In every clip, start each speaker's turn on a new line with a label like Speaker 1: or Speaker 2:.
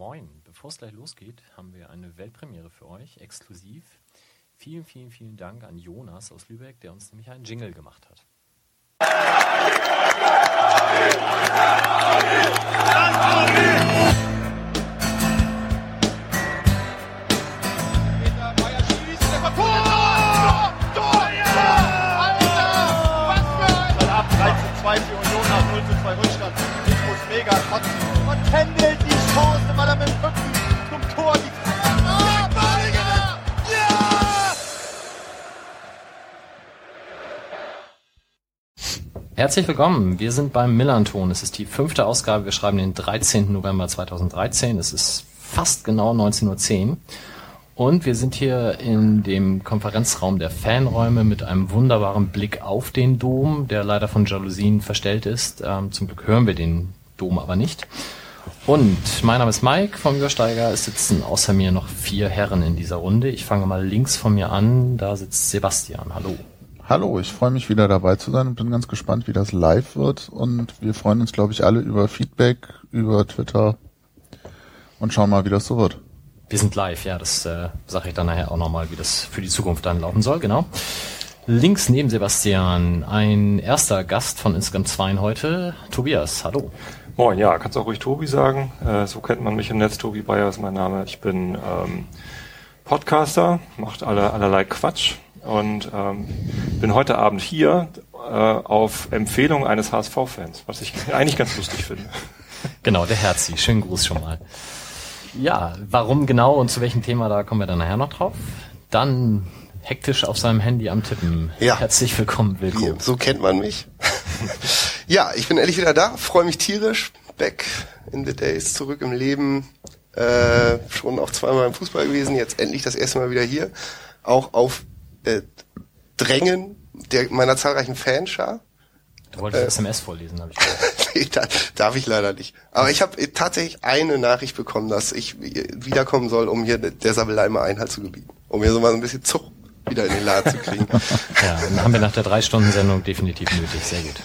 Speaker 1: Moin, bevor es gleich losgeht, haben wir eine Weltpremiere für euch, exklusiv. Vielen, vielen, vielen Dank an Jonas aus Lübeck, der uns nämlich einen Jingle gemacht hat. Herzlich willkommen. Wir sind beim Millanton. Es ist die fünfte Ausgabe. Wir schreiben den 13. November 2013. Es ist fast genau 19.10 Uhr. Und wir sind hier in dem Konferenzraum der Fanräume mit einem wunderbaren Blick auf den Dom, der leider von Jalousien verstellt ist. Ähm, zum Glück hören wir den Dom aber nicht. Und mein Name ist Mike vom Übersteiger. Es sitzen außer mir noch vier Herren in dieser Runde. Ich fange mal links von mir an. Da sitzt Sebastian. Hallo.
Speaker 2: Hallo, ich freue mich wieder dabei zu sein und bin ganz gespannt, wie das live wird. Und wir freuen uns, glaube ich, alle über Feedback, über Twitter und schauen mal, wie das so wird.
Speaker 1: Wir sind live, ja, das äh, sage ich dann nachher auch nochmal, wie das für die Zukunft dann laufen soll, genau. Links neben Sebastian ein erster Gast von insgesamt zweien heute, Tobias, hallo.
Speaker 3: Moin, ja, kannst auch ruhig Tobi sagen. Äh, so kennt man mich im Netz. Tobi Bayer ist mein Name. Ich bin ähm, Podcaster, macht alle, allerlei Quatsch und ähm, bin heute Abend hier äh, auf Empfehlung eines HSV-Fans, was ich eigentlich ganz lustig finde.
Speaker 1: Genau, der Herzi. Schönen Gruß schon mal. Ja, warum genau und zu welchem Thema, da kommen wir dann nachher noch drauf. Dann hektisch auf seinem Handy am Tippen.
Speaker 4: Ja.
Speaker 1: Herzlich willkommen, Wilko.
Speaker 4: So kennt man mich. ja, ich bin endlich wieder da, freue mich tierisch. Back in the days, zurück im Leben. Äh, schon auch zweimal im Fußball gewesen, jetzt endlich das erste Mal wieder hier. Auch auf äh, Drängen der, meiner zahlreichen Fanschar.
Speaker 1: Du wolltest äh, SMS vorlesen, habe ich gehört.
Speaker 4: nee, da, darf ich leider nicht. Aber ich habe tatsächlich eine Nachricht bekommen, dass ich wiederkommen soll, um hier der Sabelei mal Einhalt zu gebieten. Um hier so mal so ein bisschen Zug wieder in den Laden zu kriegen.
Speaker 1: ja, dann haben wir nach der Drei-Stunden-Sendung definitiv nötig. Sehr gut.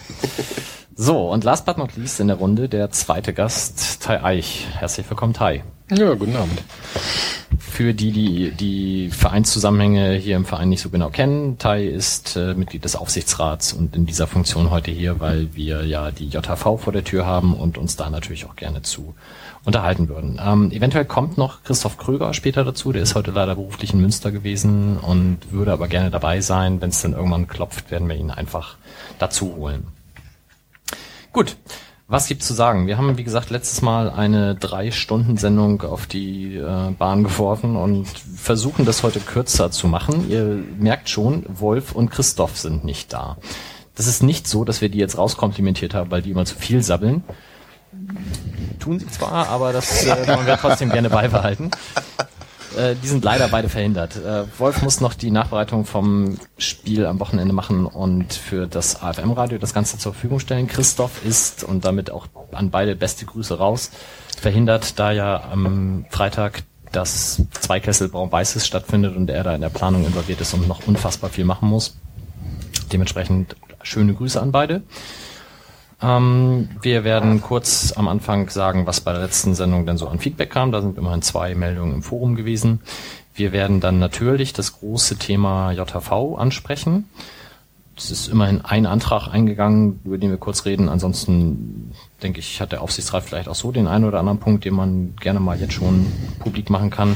Speaker 1: So, und last but not least in der Runde der zweite Gast, Tai Eich. Herzlich willkommen, Tai.
Speaker 5: Ja, guten Abend.
Speaker 1: Für die, die die Vereinszusammenhänge hier im Verein nicht so genau kennen, Tai ist äh, Mitglied des Aufsichtsrats und in dieser Funktion heute hier, weil wir ja die JHV vor der Tür haben und uns da natürlich auch gerne zu unterhalten würden. Ähm, eventuell kommt noch Christoph Kröger später dazu, der ist heute leider beruflich in Münster gewesen und würde aber gerne dabei sein. Wenn es dann irgendwann klopft, werden wir ihn einfach dazu holen. Gut, was gibt's zu sagen? Wir haben, wie gesagt, letztes Mal eine Drei-Stunden-Sendung auf die äh, Bahn geworfen und versuchen das heute kürzer zu machen. Ihr merkt schon, Wolf und Christoph sind nicht da. Das ist nicht so, dass wir die jetzt rauskomplimentiert haben, weil die immer zu viel sabbeln tun sie zwar, aber das äh, wollen wir trotzdem gerne beibehalten. Äh, die sind leider beide verhindert. Äh, Wolf muss noch die Nachbereitung vom Spiel am Wochenende machen und für das AFM-Radio das Ganze zur Verfügung stellen. Christoph ist, und damit auch an beide beste Grüße raus, verhindert, da ja am Freitag das Zweikessel Braun-Weißes stattfindet und er da in der Planung involviert ist und noch unfassbar viel machen muss. Dementsprechend schöne Grüße an beide. Ähm, wir werden kurz am Anfang sagen, was bei der letzten Sendung denn so an Feedback kam. Da sind immerhin zwei Meldungen im Forum gewesen. Wir werden dann natürlich das große Thema JHV ansprechen. Es ist immerhin ein Antrag eingegangen, über den wir kurz reden. Ansonsten denke ich, hat der Aufsichtsrat vielleicht auch so den einen oder anderen Punkt, den man gerne mal jetzt schon publik machen kann.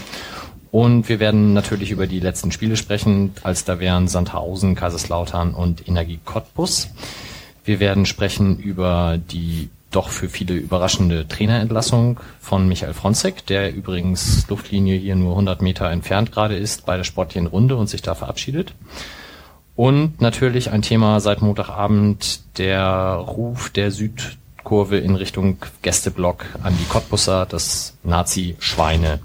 Speaker 1: Und wir werden natürlich über die letzten Spiele sprechen, als da wären Sandhausen, Kaiserslautern und Energie Cottbus. Wir werden sprechen über die doch für viele überraschende Trainerentlassung von Michael Fronzek, der übrigens Luftlinie hier nur 100 Meter entfernt gerade ist bei der sportlichen Runde und sich da verabschiedet. Und natürlich ein Thema seit Montagabend, der Ruf der Südkurve in Richtung Gästeblock an die Cottbusser, das Nazi-Schweine.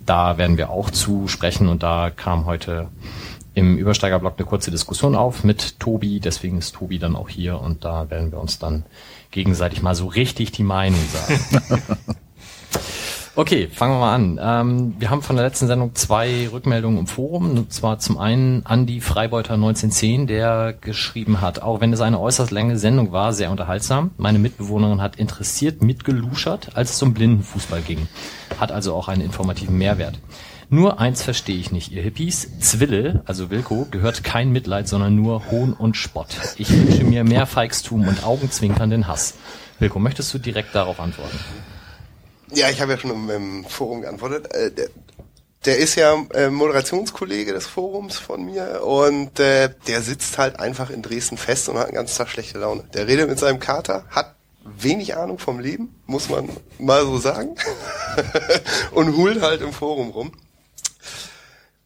Speaker 1: Da werden wir auch zu sprechen und da kam heute im Übersteigerblock eine kurze Diskussion auf mit Tobi, deswegen ist Tobi dann auch hier und da werden wir uns dann gegenseitig mal so richtig die Meinung sagen. Okay, fangen wir mal an. Ähm, wir haben von der letzten Sendung zwei Rückmeldungen im Forum. Und zwar zum einen Andi Freibeuter 1910, der geschrieben hat, auch wenn es eine äußerst lange Sendung war, sehr unterhaltsam. Meine Mitbewohnerin hat interessiert mitgeluschert, als es um Blindenfußball ging. Hat also auch einen informativen Mehrwert. Nur eins verstehe ich nicht, ihr Hippies. Zwille, also Wilko, gehört kein Mitleid, sondern nur Hohn und Spott. Ich wünsche mir mehr Feigstum und augenzwinkernden Hass. Wilko, möchtest du direkt darauf antworten?
Speaker 4: Ja, ich habe ja schon im, Forum geantwortet. Äh, der, der ist ja äh, Moderationskollege des Forums von mir und äh, der sitzt halt einfach in Dresden fest und hat den ganzen Tag schlechte Laune. Der redet mit seinem Kater, hat wenig Ahnung vom Leben, muss man mal so sagen, und holt halt im Forum rum.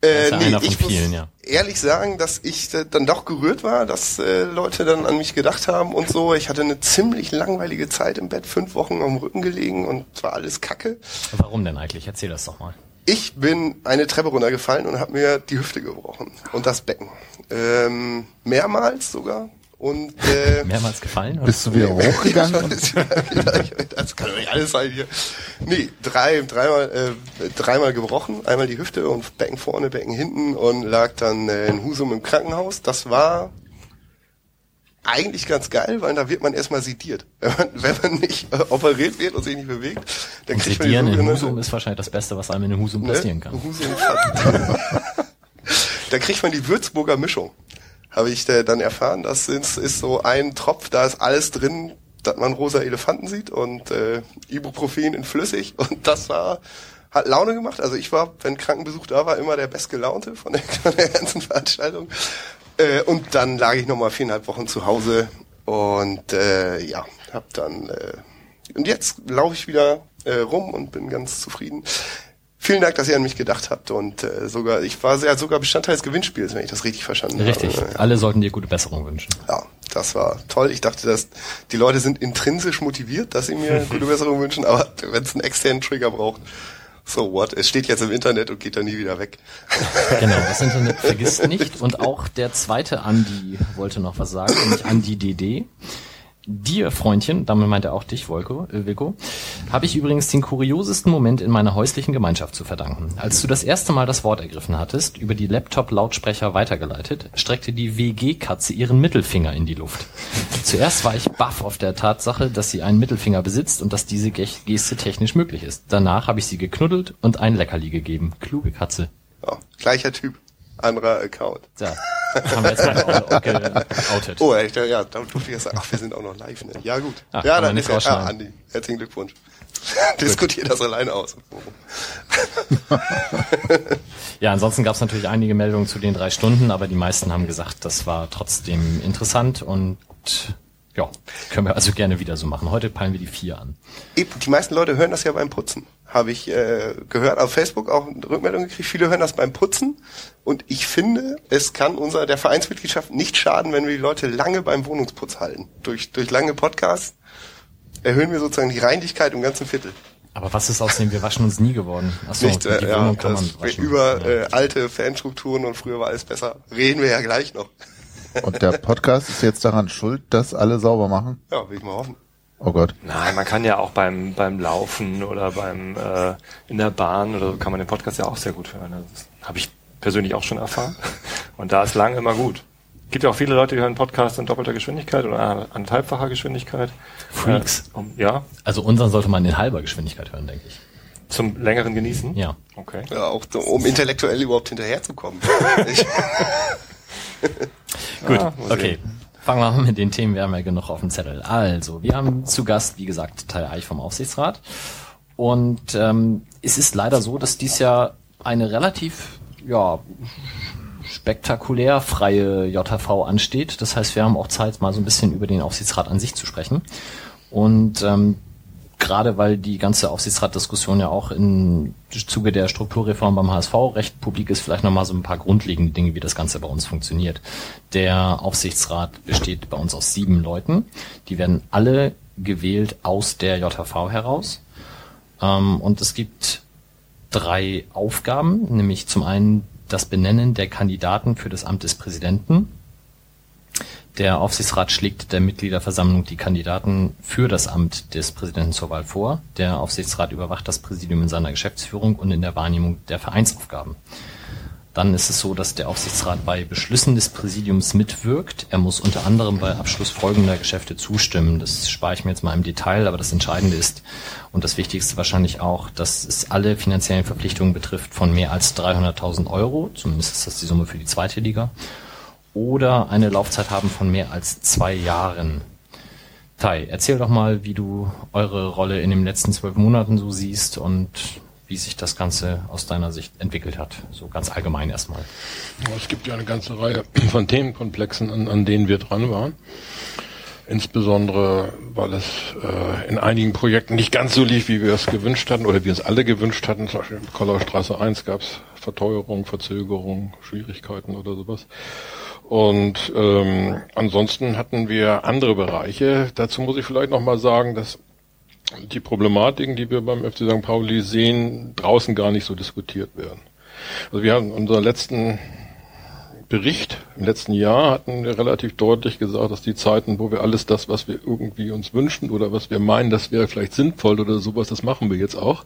Speaker 1: Äh, ja einer von vielen, ja.
Speaker 4: ehrlich sagen, dass ich äh, dann doch gerührt war, dass äh, Leute dann an mich gedacht haben und so. Ich hatte eine ziemlich langweilige Zeit im Bett, fünf Wochen am Rücken gelegen und war alles Kacke.
Speaker 1: Warum denn eigentlich? Erzähl das doch mal.
Speaker 4: Ich bin eine Treppe runtergefallen und habe mir die Hüfte gebrochen und das Becken. Ähm, mehrmals sogar. Und, äh,
Speaker 1: Mehrmals gefallen?
Speaker 2: Oder? Bist du wieder hochgegangen?
Speaker 4: das kann doch nicht alles sein hier. Nee, drei, dreimal, äh, dreimal gebrochen. Einmal die Hüfte und Becken vorne, Becken hinten und lag dann äh, in Husum im Krankenhaus. Das war eigentlich ganz geil, weil da wird man erstmal sediert. Wenn man, wenn man nicht äh, operiert wird und sich nicht bewegt,
Speaker 1: dann und kriegt Sedieren man die in Husum ist wahrscheinlich das Beste, was einem in Husum ne? passieren kann. Husum
Speaker 4: da kriegt man die Würzburger Mischung habe ich dann erfahren, das ist, ist so ein Tropf, da ist alles drin, dass man rosa Elefanten sieht und äh, Ibuprofen in flüssig und das war hat Laune gemacht. Also ich war, wenn Krankenbesuch da war, immer der bestgelaunte von der, von der ganzen Veranstaltung. Äh, und dann lag ich nochmal viereinhalb Wochen zu Hause und äh, ja, hab dann äh, und jetzt laufe ich wieder äh, rum und bin ganz zufrieden. Vielen Dank, dass ihr an mich gedacht habt und äh, sogar ich war ja sogar Bestandteil des Gewinnspiels, wenn ich das richtig verstanden
Speaker 1: richtig. habe. Richtig. Alle sollten dir gute Besserung wünschen.
Speaker 4: Ja, das war toll. Ich dachte, dass die Leute sind intrinsisch motiviert, dass sie mir gute Besserung wünschen, aber wenn es einen externen Trigger braucht, so what? Es steht jetzt im Internet und geht dann nie wieder weg.
Speaker 1: Genau, das Internet vergisst nicht. Und auch der zweite Andi wollte noch was sagen, nämlich Andi DD. Dir, Freundchen, damit meint er auch dich, Volko, äh, Wilko, habe ich übrigens den kuriosesten Moment in meiner häuslichen Gemeinschaft zu verdanken. Als du das erste Mal das Wort ergriffen hattest, über die Laptop-Lautsprecher weitergeleitet, streckte die WG-Katze ihren Mittelfinger in die Luft. Zuerst war ich baff auf der Tatsache, dass sie einen Mittelfinger besitzt und dass diese Geste technisch möglich ist. Danach habe ich sie geknuddelt und ein Leckerli gegeben. Kluge Katze.
Speaker 4: Ja, gleicher Typ anderer Account.
Speaker 1: Ja, haben wir jetzt mal geoutet.
Speaker 4: Oh, echt, ja, da durfte ich jetzt sagen, ach, wir sind auch noch live, ne? Ja, gut. Ach, ja, dann ist ja, ah, Andi, herzlichen Glückwunsch. Diskutiert das alleine aus.
Speaker 1: ja, ansonsten gab es natürlich einige Meldungen zu den drei Stunden, aber die meisten haben gesagt, das war trotzdem interessant und ja, können wir also gerne wieder so machen. Heute peilen wir die vier an.
Speaker 4: Die meisten Leute hören das ja beim Putzen. Habe ich äh, gehört, auf Facebook auch eine Rückmeldung gekriegt. Viele hören das beim Putzen. Und ich finde, es kann unser der Vereinsmitgliedschaft nicht schaden, wenn wir die Leute lange beim Wohnungsputz halten. Durch, durch lange Podcasts erhöhen wir sozusagen die Reinlichkeit im ganzen Viertel.
Speaker 1: Aber was ist aus dem Wir waschen uns nie geworden?
Speaker 4: Achso, Nicht, äh, ja, kann man waschen. Über äh, alte Fanstrukturen und früher war alles besser. Reden wir ja gleich noch.
Speaker 2: Und der Podcast ist jetzt daran schuld, dass alle sauber machen?
Speaker 4: Ja, will ich mal hoffen.
Speaker 2: Oh Gott.
Speaker 3: Nein, man kann ja auch beim, beim Laufen oder beim äh, in der Bahn oder so kann man den Podcast ja auch sehr gut hören. Das habe ich persönlich auch schon erfahren. Und da ist lang immer gut. Gibt ja auch viele Leute, die hören Podcasts in doppelter Geschwindigkeit oder anderthalbfacher Geschwindigkeit.
Speaker 1: Freaks.
Speaker 3: Äh, um, ja.
Speaker 1: Also unseren sollte man in halber Geschwindigkeit hören, denke ich.
Speaker 3: Zum längeren Genießen?
Speaker 1: Ja.
Speaker 4: Okay. Ja, auch um intellektuell überhaupt hinterherzukommen.
Speaker 1: Gut, ah, okay. Fangen wir mal mit den Themen, wir haben ja genug auf dem Zettel. Also, wir haben zu Gast, wie gesagt, Teil Eich vom Aufsichtsrat. Und ähm, es ist leider so, dass dies ja eine relativ ja, spektakulär freie JV ansteht. Das heißt, wir haben auch Zeit, mal so ein bisschen über den Aufsichtsrat an sich zu sprechen. Und ähm, gerade weil die ganze Aufsichtsratdiskussion ja auch im Zuge der Strukturreform beim HSV recht publik ist, vielleicht nochmal so ein paar grundlegende Dinge, wie das Ganze bei uns funktioniert. Der Aufsichtsrat besteht bei uns aus sieben Leuten. Die werden alle gewählt aus der JHV heraus. Ähm, und es gibt drei Aufgaben, nämlich zum einen das Benennen der Kandidaten für das Amt des Präsidenten, Der Aufsichtsrat schlägt der Mitgliederversammlung die Kandidaten für das Amt des Präsidenten zur Wahl vor. Der Aufsichtsrat überwacht das Präsidium in seiner Geschäftsführung und in der Wahrnehmung der Vereinsaufgaben. Dann ist es so, dass der Aufsichtsrat bei Beschlüssen des Präsidiums mitwirkt. Er muss unter anderem bei Abschluss folgender Geschäfte zustimmen. Das spare ich mir jetzt mal im Detail, aber das Entscheidende ist und das Wichtigste wahrscheinlich auch, dass es alle finanziellen Verpflichtungen betrifft von mehr als 300.000 Euro. Zumindest ist das die Summe für die zweite Liga. Oder eine Laufzeit haben von mehr als zwei Jahren. Tai, erzähl doch mal, wie du eure Rolle in den letzten zwölf Monaten so siehst und wie sich das Ganze aus deiner Sicht entwickelt hat. So ganz allgemein erstmal.
Speaker 5: Es gibt ja eine ganze Reihe von Themenkomplexen, an, an denen wir dran waren. Insbesondere, weil es äh, in einigen Projekten nicht ganz so lief, wie wir es gewünscht hatten oder wie es alle gewünscht hatten. Zum Beispiel in Kollerstraße 1 gab es Verteuerung, Verzögerung, Schwierigkeiten oder sowas. Und ähm, ansonsten hatten wir andere Bereiche. Dazu muss ich vielleicht noch mal sagen, dass die Problematiken, die wir beim FC St. Pauli sehen, draußen gar nicht so diskutiert werden. Also wir haben unseren letzten Bericht im letzten Jahr hatten wir relativ deutlich gesagt, dass die Zeiten, wo wir alles das, was wir irgendwie uns wünschen oder was wir meinen, das wäre vielleicht sinnvoll oder sowas, das machen wir jetzt auch,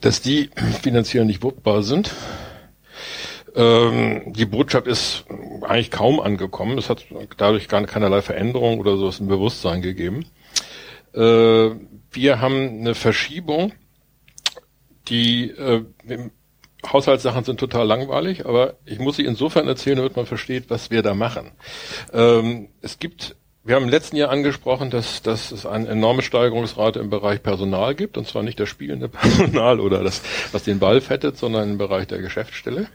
Speaker 5: dass die finanziell nicht wuppbar sind. Ähm, die Botschaft ist eigentlich kaum angekommen. Es hat dadurch gar keinerlei Veränderung oder sowas im Bewusstsein gegeben. Äh, wir haben eine Verschiebung, die äh, Haushaltssachen sind total langweilig, aber ich muss sie insofern erzählen, damit man versteht, was wir da machen. Ähm, es gibt, wir haben im letzten Jahr angesprochen, dass, dass es eine enorme Steigerungsrate im Bereich Personal gibt, und zwar nicht das spielende Personal oder das, was den Ball fettet, sondern im Bereich der Geschäftsstelle.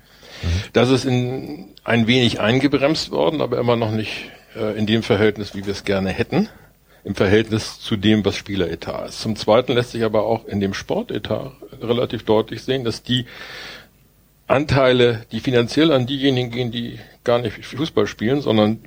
Speaker 5: Mhm. Das ist in ein wenig eingebremst worden, aber immer noch nicht äh, in dem Verhältnis, wie wir es gerne hätten im Verhältnis zu dem, was Spieleretat ist. Zum Zweiten lässt sich aber auch in dem Sportetat relativ deutlich sehen, dass die Anteile, die finanziell an diejenigen gehen, die gar nicht Fußball spielen, sondern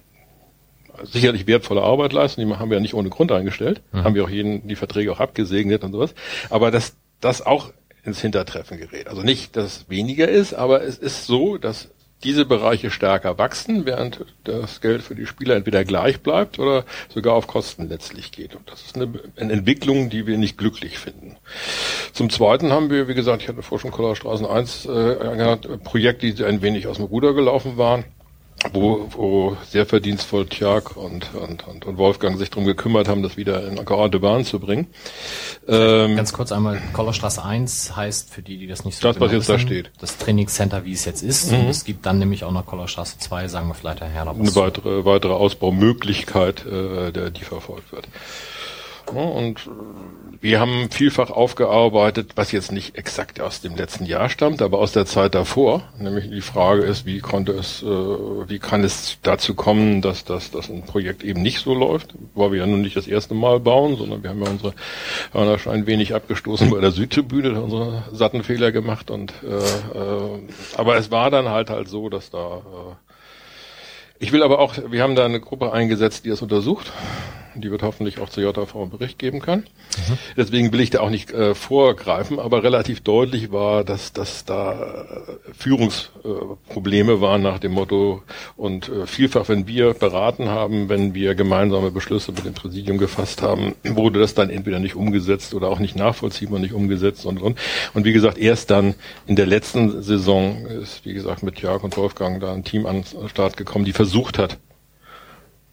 Speaker 5: sicherlich wertvolle Arbeit leisten, die haben wir ja nicht ohne Grund eingestellt, mhm. haben wir auch jeden, die Verträge auch abgesegnet und sowas, aber dass das auch ins Hintertreffen gerät. Also nicht, dass es weniger ist, aber es ist so, dass diese Bereiche stärker wachsen, während das Geld für die Spieler entweder gleich bleibt oder sogar auf Kosten letztlich geht. Und das ist eine, eine Entwicklung, die wir nicht glücklich finden. Zum Zweiten haben wir, wie gesagt, ich hatte vorher schon Kollerstraßen 1 äh, Projekte, die ein wenig aus dem Ruder gelaufen waren wo, wo sehr verdienstvoll Tjag und, und, und, und Wolfgang sich drum gekümmert haben, das wieder in geordnete Bahn zu bringen.
Speaker 1: Ähm, Ganz kurz einmal, Kollerstraße 1 heißt, für die, die das nicht so
Speaker 5: Das, genau was jetzt wissen, da steht.
Speaker 1: Das Trainingscenter, wie es jetzt ist. Mhm. Und es gibt dann nämlich auch noch Kollerstraße 2, sagen wir vielleicht daher
Speaker 5: noch was. Eine weitere, weitere Ausbaumöglichkeit, äh, der, die verfolgt wird. Ja, und wir haben vielfach aufgearbeitet, was jetzt nicht exakt aus dem letzten Jahr stammt, aber aus der Zeit davor. Nämlich die Frage ist, wie konnte es, äh, wie kann es dazu kommen, dass, dass, dass ein Projekt eben nicht so läuft, weil wir ja nun nicht das erste Mal bauen, sondern wir haben ja unsere Hörner schon ein wenig abgestoßen bei der Südtribüne, da unsere satten Fehler gemacht und äh, äh, aber es war dann halt halt so, dass da äh, ich will aber auch, wir haben da eine Gruppe eingesetzt, die das untersucht die wird hoffentlich auch zur JV einen Bericht geben kann. Mhm. Deswegen will ich da auch nicht äh, vorgreifen, aber relativ deutlich war, dass, dass da äh, Führungsprobleme äh, waren nach dem Motto und äh, vielfach, wenn wir beraten haben, wenn wir gemeinsame Beschlüsse mit dem Präsidium gefasst haben, wurde das dann entweder nicht umgesetzt oder auch nicht nachvollziehbar nicht umgesetzt und und. Und wie gesagt, erst dann in der letzten Saison ist, wie gesagt, mit Jörg und Wolfgang da ein Team an den Start gekommen, die versucht hat,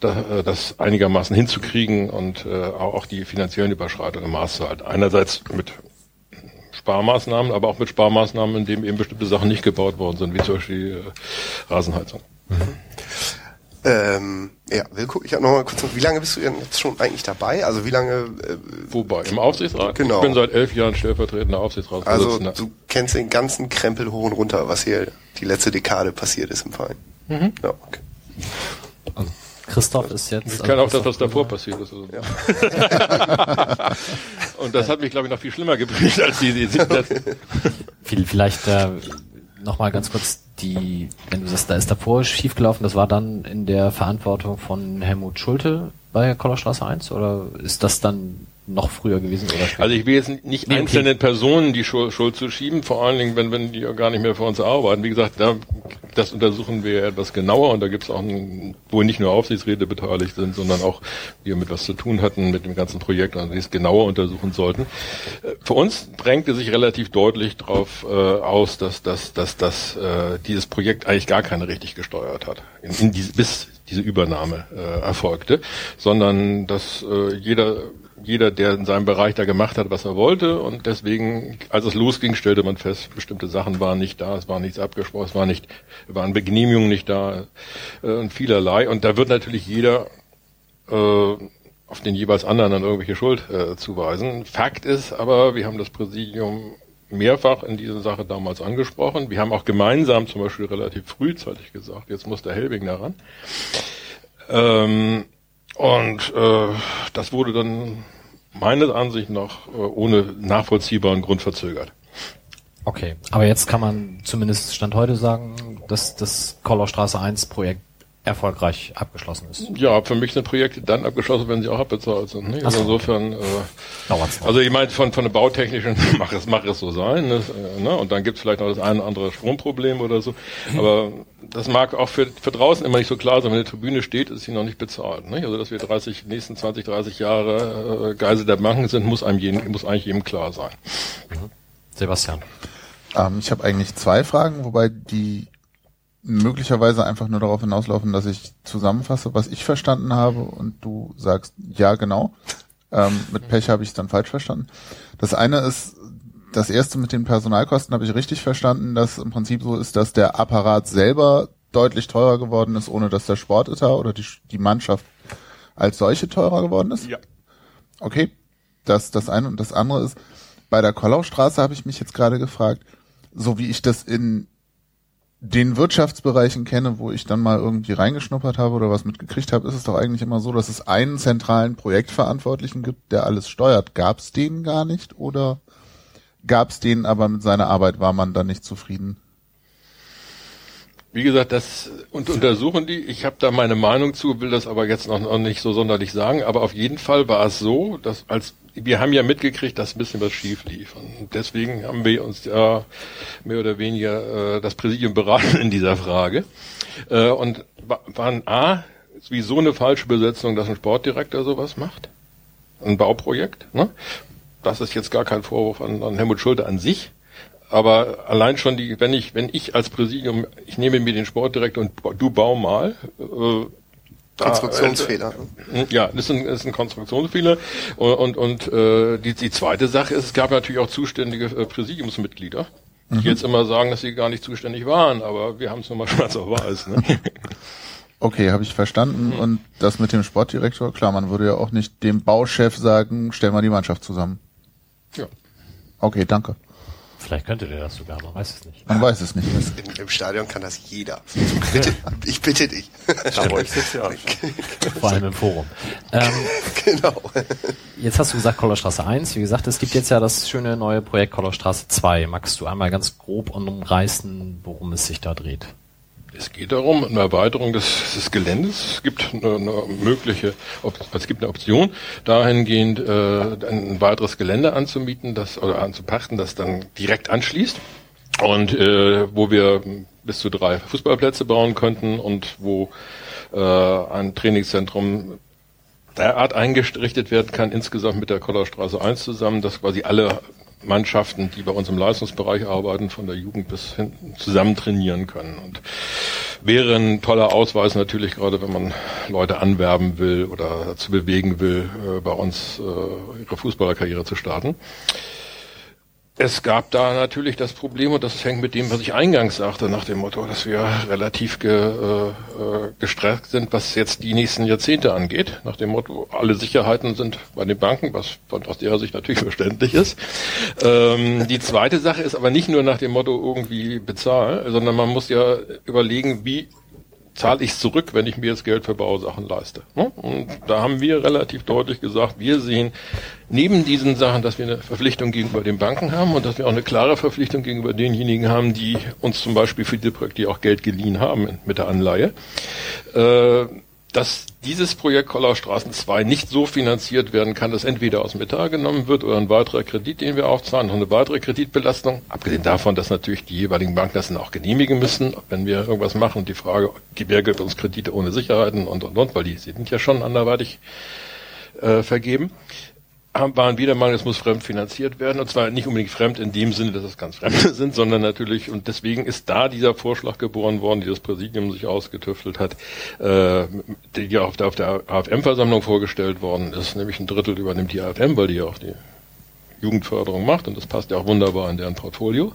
Speaker 5: das einigermaßen hinzukriegen und äh, auch die finanziellen Überschreitungen im Maße halt. Einerseits mit Sparmaßnahmen, aber auch mit Sparmaßnahmen, in denen eben bestimmte Sachen nicht gebaut worden sind, wie zum Beispiel äh, Rasenheizung. Mhm.
Speaker 4: Ähm, ja, Wilko, ich habe noch mal kurz, wie lange bist du denn jetzt schon eigentlich dabei? Also wie lange? Äh,
Speaker 5: Wobei? Im Aufsichtsrat?
Speaker 4: Genau.
Speaker 5: Ich bin seit elf Jahren stellvertretender Aufsichtsrat.
Speaker 4: Also du kennst den ganzen Krempel hoch und runter, was hier die letzte Dekade passiert ist im Verein. Mhm. Ja, okay.
Speaker 1: Also Christoph ist jetzt.
Speaker 5: Ich kann auch das, was davor passiert ist. Also. Ja. und das hat mich, glaube ich, noch viel schlimmer gebricht als die, die
Speaker 1: Vielleicht äh, nochmal ganz kurz die, wenn du sagst, da ist davor schiefgelaufen, das war dann in der Verantwortung von Helmut Schulte bei Kollerstraße 1 oder ist das dann noch früher gewesen oder
Speaker 5: später? Also ich will jetzt nicht nee, einzelnen okay. Personen die Schuld, Schuld zu schieben, vor allen Dingen, wenn, wenn die gar nicht mehr für uns arbeiten. Wie gesagt, da das untersuchen wir etwas genauer und da gibt es auch, ein, wo nicht nur Aufsichtsräte beteiligt sind, sondern auch wir mit was zu tun hatten mit dem ganzen Projekt und die es genauer untersuchen sollten. Äh, für uns drängte sich relativ deutlich darauf äh, aus, dass, dass, dass, dass äh, dieses Projekt eigentlich gar keine richtig gesteuert hat, in, in diese, bis diese Übernahme äh, erfolgte, sondern dass äh, jeder jeder, der in seinem Bereich da gemacht hat, was er wollte. Und deswegen, als es losging, stellte man fest, bestimmte Sachen waren nicht da, es war nichts abgesprochen, es war nicht, waren Genehmigungen nicht da äh, und vielerlei. Und da wird natürlich jeder äh, auf den jeweils anderen dann irgendwelche Schuld äh, zuweisen. Fakt ist aber, wir haben das Präsidium mehrfach in dieser Sache damals angesprochen. Wir haben auch gemeinsam zum Beispiel relativ frühzeitig gesagt, jetzt muss der Helbing daran. Ähm, und äh, das wurde dann meines Ansicht nach äh, ohne nachvollziehbaren Grund verzögert.
Speaker 1: Okay, aber jetzt kann man zumindest Stand heute sagen, dass das Kollerstraße 1 Projekt erfolgreich abgeschlossen ist.
Speaker 5: Ja, für mich sind Projekte dann abgeschlossen, wenn sie auch abbezahlt sind. Ne? Also insofern, äh,
Speaker 1: Dauert's noch.
Speaker 5: also ich meine, von, von der bautechnischen, mach es, mach es so sein. Ne? Äh, ne? Und dann gibt's vielleicht noch das eine oder andere Stromproblem oder so. Aber das mag auch für, für draußen immer nicht so klar sein. Wenn eine Tribüne steht, ist sie noch nicht bezahlt. Ne? Also dass wir 30, nächsten 20, 30 Jahre äh, Geisel der Banken sind, muss einem jedem, muss eigentlich jedem klar sein.
Speaker 1: Sebastian.
Speaker 2: Ähm, ich habe eigentlich zwei Fragen, wobei die möglicherweise einfach nur darauf hinauslaufen, dass ich zusammenfasse, was ich verstanden habe und du sagst, ja, genau. Ähm, mit Pech habe ich es dann falsch verstanden. Das eine ist, das erste mit den Personalkosten habe ich richtig verstanden, dass im Prinzip so ist, dass der Apparat selber deutlich teurer geworden ist, ohne dass der Sportetat oder die, die Mannschaft als solche teurer geworden ist.
Speaker 5: Ja.
Speaker 2: Okay, das das eine und das andere ist, bei der Kollaustraße habe ich mich jetzt gerade gefragt, so wie ich das in den Wirtschaftsbereichen kenne, wo ich dann mal irgendwie reingeschnuppert habe oder was mitgekriegt habe, ist es doch eigentlich immer so, dass es einen zentralen Projektverantwortlichen gibt, der alles steuert. Gab es den gar nicht oder gab es den, aber mit seiner Arbeit war man dann nicht zufrieden?
Speaker 5: Wie gesagt, das und untersuchen die. Ich habe da meine Meinung zu, will das aber jetzt noch, noch nicht so sonderlich sagen. Aber auf jeden Fall war es so, dass als wir haben ja mitgekriegt, dass ein bisschen was schief lief. Und deswegen haben wir uns ja mehr oder weniger äh, das Präsidium beraten in dieser Frage. Äh, und wa- waren A, wie so eine falsche Besetzung, dass ein Sportdirektor sowas macht. Ein Bauprojekt. Ne? Das ist jetzt gar kein Vorwurf an, an Helmut Schulte an sich. Aber allein schon die, wenn ich, wenn ich als Präsidium, ich nehme mir den Sportdirektor und du bau mal, äh,
Speaker 4: Konstruktionsfehler.
Speaker 5: ja, das ist ein, das ist ein Konstruktionsfehler. Und, und, und äh, die, die zweite Sache ist, es gab natürlich auch zuständige äh, Präsidiumsmitglieder, die jetzt immer sagen, dass sie gar nicht zuständig waren, aber wir haben es nochmal schwarz auf weiß. Ne?
Speaker 2: Okay, habe ich verstanden. Und das mit dem Sportdirektor, klar, man würde ja auch nicht dem Bauchef sagen, stell mal die Mannschaft zusammen.
Speaker 5: ja.
Speaker 2: Okay, danke.
Speaker 1: Vielleicht könnte der das sogar, man weiß es nicht.
Speaker 2: Man weiß es nicht.
Speaker 4: Im, Im Stadion kann das jeder. Bitte, ich bitte dich.
Speaker 3: Da wollte ich jetzt ja.
Speaker 1: Vor allem im Forum. Ähm,
Speaker 4: genau.
Speaker 1: jetzt hast du gesagt Kollerstraße 1. Wie gesagt, es gibt jetzt ja das schöne neue Projekt Kollerstraße 2. Magst du einmal ganz grob umreißen, worum es sich da dreht?
Speaker 5: Es geht darum, eine Erweiterung des, des Geländes. Es gibt eine, eine mögliche, es gibt eine Option, dahingehend äh, ein weiteres Gelände anzumieten, das oder anzupachten, das dann direkt anschließt und äh, wo wir bis zu drei Fußballplätze bauen könnten und wo äh, ein Trainingszentrum derart eingerichtet werden kann, insgesamt mit der Kollerstraße 1 zusammen, dass quasi alle Mannschaften, die bei uns im Leistungsbereich arbeiten, von der Jugend bis hinten zusammen trainieren können. Und wäre ein toller Ausweis natürlich, gerade wenn man Leute anwerben will oder dazu bewegen will, äh, bei uns äh, ihre Fußballerkarriere zu starten. Es gab da natürlich das Problem, und das hängt mit dem, was ich eingangs sagte, nach dem Motto, dass wir relativ ge, äh, äh, gestresst sind, was jetzt die nächsten Jahrzehnte angeht. Nach dem Motto, alle Sicherheiten sind bei den Banken, was von aus ihrer Sicht natürlich verständlich ist. Ähm, die zweite Sache ist aber nicht nur nach dem Motto irgendwie bezahlen, sondern man muss ja überlegen, wie zahle ich zurück, wenn ich mir jetzt Geld für Bausachen leiste. ne? Und da haben wir relativ deutlich gesagt, wir sehen neben diesen Sachen, dass wir eine Verpflichtung gegenüber den Banken haben und dass wir auch eine klare Verpflichtung gegenüber denjenigen haben, die uns zum Beispiel für die Projekte auch Geld geliehen haben mit der Anleihe, äh, dass dieses Projekt Kollaustraßen 2 nicht so finanziert werden kann, dass entweder aus Metall genommen wird oder ein weiterer Kredit, den wir aufzahlen, noch eine weitere Kreditbelastung. Abgesehen davon, dass natürlich die jeweiligen Banken das dann auch genehmigen müssen, wenn wir irgendwas machen. Die Frage, gibt uns Kredite ohne Sicherheiten und, und, und, weil die sind ja schon anderweitig äh, vergeben waren wieder mal, es muss fremd finanziert werden. Und zwar nicht unbedingt fremd in dem Sinne, dass es ganz Fremde sind, sondern natürlich, und deswegen ist da dieser Vorschlag geboren worden, die das Präsidium sich ausgetüftelt hat, äh, die auf der, auf der AFM-Versammlung vorgestellt worden ist, nämlich ein Drittel übernimmt die AFM, weil die ja auch die Jugendförderung macht und das passt ja auch wunderbar in deren Portfolio.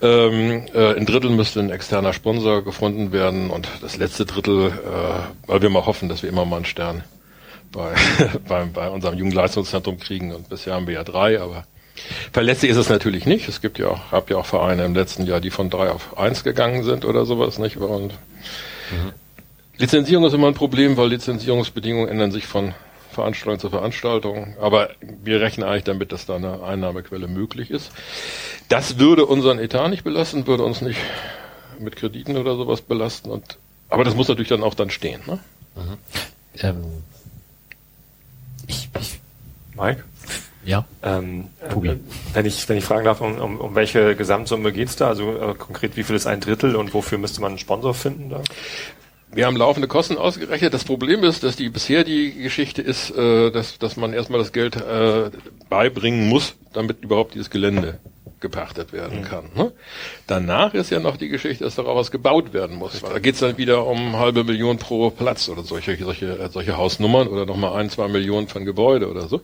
Speaker 5: Ähm, äh, ein Drittel müsste ein externer Sponsor gefunden werden und das letzte Drittel, äh, weil wir mal hoffen, dass wir immer mal einen Stern bei, bei, bei unserem Jugendleistungszentrum kriegen. Und bisher haben wir ja drei, aber verlässlich ist es natürlich nicht. Es gibt ja auch, hab ja auch Vereine im letzten Jahr, die von drei auf eins gegangen sind oder sowas, nicht? Und mhm. Lizenzierung ist immer ein Problem, weil Lizenzierungsbedingungen ändern sich von Veranstaltung zu Veranstaltung. Aber wir rechnen eigentlich damit, dass da eine Einnahmequelle möglich ist. Das würde unseren Etat nicht belasten, würde uns nicht mit Krediten oder sowas belasten. Und, aber das muss natürlich dann auch dann stehen. Ne? Mhm. Ähm,
Speaker 3: ich, ich Mike?
Speaker 1: Ja.
Speaker 3: Ähm. Äh, wenn ich, wenn ich fragen darf, um, um, um welche Gesamtsumme geht's da? Also äh, konkret, wie viel ist ein Drittel und wofür müsste man einen Sponsor finden da?
Speaker 5: Wir haben laufende Kosten ausgerechnet. Das Problem ist, dass die bisher die Geschichte ist, äh, dass, dass man erstmal das Geld äh, beibringen muss, damit überhaupt dieses Gelände gepachtet werden mhm. kann. Ne? Danach ist ja noch die Geschichte, dass darauf was gebaut werden muss. Da geht es dann wieder um halbe Million pro Platz oder solche, solche, solche Hausnummern oder nochmal ein, zwei Millionen von Gebäude oder so.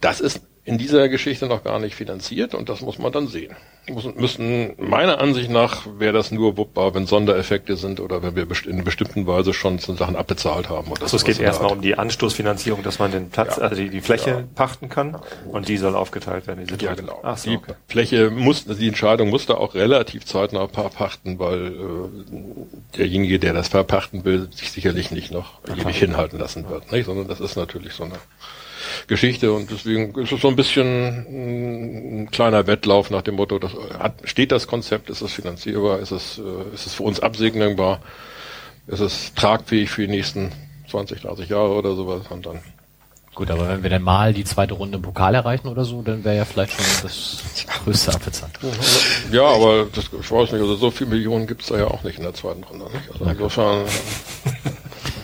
Speaker 5: Das ist in dieser Geschichte noch gar nicht finanziert und das muss man dann sehen. Muss, müssen meiner Ansicht nach wäre das nur wuppbar, wenn Sondereffekte sind oder wenn wir in bestimmten Weise schon Sachen abbezahlt haben.
Speaker 3: Oder also es geht erstmal um die Anstoßfinanzierung, dass man den Platz, ja. also die, die Fläche ja. pachten kann und die soll aufgeteilt werden.
Speaker 5: Diese ja, genau. Ach so, die okay. Fläche muss, die Entscheidung muss da auch relativ zeitnah pachten, weil äh, derjenige, der das verpachten will, sich sicherlich nicht noch ewig hinhalten lassen wird, nicht? sondern das ist natürlich so eine Geschichte und deswegen ist es so ein bisschen ein kleiner Wettlauf nach dem Motto, das hat, steht das Konzept, ist es finanzierbar, ist es, äh, ist es für uns absegnbar, ist es tragfähig für die nächsten 20, 30 Jahre oder sowas und dann
Speaker 1: Gut, aber wenn wir dann mal die zweite Runde im Pokal erreichen oder so, dann wäre ja vielleicht schon das größte Apfelzeit.
Speaker 5: Ja, aber das, ich weiß nicht, also so viele Millionen gibt's da ja auch nicht in der zweiten Runde. Nicht? Also insofern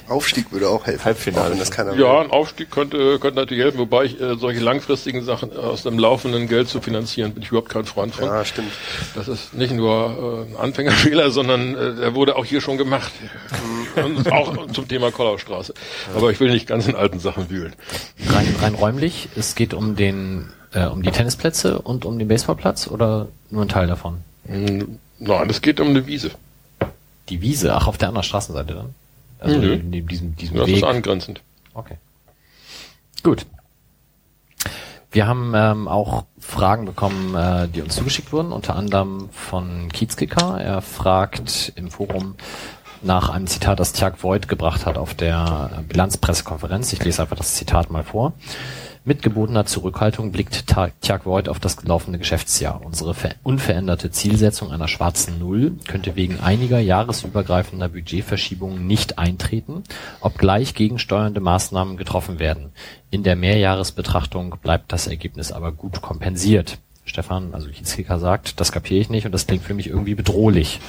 Speaker 4: Aufstieg würde auch helfen.
Speaker 5: Halbfinale. Wenn das keiner ja, ein Aufstieg könnte, könnte natürlich helfen, wobei ich äh, solche langfristigen Sachen aus dem laufenden Geld zu finanzieren, bin ich überhaupt kein Freund von.
Speaker 4: Ja, stimmt.
Speaker 5: Das ist nicht nur äh, ein Anfängerfehler, sondern äh, der wurde auch hier schon gemacht. Und auch zum Thema Kollaustraße. Aber ich will nicht ganz in alten Sachen wühlen.
Speaker 1: Rein, rein räumlich, es geht um den äh, um die Tennisplätze und um den Baseballplatz oder nur ein Teil davon?
Speaker 5: Hm, nein, es geht um eine Wiese.
Speaker 1: Die Wiese, ach, auf der anderen Straßenseite dann?
Speaker 5: Also mhm. neben diesem, diesem das Weg. ist angrenzend.
Speaker 1: Okay. Gut. Wir haben ähm, auch Fragen bekommen, äh, die uns zugeschickt wurden, unter anderem von Kiezkicker. Er fragt im Forum nach einem Zitat, das Tjag Voigt gebracht hat auf der Bilanzpressekonferenz. Ich lese einfach das Zitat mal vor. Mit gebotener Zurückhaltung blickt Tjag Voigt auf das laufende Geschäftsjahr. Unsere unveränderte Zielsetzung einer schwarzen Null könnte wegen einiger jahresübergreifender Budgetverschiebungen nicht eintreten, obgleich gegensteuernde Maßnahmen getroffen werden. In der Mehrjahresbetrachtung bleibt das Ergebnis aber gut kompensiert. Stefan, also Hitzkicker sagt, das kapiere ich nicht und das klingt für mich irgendwie bedrohlich.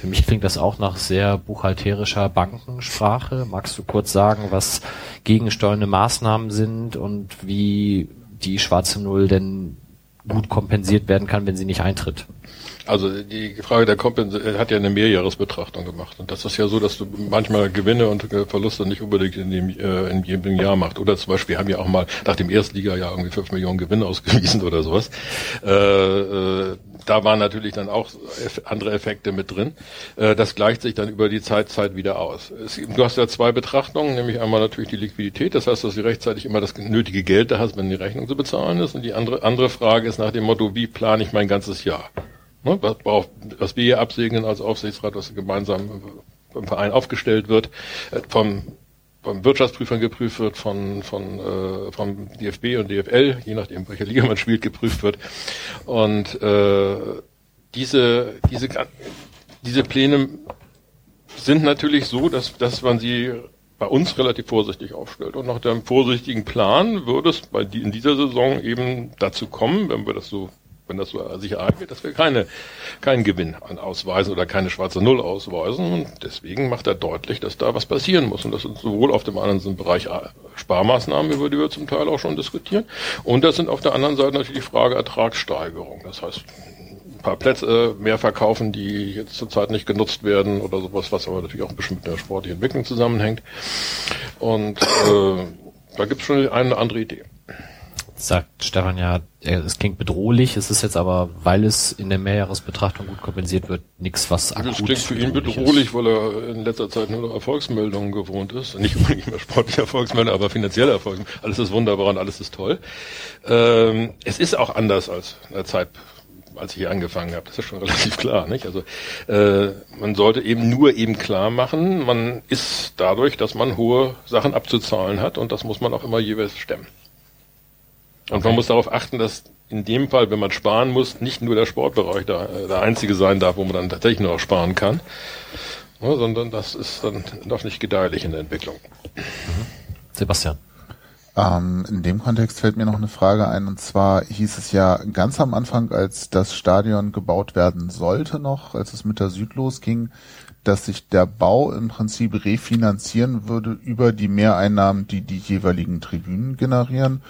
Speaker 1: Für mich klingt das auch nach sehr buchhalterischer Bankensprache. Magst du kurz sagen, was gegensteuernde Maßnahmen sind und wie die schwarze Null denn gut kompensiert werden kann, wenn sie nicht eintritt?
Speaker 5: Also die Frage der Kompensation hat ja eine Mehrjahresbetrachtung gemacht. Und das ist ja so, dass du manchmal Gewinne und Verluste nicht unbedingt in, dem, äh, in jedem Jahr macht. Oder zum Beispiel haben ja auch mal nach dem Erstliga-Jahr irgendwie fünf Millionen Gewinn ausgewiesen oder sowas. Äh, äh, da waren natürlich dann auch andere Effekte mit drin. Äh, das gleicht sich dann über die Zeit, Zeit wieder aus. Es, du hast ja zwei Betrachtungen, nämlich einmal natürlich die Liquidität, das heißt, dass du rechtzeitig immer das nötige Geld da hast, wenn die Rechnung zu bezahlen ist. Und die andere, andere Frage ist nach dem Motto, wie plane ich mein ganzes Jahr? Ne, was, was wir hier absegnen als Aufsichtsrat, was gemeinsam im Verein aufgestellt wird, äh, vom vom Wirtschaftsprüfern geprüft wird, von, von äh, vom DFB und DFL, je nachdem welcher Liga man spielt, geprüft wird. Und äh, diese, diese, diese Pläne sind natürlich so, dass, dass man sie bei uns relativ vorsichtig aufstellt. Und nach dem vorsichtigen Plan würde es bei die, in dieser Saison eben dazu kommen, wenn wir das so wenn das so sich ereignet, dass wir keine, keinen Gewinn ausweisen oder keine schwarze Null ausweisen. Und deswegen macht er deutlich, dass da was passieren muss. Und das sind sowohl auf dem anderen Bereich Sparmaßnahmen, über die wir zum Teil auch schon diskutieren. Und das sind auf der anderen Seite natürlich die Frage Ertragssteigerung. Das heißt, ein paar Plätze mehr verkaufen, die jetzt zurzeit nicht genutzt werden oder sowas, was aber natürlich auch ein bisschen mit der sportlichen Entwicklung zusammenhängt. Und äh, da gibt es schon eine andere Idee
Speaker 1: sagt Stefan ja, es klingt bedrohlich, es ist jetzt aber, weil es in der Mehrjahresbetrachtung gut kompensiert wird, nichts, was
Speaker 5: akut Das klingt für ihn bedrohlich, ist. weil er in letzter Zeit nur noch Erfolgsmeldungen gewohnt ist. Nicht unbedingt mehr sportliche Erfolgsmeldungen, aber finanzielle Erfolgsmeldungen. Alles ist wunderbar und alles ist toll. Ähm, es ist auch anders als in der Zeit, als ich hier angefangen habe. Das ist schon relativ klar. Nicht? Also äh, man sollte eben nur eben klar machen, man ist dadurch, dass man hohe Sachen abzuzahlen hat und das muss man auch immer jeweils stemmen. Und okay. man muss darauf achten, dass in dem Fall, wenn man sparen muss, nicht nur der Sportbereich der, der einzige sein darf, wo man dann tatsächlich nur noch sparen kann, ja, sondern das ist dann doch nicht gedeihlich in der Entwicklung.
Speaker 1: Sebastian.
Speaker 2: Ähm, in dem Kontext fällt mir noch eine Frage ein, und zwar hieß es ja ganz am Anfang, als das Stadion gebaut werden sollte noch, als es mit der Süd losging, dass sich der Bau im Prinzip refinanzieren würde über die Mehreinnahmen, die die jeweiligen Tribünen generieren.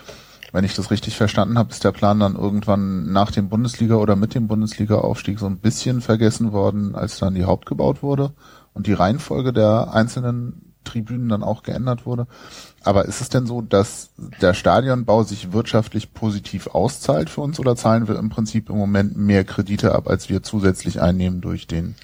Speaker 2: Wenn ich das richtig verstanden habe, ist der Plan dann irgendwann nach dem Bundesliga oder mit dem Bundesliga-Aufstieg so ein bisschen vergessen worden, als dann die Haupt gebaut wurde und die Reihenfolge der einzelnen Tribünen dann auch geändert wurde. Aber ist es denn so, dass der Stadionbau sich wirtschaftlich positiv auszahlt für uns oder zahlen wir im Prinzip im Moment mehr Kredite ab, als wir zusätzlich einnehmen durch den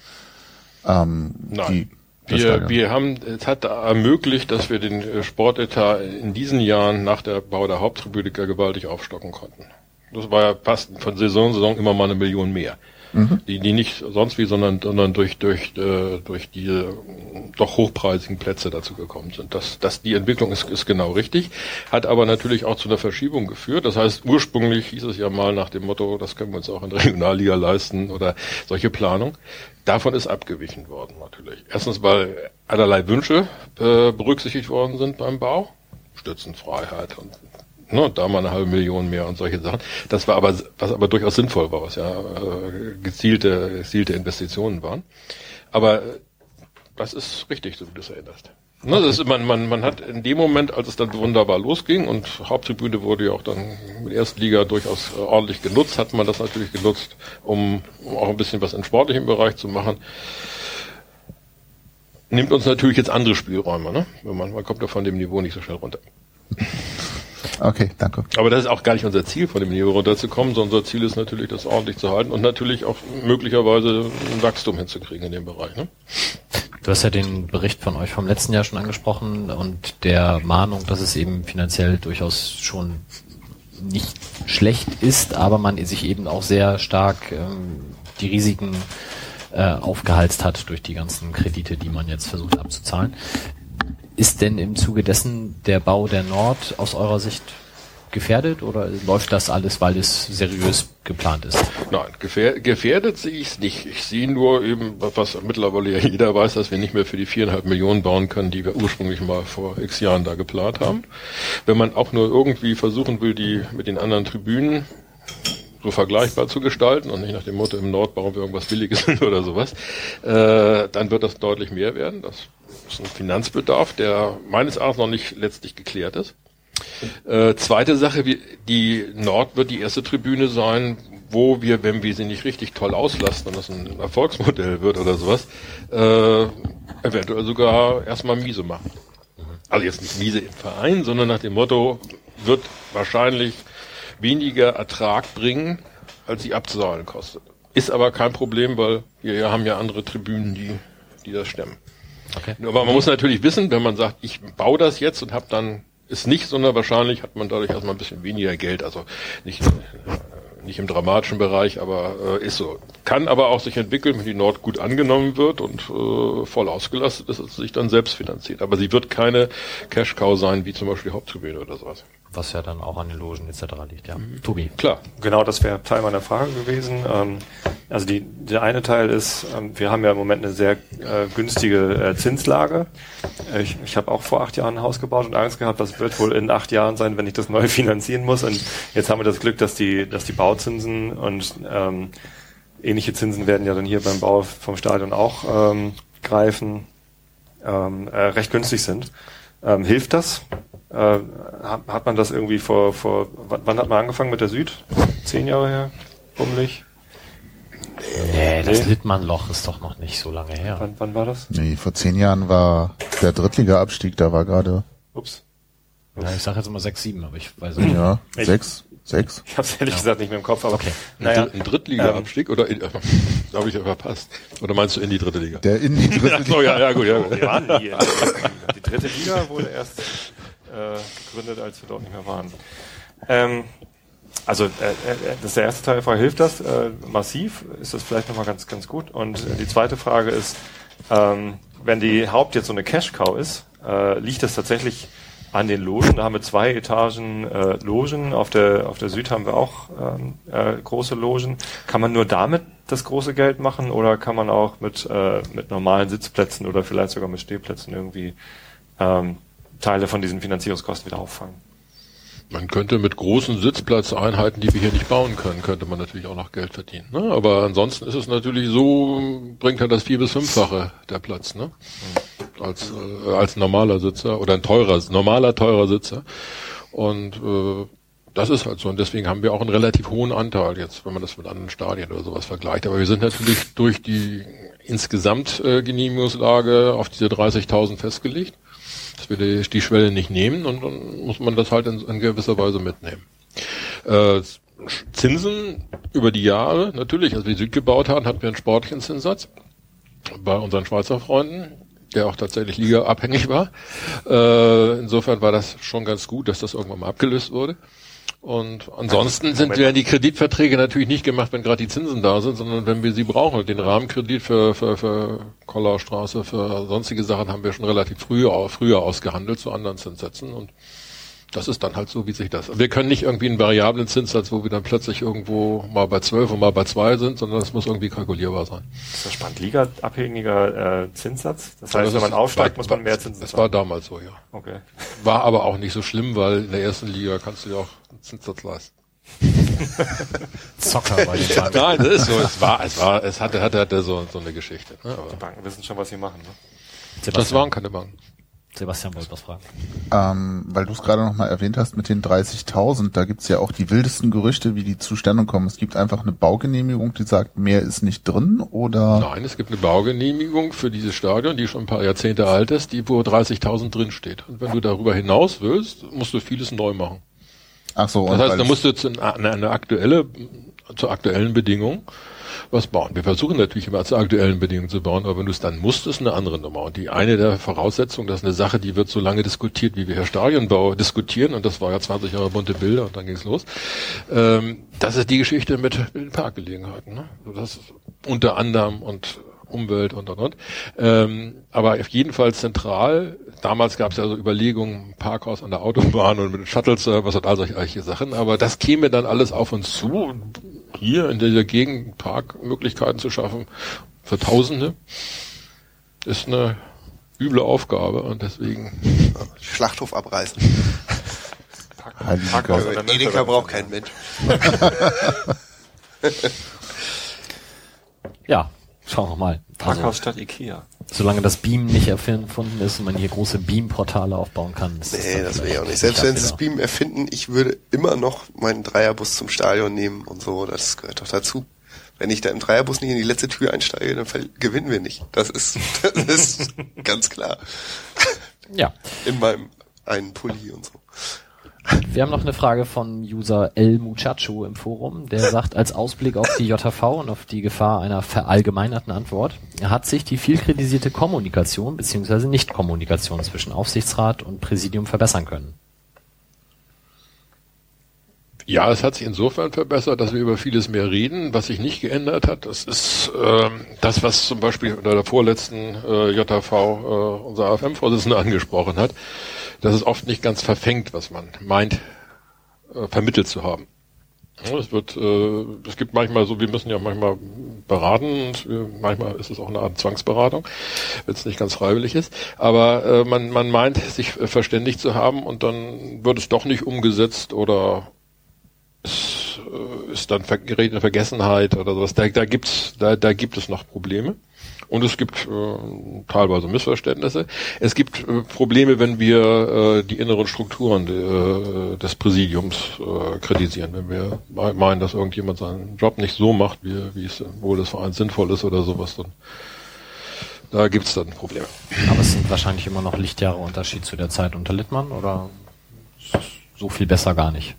Speaker 5: ähm, Nein. die wir, wir haben, es hat ermöglicht, dass wir den äh, Sportetat in diesen Jahren nach der Bau der Haupttribüne gewaltig aufstocken konnten. Das war ja fast von Saison zu Saison immer mal eine Million mehr. Mhm. Die, die nicht sonst wie, sondern, sondern durch, durch, äh, durch die äh, doch hochpreisigen Plätze dazu gekommen sind. Das, das, die Entwicklung ist, ist genau richtig, hat aber natürlich auch zu einer Verschiebung geführt. Das heißt, ursprünglich hieß es ja mal nach dem Motto, das können wir uns auch in der Regionalliga leisten oder solche Planung. Davon ist abgewichen worden natürlich. Erstens, weil allerlei Wünsche äh, berücksichtigt worden sind beim Bau. Stützenfreiheit und ne, da mal eine halbe Million mehr und solche Sachen. Das war aber, was aber durchaus sinnvoll war, was ja äh, gezielte, gezielte Investitionen waren. Aber das ist richtig, so wie du es erinnerst. Ne, das ist, man, man, man hat in dem Moment, als es dann wunderbar losging und Haupttribüne wurde ja auch dann mit Erstliga durchaus äh, ordentlich genutzt, hat man das natürlich genutzt, um, auch ein bisschen was im sportlichen Bereich zu machen. Nimmt uns natürlich jetzt andere Spielräume, ne? Wenn man, man kommt ja von dem Niveau nicht so schnell runter.
Speaker 2: Okay, danke.
Speaker 5: Aber das ist auch gar nicht unser Ziel, von dem Niveau runterzukommen, sondern unser Ziel ist natürlich, das ordentlich zu halten und natürlich auch möglicherweise ein Wachstum hinzukriegen in dem Bereich. Ne?
Speaker 1: Du hast ja den Bericht von euch vom letzten Jahr schon angesprochen und der Mahnung, dass es eben finanziell durchaus schon nicht schlecht ist, aber man sich eben auch sehr stark ähm, die Risiken äh, aufgehalst hat durch die ganzen Kredite, die man jetzt versucht abzuzahlen. Ist denn im Zuge dessen der Bau der Nord aus eurer Sicht gefährdet oder läuft das alles, weil es seriös geplant ist?
Speaker 5: Nein, gefährdet, gefährdet sehe ich es nicht. Ich sehe nur eben, was mittlerweile ja jeder weiß, dass wir nicht mehr für die viereinhalb Millionen bauen können, die wir ursprünglich mal vor x Jahren da geplant haben. Wenn man auch nur irgendwie versuchen will, die mit den anderen Tribünen so vergleichbar zu gestalten und nicht nach dem Motto, im Nord bauen wir irgendwas Billiges oder sowas, äh, dann wird das deutlich mehr werden. Das ist ein Finanzbedarf, der meines Erachtens noch nicht letztlich geklärt ist. Äh, zweite Sache, die Nord wird die erste Tribüne sein, wo wir, wenn wir sie nicht richtig toll auslasten und das ein Erfolgsmodell wird oder sowas, äh, eventuell sogar erstmal miese machen. Also jetzt nicht miese im Verein, sondern nach dem Motto, wird wahrscheinlich weniger Ertrag bringen, als sie abzahlen kostet. Ist aber kein Problem, weil wir haben ja andere Tribünen, die, die das stemmen. Okay. Aber man muss natürlich wissen, wenn man sagt, ich baue das jetzt und habe dann ist nicht, sondern wahrscheinlich hat man dadurch erstmal ein bisschen weniger Geld. Also nicht, äh, nicht im dramatischen Bereich, aber äh, ist so. Kann aber auch sich entwickeln, wenn die Nord gut angenommen wird und äh, voll ausgelastet ist, dass es sich dann selbst finanziert. Aber sie wird keine Cash-Cow sein, wie zum Beispiel die Haupttribüne oder sowas.
Speaker 1: Was ja dann auch an den Logen etc. liegt, ja. Mhm. Tobi.
Speaker 3: Klar. Genau, das wäre Teil meiner Frage gewesen. Ähm, Also die, der eine Teil ist, ähm, wir haben ja im Moment eine sehr äh, günstige äh, Zinslage. Äh, ich ich habe auch vor acht Jahren ein Haus gebaut und Angst gehabt, das wird wohl in acht Jahren sein, wenn ich das neu finanzieren muss. Und jetzt haben wir das Glück, dass die, dass die Bauzinsen und ähm, ähnliche Zinsen werden ja dann hier beim Bau vom Stadion auch ähm, greifen, ähm, äh, recht günstig sind. Ähm, hilft das? Äh, hat, hat man das irgendwie vor, vor wann, hat man angefangen mit der Süd? Zehn Jahre her? Bummelig?
Speaker 1: Nee, das
Speaker 3: Nee.
Speaker 1: Littmannloch ist doch noch nicht so lange her.
Speaker 3: Wann, wann war das?
Speaker 2: Nee, vor zehn Jahren war der Drittliga-Abstieg, da war gerade,
Speaker 3: Ups.
Speaker 1: Ja, ich sage jetzt immer sechs, sieben, aber ich weiß nicht.
Speaker 2: ja,
Speaker 3: Ich-
Speaker 2: sechs, sechs.
Speaker 3: Ich habe es ehrlich gesagt nicht mehr im Kopf, aber
Speaker 1: Okay.
Speaker 3: naja,
Speaker 5: Ein Drittliga-Abstieg oder in, da habe ich ja verpasst. Oder meinst du in die dritte Liga?
Speaker 2: Der in die dritte
Speaker 5: Ach so, ja, ja, gut, ja. gut.
Speaker 3: Liga. Die dritte Liga wurde erst äh, gegründet, als wir dort nicht mehr waren. Ähm, also äh, äh, das ist der erste Teil der Frage, hilft das äh, massiv? Ist das vielleicht nochmal ganz, ganz gut? Und äh, die zweite Frage ist, ähm, wenn die Haupt jetzt so eine Cash-Cow ist, äh, liegt das tatsächlich an den Logen? Da haben wir zwei Etagen äh, Logen. Auf der, auf der Süd haben wir auch ähm, äh, große Logen. Kann man nur damit das große Geld machen oder kann man auch mit, äh, mit normalen Sitzplätzen oder vielleicht sogar mit Stehplätzen irgendwie ähm, Teile von diesen Finanzierungskosten wieder auffangen?
Speaker 5: Man könnte mit großen Sitzplatzeinheiten, die wir hier nicht bauen können, könnte man natürlich auch noch Geld verdienen. Ne? Aber ansonsten ist es natürlich so, bringt er das vier bis fünffache der Platz, ne? Als, äh, als normaler Sitzer oder ein teurer, normaler teurer Sitzer. Und äh, das ist halt so. Und deswegen haben wir auch einen relativ hohen Anteil jetzt, wenn man das mit anderen Stadien oder sowas vergleicht. Aber wir sind natürlich durch die insgesamt äh, Genehmigungslage auf diese 30.000 festgelegt dass wir die, die Schwelle nicht nehmen und dann muss man das halt in, in gewisser Weise mitnehmen. Äh, Zinsen über die Jahre, natürlich, als wir Süd gebaut haben, hatten wir einen sportlichen Zinssatz bei unseren Schweizer Freunden, der auch tatsächlich ligaabhängig war. Äh, insofern war das schon ganz gut, dass das irgendwann mal abgelöst wurde. Und ansonsten sind wir die Kreditverträge natürlich nicht gemacht, wenn gerade die Zinsen da sind, sondern wenn wir sie brauchen. Den Rahmenkredit für, für, für Kollerstraße, für sonstige Sachen haben wir schon relativ früh, früher ausgehandelt zu anderen Zinssätzen und das ist dann halt so, wie sich das. Wir können nicht irgendwie einen variablen Zinssatz, wo wir dann plötzlich irgendwo mal bei 12 und mal bei 2 sind, sondern das muss irgendwie kalkulierbar sein.
Speaker 3: Ist das spannend? Liga-abhängiger äh, Zinssatz? Das heißt,
Speaker 5: Das
Speaker 3: wenn man aufsteigt,
Speaker 5: war-
Speaker 3: muss man mehr Zinsen
Speaker 5: Das war damals so, ja.
Speaker 3: Okay.
Speaker 5: War aber auch nicht so schlimm, weil in der ersten Liga kannst du ja auch einen Zinssatz leisten.
Speaker 1: Zocker bei den Banken.
Speaker 5: Nein, das ist so. Es war, es war, es hatte, hatte, hatte so, so eine Geschichte. Ne? Aber
Speaker 3: Banken wissen schon, was sie machen. Ne?
Speaker 5: das waren keine Banken.
Speaker 1: Sebastian wollte was fragen.
Speaker 2: Ähm, weil du es gerade noch mal erwähnt hast mit den 30.000, da gibt's ja auch die wildesten Gerüchte, wie die zustande kommen. Es gibt einfach eine Baugenehmigung, die sagt, mehr ist nicht drin oder
Speaker 5: Nein, es gibt eine Baugenehmigung für dieses Stadion, die schon ein paar Jahrzehnte alt ist, die wo 30.000 drin steht. Und wenn du darüber hinaus willst, musst du vieles neu machen.
Speaker 2: ach so,
Speaker 5: Das
Speaker 2: und
Speaker 5: heißt, da musst du jetzt in eine, eine aktuelle, zur aktuellen Bedingung was bauen. Wir versuchen natürlich immer zur aktuellen Bedingung zu bauen, aber wenn du es dann musst, ist eine andere Nummer. Und die eine der Voraussetzungen, das ist eine Sache, die wird so lange diskutiert, wie wir hier Stadionbau diskutieren, und das war ja 20 Jahre bunte Bilder und dann ging's los. Ähm, das ist die Geschichte mit, den Parkgelegenheiten. Ne? Das ist unter anderem und Umwelt und und und. Ähm, aber auf jeden Fall zentral. Damals gab es ja so Überlegungen, Parkhaus an der Autobahn und mit Shuttle-Service und all solche Sachen. Aber das käme dann alles auf uns zu, hier in dieser Gegend Parkmöglichkeiten zu schaffen für Tausende. Ist eine üble Aufgabe und deswegen
Speaker 4: Schlachthof abreißen.
Speaker 3: Parkhaus
Speaker 4: Edeka braucht kein Mensch.
Speaker 1: Ja, schauen wir mal.
Speaker 3: Parkhaus statt Ikea.
Speaker 1: Solange das Beam nicht erfunden ist und man hier große Beam-Portale aufbauen kann. ist
Speaker 4: Nee, das will ich auch nicht. Selbst wenn sie das. Beam erfinden, ich würde immer noch meinen Dreierbus zum Stadion nehmen und so. Das gehört doch dazu. Wenn ich da im Dreierbus nicht in die letzte Tür einsteige, dann gewinnen wir nicht. Das ist, das ist ganz klar.
Speaker 1: Ja.
Speaker 4: In meinem einen Pulli und so.
Speaker 1: Wir haben noch eine Frage von User El Muchacho im Forum, der sagt, als Ausblick auf die JV und auf die Gefahr einer verallgemeinerten Antwort, hat sich die viel kritisierte Kommunikation bzw. Nichtkommunikation zwischen Aufsichtsrat und Präsidium verbessern können.
Speaker 5: Ja, es hat sich insofern verbessert, dass wir über vieles mehr reden. Was sich nicht geändert hat, das ist ähm, das, was zum Beispiel unter der vorletzten äh, JV äh, unser AFM-Vorsitzender angesprochen hat, dass es oft nicht ganz verfängt, was man meint, äh, vermittelt zu haben. Es wird, äh, es gibt manchmal so, wir müssen ja manchmal beraten und äh, manchmal ist es auch eine Art Zwangsberatung, wenn es nicht ganz freiwillig ist. Aber äh, man, man meint, sich verständigt zu haben und dann wird es doch nicht umgesetzt oder es äh, ist dann gerät in Vergessenheit oder sowas. Da, da gibt's, da, da gibt es noch Probleme. Und es gibt äh, teilweise Missverständnisse. Es gibt äh, Probleme, wenn wir äh, die inneren Strukturen de, äh, des Präsidiums äh, kritisieren. Wenn wir meinen, dass irgendjemand seinen Job nicht so macht, wie, wie es wohl des Vereins sinnvoll ist oder sowas, dann da gibt's dann Probleme.
Speaker 1: Aber es sind wahrscheinlich immer noch Lichtjahre Unterschied zu der Zeit unter Littmann oder so viel besser gar nicht?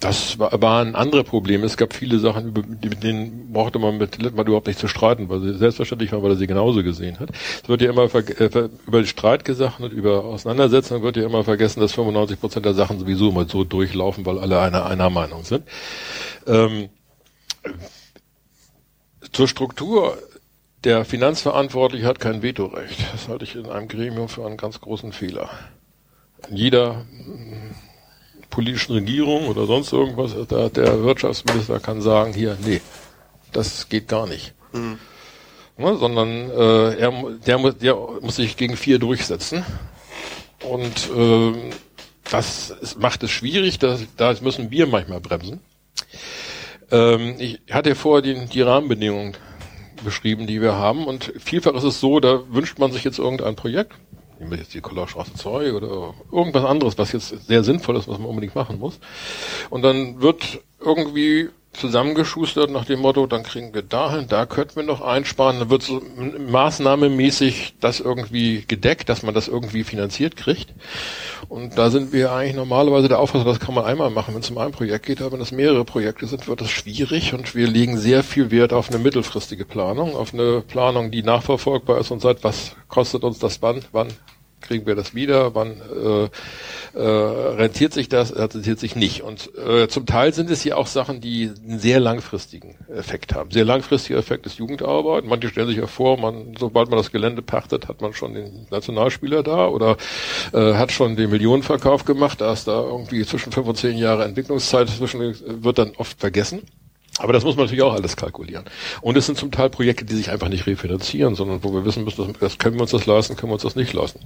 Speaker 5: Das war, waren andere Probleme. Es gab viele Sachen, mit denen brauchte man mit Littmann überhaupt nicht zu streiten, weil sie selbstverständlich waren, weil er sie genauso gesehen hat. Es wird ja immer äh, über Streit gesagt und über Auseinandersetzung wird ja immer vergessen, dass 95 Prozent der Sachen sowieso mal so durchlaufen, weil alle einer, einer Meinung sind. Ähm, zur Struktur der Finanzverantwortliche hat kein Vetorecht. Das halte ich in einem Gremium für einen ganz großen Fehler. Jeder politischen Regierung oder sonst irgendwas, da der Wirtschaftsminister kann sagen, hier, nee, das geht gar nicht. Mhm. Ja, sondern äh, er, der, der muss sich gegen vier durchsetzen. Und äh, das ist, macht es schwierig, da, da müssen wir manchmal bremsen. Ähm, ich hatte vorher die, die Rahmenbedingungen beschrieben, die wir haben. Und vielfach ist es so, da wünscht man sich jetzt irgendein Projekt, nehmen wir jetzt die Kollerstraße 2 oder irgendwas anderes, was jetzt sehr sinnvoll ist, was man unbedingt machen muss. Und dann wird irgendwie zusammengeschustert nach dem Motto, dann kriegen wir dahin, da könnten wir noch einsparen, dann wird so maßnahmemäßig das irgendwie gedeckt, dass man das irgendwie finanziert kriegt. Und da sind wir eigentlich normalerweise der Auffassung, das kann man einmal machen, wenn es um ein Projekt geht, aber wenn es mehrere Projekte sind, wird das schwierig. Und wir legen sehr viel Wert auf eine mittelfristige Planung, auf eine Planung, die nachverfolgbar ist und sagt, was kostet uns das wann, wann kriegen wir das wieder, wann äh, äh, rentiert sich das, rentiert sich nicht. Und äh, zum Teil sind es ja auch Sachen, die einen sehr langfristigen Effekt haben. Sehr langfristiger Effekt ist Jugendarbeit. Manche stellen sich ja vor, man, sobald man das Gelände pachtet, hat man schon den Nationalspieler da oder äh, hat schon den Millionenverkauf gemacht. Da ist da irgendwie zwischen fünf und zehn Jahre Entwicklungszeit zwischen, wird dann oft vergessen. Aber das muss man natürlich auch alles kalkulieren. Und es sind zum Teil Projekte, die sich einfach nicht refinanzieren, sondern wo wir wissen müssen, das können wir uns das leisten, können wir uns das nicht leisten.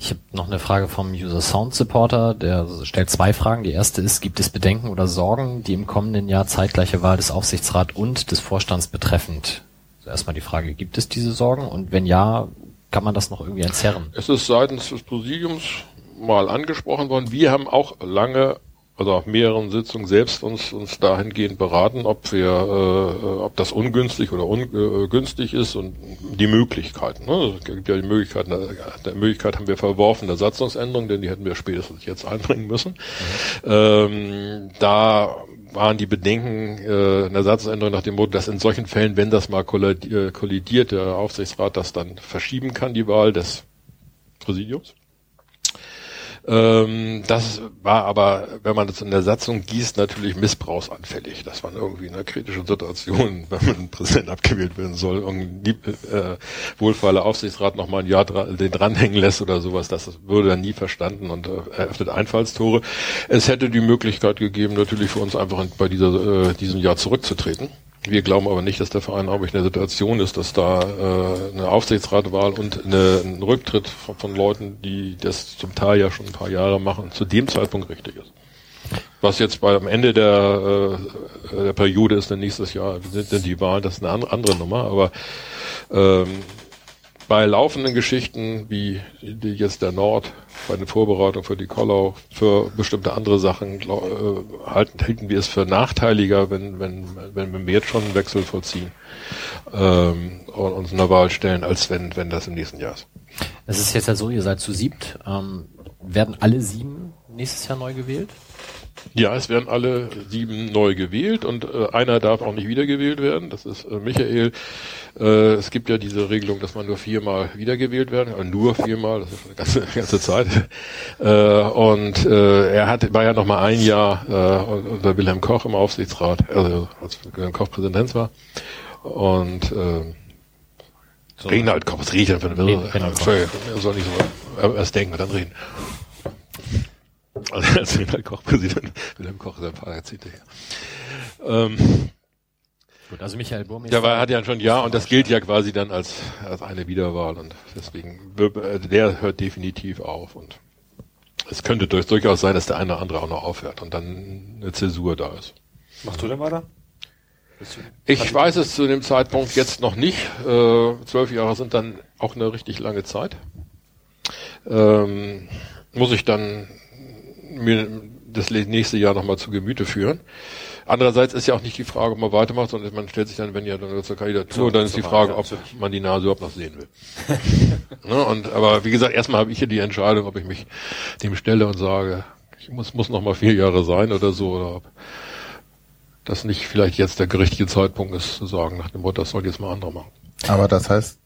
Speaker 1: Ich habe noch eine Frage vom User Sound Supporter, der stellt zwei Fragen. Die erste ist, gibt es Bedenken oder Sorgen, die im kommenden Jahr zeitgleiche Wahl des Aufsichtsrats und des Vorstands betreffend? Also erstmal die Frage, gibt es diese Sorgen? Und wenn ja, kann man das noch irgendwie entzerren?
Speaker 5: Es ist seitens des Präsidiums mal angesprochen worden. Wir haben auch lange also auf mehreren Sitzungen selbst uns, uns dahingehend beraten, ob wir, äh, ob das ungünstig oder ungünstig äh, ist und die Möglichkeiten. Ne? Es gibt ja die Möglichkeiten, der Möglichkeit haben wir verworfen, der Satzungsänderung, denn die hätten wir spätestens jetzt einbringen müssen. Mhm. Ähm, da waren die Bedenken äh, in der Satzungsänderung nach dem Motto, dass in solchen Fällen, wenn das mal kollidiert, kollidiert der Aufsichtsrat das dann verschieben kann, die Wahl des Präsidiums. Ähm, das war aber, wenn man das in der Satzung gießt, natürlich missbrauchsanfällig. Das war irgendwie in einer kritischen Situation, wenn man Präsident abgewählt werden soll, irgendwie äh, wohlfeiler Aufsichtsrat noch mal ein Jahr dran, den dranhängen lässt oder sowas. Das würde dann nie verstanden und äh, eröffnet Einfallstore. Es hätte die Möglichkeit gegeben, natürlich für uns einfach bei dieser, äh, diesem Jahr zurückzutreten. Wir glauben aber nicht, dass der Verein Hamburg in der Situation ist, dass da äh, eine Aufsichtsratwahl und eine, ein Rücktritt von, von, Leuten, die das zum Teil ja schon ein paar Jahre machen, zu dem Zeitpunkt richtig ist. Was jetzt bei, am Ende der, äh, der Periode ist, dann nächstes Jahr sind, sind die Wahlen, das ist eine andere Nummer, aber ähm, bei laufenden Geschichten wie die jetzt der Nord, bei den Vorbereitungen für die Kollau, für bestimmte andere Sachen, äh, halten, halten wir es für nachteiliger, wenn, wenn, wenn wir jetzt schon einen Wechsel vollziehen ähm, und uns einer Wahl stellen, als wenn, wenn das im nächsten Jahr ist.
Speaker 1: Es ist jetzt ja so, ihr seid zu siebt. Ähm, werden alle sieben nächstes Jahr neu gewählt?
Speaker 5: Ja, es werden alle sieben neu gewählt und äh, einer darf auch nicht wiedergewählt werden. Das ist äh, Michael. Äh, es gibt ja diese Regelung, dass man nur viermal wiedergewählt werden kann. Nur viermal, das ist eine ganze, ganze Zeit. Äh, und äh, er hat, war ja noch mal ein Jahr äh, unter Wilhelm Koch im Aufsichtsrat, also als Wilhelm Koch Präsident war. Und so. Reinhard Koch, was rede ich denn für eine? Entschuldigung, soll nicht so erst denken und dann reden. Also als Wilhelm Koch Präsident, Wilhelm Koch ist ein paar Jahrzehnte her. Ähm,
Speaker 1: Gut, also Michael Burmeister.
Speaker 5: der war, hat ja schon ja und das gilt ja quasi dann als, als eine Wiederwahl und deswegen äh, der hört definitiv auf und es könnte durch, durchaus sein, dass der eine oder andere auch noch aufhört und dann eine Zäsur da ist.
Speaker 3: Machst du denn weiter?
Speaker 5: Ich weiß es zu dem Zeitpunkt jetzt noch nicht. Äh, Zwölf Jahre sind dann auch eine richtig lange Zeit. Ähm, muss ich dann mir das nächste Jahr nochmal zu Gemüte führen. Andererseits ist ja auch nicht die Frage, ob man weitermacht, sondern man stellt sich dann, wenn ja dann zur Kandidatur,
Speaker 3: So,
Speaker 5: dann ist die Frage, ob
Speaker 3: ja,
Speaker 5: man die Nase überhaupt noch sehen will. ne, und, aber wie gesagt, erstmal habe ich hier die Entscheidung, ob ich mich dem stelle und sage, ich muss, muss noch mal vier Jahre sein oder so, oder ob das nicht vielleicht jetzt der richtige Zeitpunkt ist, zu sagen, nach dem Motto, das soll jetzt mal andere machen.
Speaker 2: Aber das heißt,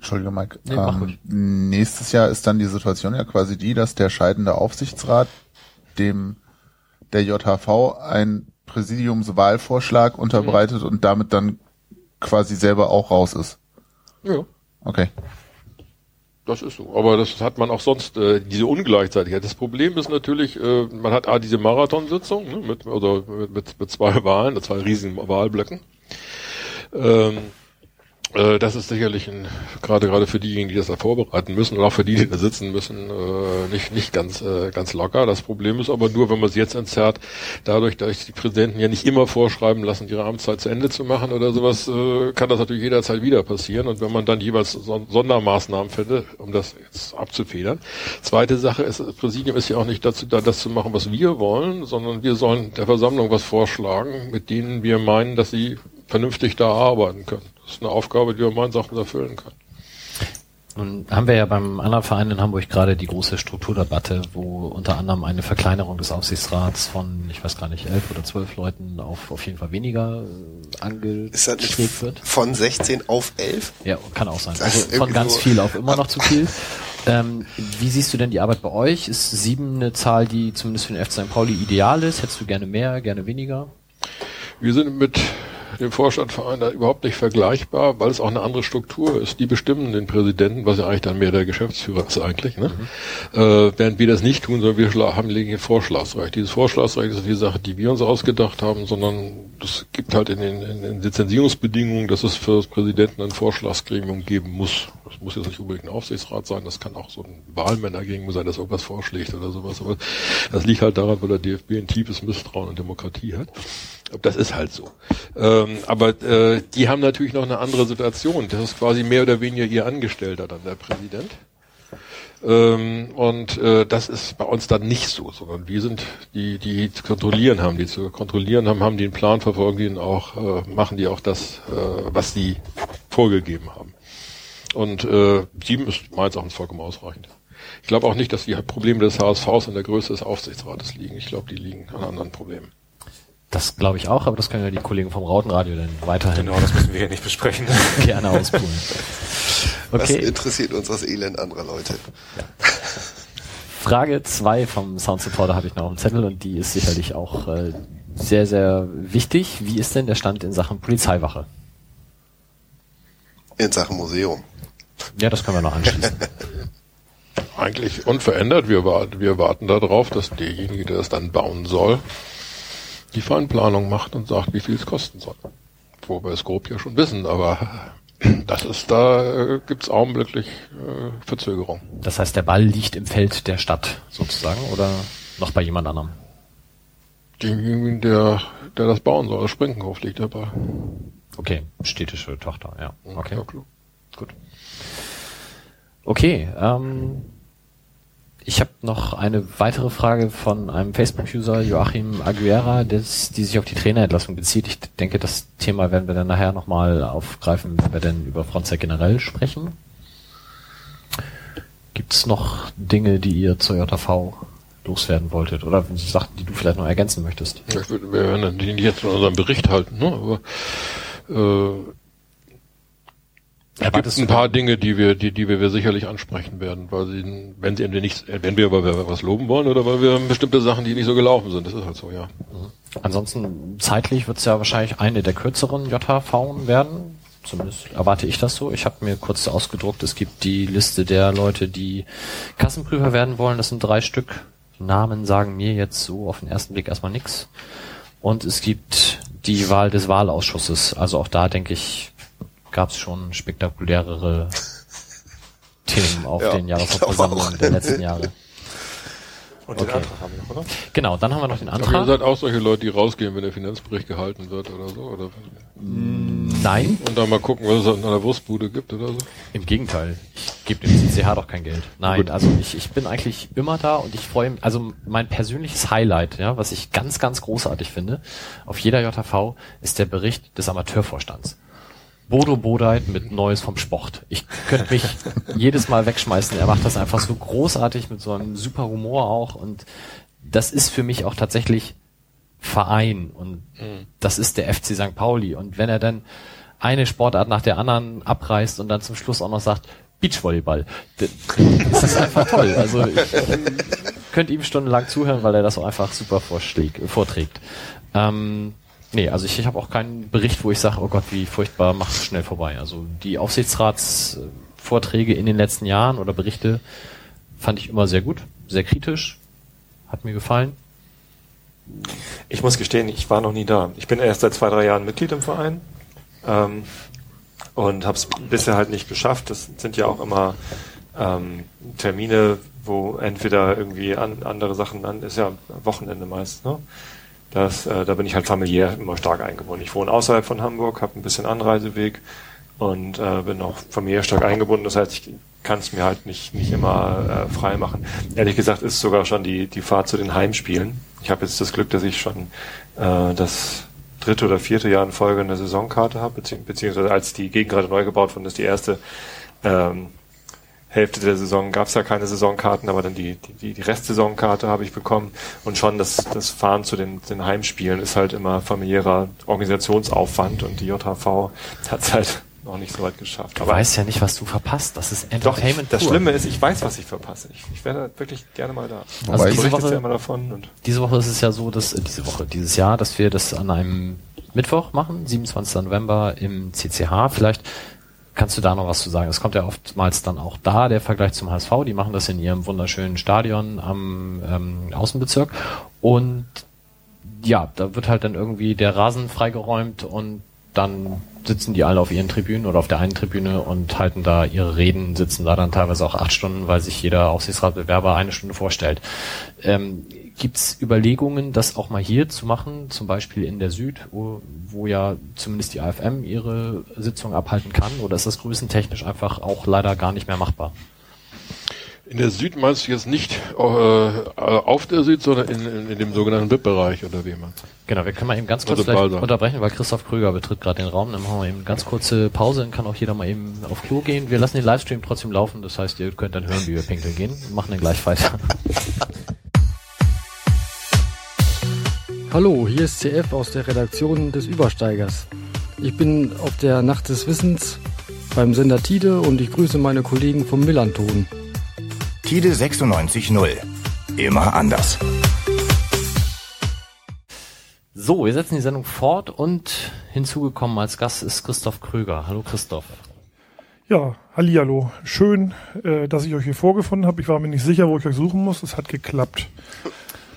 Speaker 2: Entschuldige Mike,
Speaker 1: Nee,
Speaker 2: ähm, nächstes Jahr ist dann die Situation ja quasi die, dass der scheidende Aufsichtsrat dem der JHV ein Präsidiumswahlvorschlag unterbreitet und damit dann quasi selber auch raus ist.
Speaker 5: Ja.
Speaker 2: Okay.
Speaker 5: Das ist so. Aber das hat man auch sonst, äh, diese Ungleichzeitigkeit. Das Problem ist natürlich, äh, man hat A, diese Marathonsitzung, ne, mit, oder mit, mit, mit zwei Wahlen, zwei riesigen Wahlblöcken. Ähm, äh, das ist sicherlich ein, gerade gerade für diejenigen, die das da vorbereiten müssen und auch für die, die da sitzen müssen, äh, nicht nicht ganz äh, ganz locker. Das Problem ist aber nur, wenn man es jetzt entzerrt, dadurch, dass die Präsidenten ja nicht immer vorschreiben lassen, ihre Amtszeit zu Ende zu machen oder sowas, äh, kann das natürlich jederzeit wieder passieren. Und wenn man dann jeweils Son Sondermaßnahmen fände, um das jetzt abzufedern. Zweite Sache ist, das Präsidium ist ja auch nicht dazu da, das zu machen, was wir wollen, sondern wir sollen der Versammlung was vorschlagen, mit denen wir meinen, dass sie vernünftig da arbeiten können. Das ist eine Aufgabe, die wir meinen Sachen erfüllen können.
Speaker 1: Nun haben wir ja beim anderen Verein in Hamburg gerade die große Strukturdebatte, wo unter anderem eine Verkleinerung des Aufsichtsrats von, ich weiß gar nicht, elf oder zwölf Leuten auf auf jeden Fall weniger äh, angestrebt wird.
Speaker 4: von 16 auf 11?
Speaker 1: Ja, kann auch sein. Also von ganz
Speaker 4: so-
Speaker 1: viel auf immer noch zu viel. Ähm, wie siehst du denn die Arbeit bei euch? Ist sieben eine Zahl, die zumindest für den FC St. Pauli ideal ist? Hättest du gerne mehr, gerne weniger?
Speaker 5: Wir sind mit dem Vorstandverein da überhaupt nicht vergleichbar, weil es auch eine andere Struktur ist. Die bestimmen den Präsidenten, was ja eigentlich dann mehr der Geschäftsführer ist eigentlich. Ne? Äh, während wir das nicht tun, sondern wir haben legen hier Vorschlagsrecht. Dieses Vorschlagsrecht ist nicht die Sache, die wir uns ausgedacht haben, sondern es gibt halt in den, in den Lizenzierungsbedingungen, dass es für das Präsidenten ein Vorschlagsgremium geben muss. Das muss jetzt nicht unbedingt ein Aufsichtsrat sein, das kann auch so ein Wahlmännergremium sein, das irgendwas vorschlägt oder sowas. Aber das liegt halt daran, weil der DFB ein tiefes Misstrauen und Demokratie hat. Das ist halt so. Ähm, aber äh, die haben natürlich noch eine andere Situation. Das ist quasi mehr oder weniger ihr Angestellter dann, der Präsident. Ähm, und äh, das ist bei uns dann nicht so, sondern wir sind die, die zu kontrollieren haben, die zu kontrollieren haben, haben die einen Plan, verfolgen die auch, äh, machen die auch das, äh, was die vorgegeben haben. Und äh, sieben ist meines Erachtens vollkommen ausreichend. Ich glaube auch nicht, dass die Probleme des HSVs in der Größe des Aufsichtsrates liegen. Ich glaube, die liegen an anderen Problemen.
Speaker 1: Das glaube ich auch, aber das können ja die Kollegen vom Rautenradio dann weiterhin
Speaker 3: Genau, das müssen wir hier nicht besprechen.
Speaker 1: gerne auspulen.
Speaker 4: Was
Speaker 1: Okay,
Speaker 4: interessiert uns das Elend anderer Leute?
Speaker 1: Frage zwei vom Sound Supporter habe ich noch dem Zettel und die ist sicherlich auch äh, sehr, sehr wichtig. Wie ist denn der Stand in Sachen Polizeiwache?
Speaker 4: In Sachen Museum.
Speaker 1: Ja, das können wir noch anschließen.
Speaker 5: Eigentlich unverändert. Wir warten, wir warten darauf, dass derjenige, der das dann bauen soll, die Feinplanung macht und sagt, wie viel es kosten soll. Wo wir es grob ja schon wissen, aber das ist, da äh, gibt es augenblicklich äh, Verzögerung.
Speaker 1: Das heißt, der Ball liegt im Feld der Stadt sozusagen oder noch bei jemand anderem?
Speaker 5: Denjenigen, der, der das bauen soll, das Sprinkenhof liegt dabei.
Speaker 1: Okay, städtische Tochter, ja. Okay,
Speaker 5: Ja,
Speaker 1: gut. Okay, ähm, ich habe noch eine weitere Frage von einem Facebook-User, Joachim Aguera, des, die sich auf die Trainerentlassung bezieht. Ich denke, das Thema werden wir dann nachher nochmal aufgreifen, wenn wir denn über Fronzeit generell sprechen. Gibt es noch Dinge, die ihr zur JV loswerden wolltet? Oder Sachen, die du vielleicht noch ergänzen möchtest?
Speaker 5: Ich würde, wir werden nicht jetzt in unserem Bericht halten, ne? aber äh, es gibt ein paar Dinge, die wir, die, die wir sicherlich ansprechen werden, weil sie, wenn sie entweder nicht, wenn wir, weil wir was loben wollen oder weil wir bestimmte Sachen, die nicht so gelaufen sind, das ist halt so, ja.
Speaker 1: Ansonsten zeitlich wird es ja wahrscheinlich eine der kürzeren JHV werden. Zumindest erwarte ich das so. Ich habe mir kurz ausgedruckt, es gibt die Liste der Leute, die Kassenprüfer werden wollen. Das sind drei Stück. Namen sagen mir jetzt so auf den ersten Blick erstmal nix. Und es gibt die Wahl des Wahlausschusses. Also auch da denke ich, gab es schon spektakulärere Themen auf
Speaker 4: Ja,
Speaker 1: den Jahreshauptversammlungen der letzten Jahre.
Speaker 3: Und den
Speaker 1: Okay.
Speaker 3: Antrag haben wir noch, oder?
Speaker 1: Genau, dann haben wir noch den
Speaker 5: Aber ihr
Speaker 1: Antrag.
Speaker 5: seid auch solche Leute, die rausgehen, wenn der Finanzbericht gehalten wird oder so, oder?
Speaker 1: Nein,
Speaker 5: Und dann mal gucken, was es an einer Wurstbude gibt oder so.
Speaker 1: im Gegenteil. Ich gebe dem CCH doch kein Geld. Nein,
Speaker 5: Gut.
Speaker 1: also ich, ich bin eigentlich immer da und ich freue mich, also mein persönliches Highlight, ja, was ich ganz, ganz großartig finde, auf jeder JV ist der Bericht des Amateurvorstands. Bodo Bodeit mit Neues vom Sport. Ich könnte mich jedes Mal wegschmeißen. Er macht das einfach so großartig mit so einem super Humor auch und das ist für mich auch tatsächlich Verein und das ist der FC St. Pauli und wenn er dann eine Sportart nach der anderen abreißt und dann zum Schluss auch noch sagt Beachvolleyball, dann ist das einfach toll. Also ich könnte ihm stundenlang zuhören, weil er das auch einfach super vorschlägt, vorträgt. Ähm, nee, also ich, ich habe auch keinen Bericht, wo ich sage, oh Gott, wie furchtbar, mach schnell vorbei. Also die Aufsichtsratsvorträge in den letzten Jahren oder Berichte fand ich immer sehr gut, sehr kritisch, hat mir gefallen.
Speaker 3: Ich muss gestehen, ich war noch nie da. Ich bin erst seit zwei, drei Jahren Mitglied im Verein ähm, und habe es bisher halt nicht geschafft. Das sind ja auch immer ähm, Termine, wo entweder irgendwie an, andere Sachen an, ist ja Wochenende meist, ne? Das, äh, da bin ich halt familiär immer stark eingebunden. Ich wohne außerhalb von Hamburg, habe ein bisschen Anreiseweg und äh, bin auch familiär stark eingebunden. Das heißt, ich kann es mir halt nicht, nicht immer äh, frei machen. Ehrlich gesagt ist sogar schon die, die Fahrt zu den Heimspielen. Ich habe jetzt das Glück, dass ich schon äh, das dritte oder vierte Jahr in Folge eine Saisonkarte habe, bezieh beziehungsweise als die Gegend gerade neu gebaut wurde, ist die erste ähm, Hälfte der Saison gab es ja keine Saisonkarten, aber dann die, die, die Restsaisonkarte habe ich bekommen. Und schon das, das Fahren zu den, den Heimspielen ist halt immer familiärer Organisationsaufwand und die JHV hat es halt noch nicht so weit geschafft.
Speaker 1: Du weißt ja nicht, was du verpasst. Das ist
Speaker 3: doch,
Speaker 1: Entertainment
Speaker 3: das. Schlimme ist, ich weiß, was ich verpasse. Ich, ich wäre wirklich gerne mal da.
Speaker 1: Also
Speaker 2: Wobei
Speaker 1: diese Woche-
Speaker 3: ja immer davon
Speaker 1: Diese Woche ist es ja so, dass äh, diese Woche, dieses Jahr, dass wir das an einem Mittwoch machen, 27. November im CCH. Vielleicht kannst du da noch was zu sagen. Es kommt ja oftmals dann auch da der Vergleich zum HSV. Die machen das in ihrem wunderschönen Stadion am ähm, Außenbezirk und ja, da wird halt dann irgendwie der Rasen freigeräumt und dann sitzen die alle auf ihren Tribünen oder auf der einen Tribüne und halten da ihre Reden, sitzen da dann teilweise auch acht Stunden, weil sich jeder Aufsichtsratbewerber eine Stunde vorstellt. Ähm, Gibt es Überlegungen, das auch mal hier zu machen, zum Beispiel in der Süd, wo, wo ja zumindest die AFM ihre Sitzung abhalten kann, oder ist das größentechnisch einfach auch leider gar nicht mehr machbar?
Speaker 5: In der Süd meinst du jetzt nicht äh, auf der Süd, sondern in, in, in dem sogenannten VIP-Bereich oder wie man?
Speaker 1: Genau, wir können mal eben ganz kurz
Speaker 5: Also
Speaker 1: unterbrechen, weil Christoph Kröger betritt gerade den Raum. Dann machen wir eben eine ganz kurze Pause, dann kann auch jeder mal eben auf Klo gehen. Wir lassen den Livestream trotzdem laufen, das heißt, ihr könnt dann hören, wie wir pinkeln gehen. Wir machen dann gleich weiter.
Speaker 6: Hallo, hier ist CF aus der Redaktion des Übersteigers. Ich bin auf der Nacht des Wissens beim Sender Tide und ich grüße meine Kollegen vom Millanton.
Speaker 7: Tide 96.0. Immer anders.
Speaker 1: So, wir setzen die Sendung fort und hinzugekommen als Gast ist Christoph Kröger. Hallo Christoph.
Speaker 8: Ja, hallihallo. Schön, äh, dass ich euch hier vorgefunden habe. Ich war mir nicht sicher, wo ich euch suchen muss. Es hat geklappt.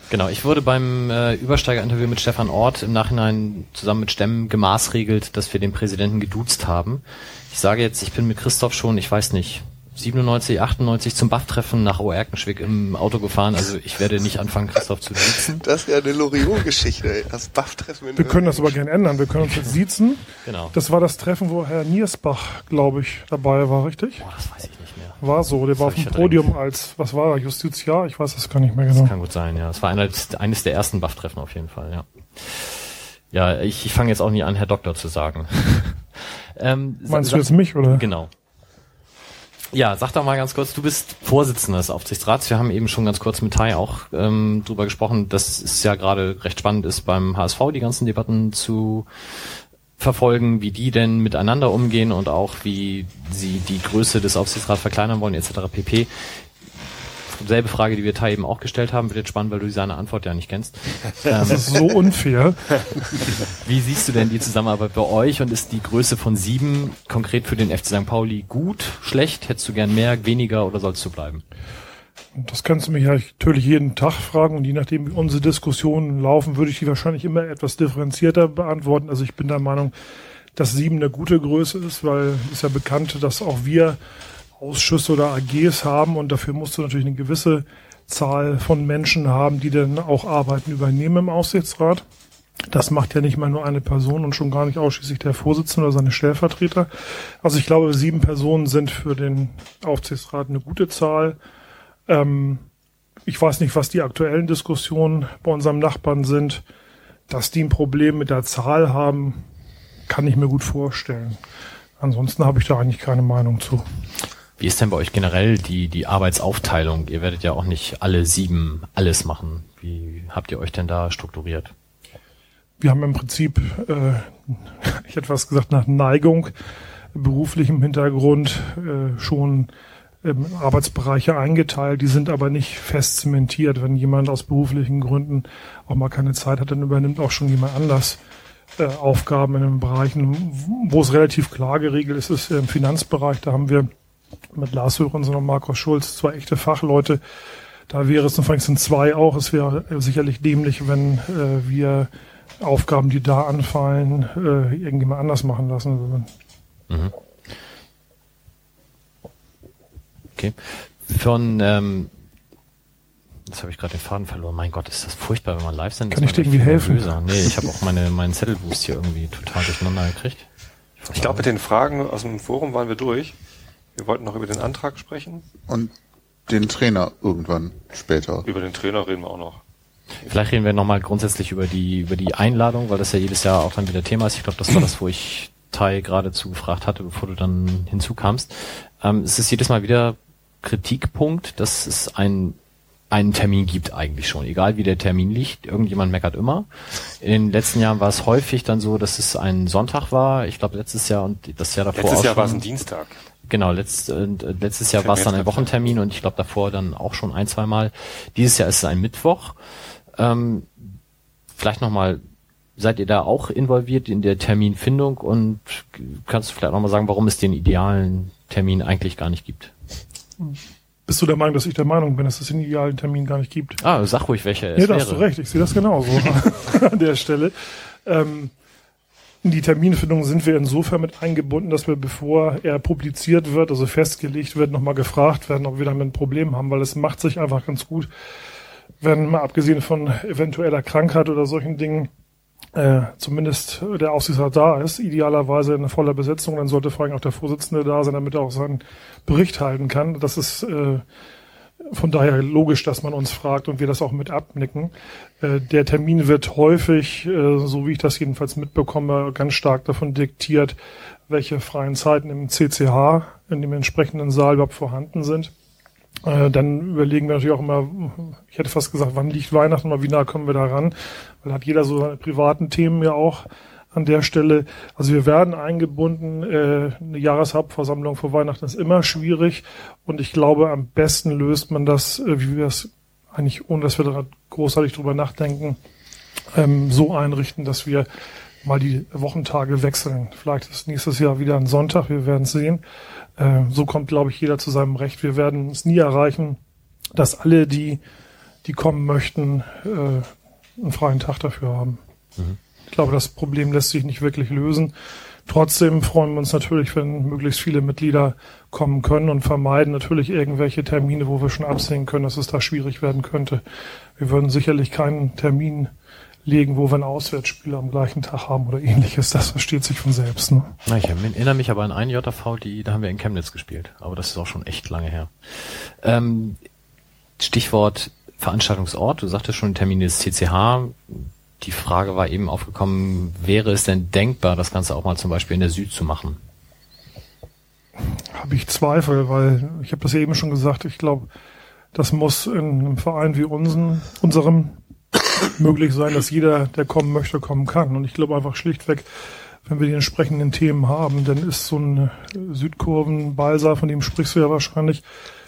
Speaker 1: Genau, ich wurde beim äh, Übersteiger-Interview mit Stefan Ort im Nachhinein zusammen mit Stemmen gemaßregelt, dass wir den Präsidenten geduzt haben. Ich sage jetzt, ich bin mit Christoph schon, ich weiß nicht, 97, 98 zum BAF-Treffen nach Oerkenschwick im Auto gefahren. Also ich werde nicht anfangen, Christoph zu duzen.
Speaker 4: Das ist ja eine Loriot-Geschichte, ey. Das Buff-Treffen in
Speaker 8: Wir können das aber gerne ändern. Wir können uns jetzt siezen.
Speaker 1: Genau.
Speaker 8: Das war das Treffen, wo Herr Niersbach, glaube ich, dabei war, richtig?
Speaker 1: Boah, das weiß ich nicht mehr.
Speaker 8: War so. Der war auf dem. Podium als, was war er, Justiziar? Ich weiß das gar nicht mehr
Speaker 1: Das
Speaker 8: genau.
Speaker 1: kann gut sein, ja. Es war eines, eines der ersten BAF-Treffen auf jeden Fall, ja. Ja, ich, ich fange jetzt auch nie an, Herr Doktor zu sagen. ähm,
Speaker 8: Meinst
Speaker 1: sa-
Speaker 8: du jetzt mich, oder?
Speaker 1: Genau. Ja, sag doch mal ganz kurz, du bist Vorsitzender des Aufsichtsrats. Wir haben eben schon ganz kurz mit Tai auch ähm, drüber gesprochen, dass es ja gerade recht spannend ist, beim HSV die ganzen Debatten zu verfolgen, wie die denn miteinander umgehen und auch wie sie die Größe des Aufsichtsrats verkleinern wollen, etc. pp. Selbe Frage, die wir Tai eben auch gestellt haben, wird jetzt spannend, weil du seine Antwort ja nicht kennst.
Speaker 8: Das ist so unfair.
Speaker 1: Wie siehst du denn die Zusammenarbeit bei euch und ist die Größe von sieben konkret für den FC St. Pauli gut, schlecht? Hättest du gern mehr, weniger oder sollst du bleiben?
Speaker 8: Das kannst du mich ja natürlich jeden Tag fragen und je nachdem, wie unsere Diskussionen laufen, würde ich die wahrscheinlich immer etwas differenzierter beantworten. Also ich bin der Meinung, dass sieben eine gute Größe ist, weil es ist ja bekannt, dass auch wir Ausschüsse oder AGs haben und dafür musst du natürlich eine gewisse Zahl von Menschen haben, die dann auch Arbeiten übernehmen im Aufsichtsrat. Das macht ja nicht mal nur eine Person und schon gar nicht ausschließlich der Vorsitzende oder seine Stellvertreter. Also ich glaube, sieben Personen sind für den Aufsichtsrat eine gute Zahl. Ähm, ich weiß nicht, was die aktuellen Diskussionen bei unserem Nachbarn sind. Dass die ein Problem mit der Zahl haben, kann ich mir gut vorstellen. Ansonsten habe ich da eigentlich keine Meinung zu.
Speaker 1: Wie ist denn bei euch generell die, die Arbeitsaufteilung? Ihr werdet ja auch nicht alle sieben alles machen. Wie habt ihr euch denn da strukturiert?
Speaker 8: Wir haben im Prinzip, äh, ich hätte was gesagt, nach Neigung beruflichem Hintergrund äh, schon ähm, Arbeitsbereiche eingeteilt. Die sind aber nicht fest zementiert. Wenn jemand aus beruflichen Gründen auch mal keine Zeit hat, dann übernimmt auch schon jemand anders äh, Aufgaben in den Bereichen, wo es relativ klar geregelt ist, ist im Finanzbereich. Da haben wir mit Lars Hörensen und Markus Schulz zwei echte Fachleute. Da wäre es, übrigens sind zwei auch, es wäre sicherlich dämlich, wenn äh, wir Aufgaben, die da anfallen, äh, irgendjemand anders machen lassen würden. Mhm.
Speaker 1: Okay. Von, ähm, jetzt habe ich gerade den Faden verloren. Mein Gott, ist das furchtbar, wenn man live sind.
Speaker 8: Kann ich dir irgendwie helfen?
Speaker 1: Nervöser. Nee, ich habe auch meine, meinen Zettelboost hier irgendwie total durcheinander gekriegt.
Speaker 3: Ich, ich glaube, mit den Fragen aus dem Forum waren wir durch. Wir wollten noch über den Antrag sprechen.
Speaker 2: Und den Trainer irgendwann später.
Speaker 3: Über den Trainer reden wir auch noch.
Speaker 1: Vielleicht reden wir nochmal grundsätzlich über die, über die Einladung, weil das ja jedes Jahr auch dann wieder Thema ist. Ich glaube, das war das, wo ich Tai geradezu gefragt hatte, bevor du dann hinzukamst. Ähm, es ist jedes Mal wieder Kritikpunkt, dass es ein einen Termin gibt eigentlich schon, egal wie der Termin liegt. Irgendjemand meckert immer. In den letzten Jahren war es häufig dann so, dass es ein Sonntag war. Ich glaube letztes Jahr und das Jahr davor
Speaker 3: letztes
Speaker 1: auch
Speaker 3: Jahr war
Speaker 1: es
Speaker 3: ein Dienstag.
Speaker 1: Genau, letzt, äh, letztes Jahr war es dann ein Wochentermin und ich glaube davor dann auch schon ein, zwei Mal. Dieses Jahr ist es ein Mittwoch. Ähm, vielleicht nochmal, seid ihr da auch involviert in der Terminfindung und kannst du vielleicht nochmal sagen, warum es den idealen Termin eigentlich gar nicht gibt?
Speaker 8: Bist du der Meinung, dass ich der Meinung bin, dass es den idealen Termin gar nicht gibt?
Speaker 1: Ah, sag ruhig, welcher
Speaker 8: es Nee, da hast du recht, ich sehe das genauso an der Stelle. Ähm, in die Terminfindung sind wir insofern mit eingebunden, dass wir, bevor er publiziert wird, also festgelegt wird, nochmal gefragt werden, ob wir damit ein Problem haben, weil es macht sich einfach ganz gut, wenn mal abgesehen von eventueller Krankheit oder solchen Dingen, äh, zumindest der Aufsichtsrat da ist, idealerweise in voller Besetzung, dann sollte vor allem auch der Vorsitzende da sein, damit er auch seinen Bericht halten kann. Das ist äh, von daher logisch, dass man uns fragt und wir das auch mit abnicken. Äh, der Termin wird häufig, äh, so wie ich das jedenfalls mitbekomme, ganz stark davon diktiert, welche freien Zeiten im CCH, in dem entsprechenden Saal überhaupt vorhanden sind. Äh, dann überlegen wir natürlich auch immer, ich hätte fast gesagt, wann liegt Weihnachten oder wie nah kommen wir da ran? Weil hat jeder so seine privaten Themen ja auch an der Stelle. Also wir werden eingebunden. Äh, eine Jahreshauptversammlung vor Weihnachten ist immer schwierig und ich glaube, am besten löst man das, äh, wie wir es eigentlich, ohne dass wir da großartig drüber nachdenken, ähm, so einrichten, dass wir mal die Wochentage wechseln. Vielleicht ist nächstes Jahr wieder ein Sonntag, wir werden sehen. Äh, so kommt, glaube ich, jeder zu seinem Recht. Wir werden es nie erreichen, dass alle, die, die kommen möchten, äh, einen freien Tag dafür haben. Mhm. Ich glaube, das Problem lässt sich nicht wirklich lösen. Trotzdem freuen wir uns natürlich, wenn möglichst viele Mitglieder kommen können und vermeiden natürlich irgendwelche Termine, wo wir schon absehen können, dass es da schwierig werden könnte. Wir würden sicherlich keinen Termin legen, wo wir ein Auswärtsspiel am gleichen Tag haben oder ähnliches. Das versteht sich von selbst. Ne?
Speaker 1: Na, ich erinnere mich aber an einen JV, die, da haben wir in Chemnitz gespielt. Aber das ist auch schon echt lange her. Ähm, Stichwort Veranstaltungsort. Du sagtest schon, Termin ist CCH die Frage war eben aufgekommen, wäre es denn denkbar, das Ganze auch mal zum Beispiel in der Süd zu machen?
Speaker 8: Habe ich Zweifel, weil ich habe das ja eben schon gesagt, ich glaube, das muss in einem Verein wie unseren, unserem möglich sein, dass jeder, der kommen möchte, kommen kann. Und ich glaube einfach schlichtweg, wenn wir die entsprechenden Themen haben, dann ist so ein Südkurven-Balsa, von dem sprichst du ja wahrscheinlich,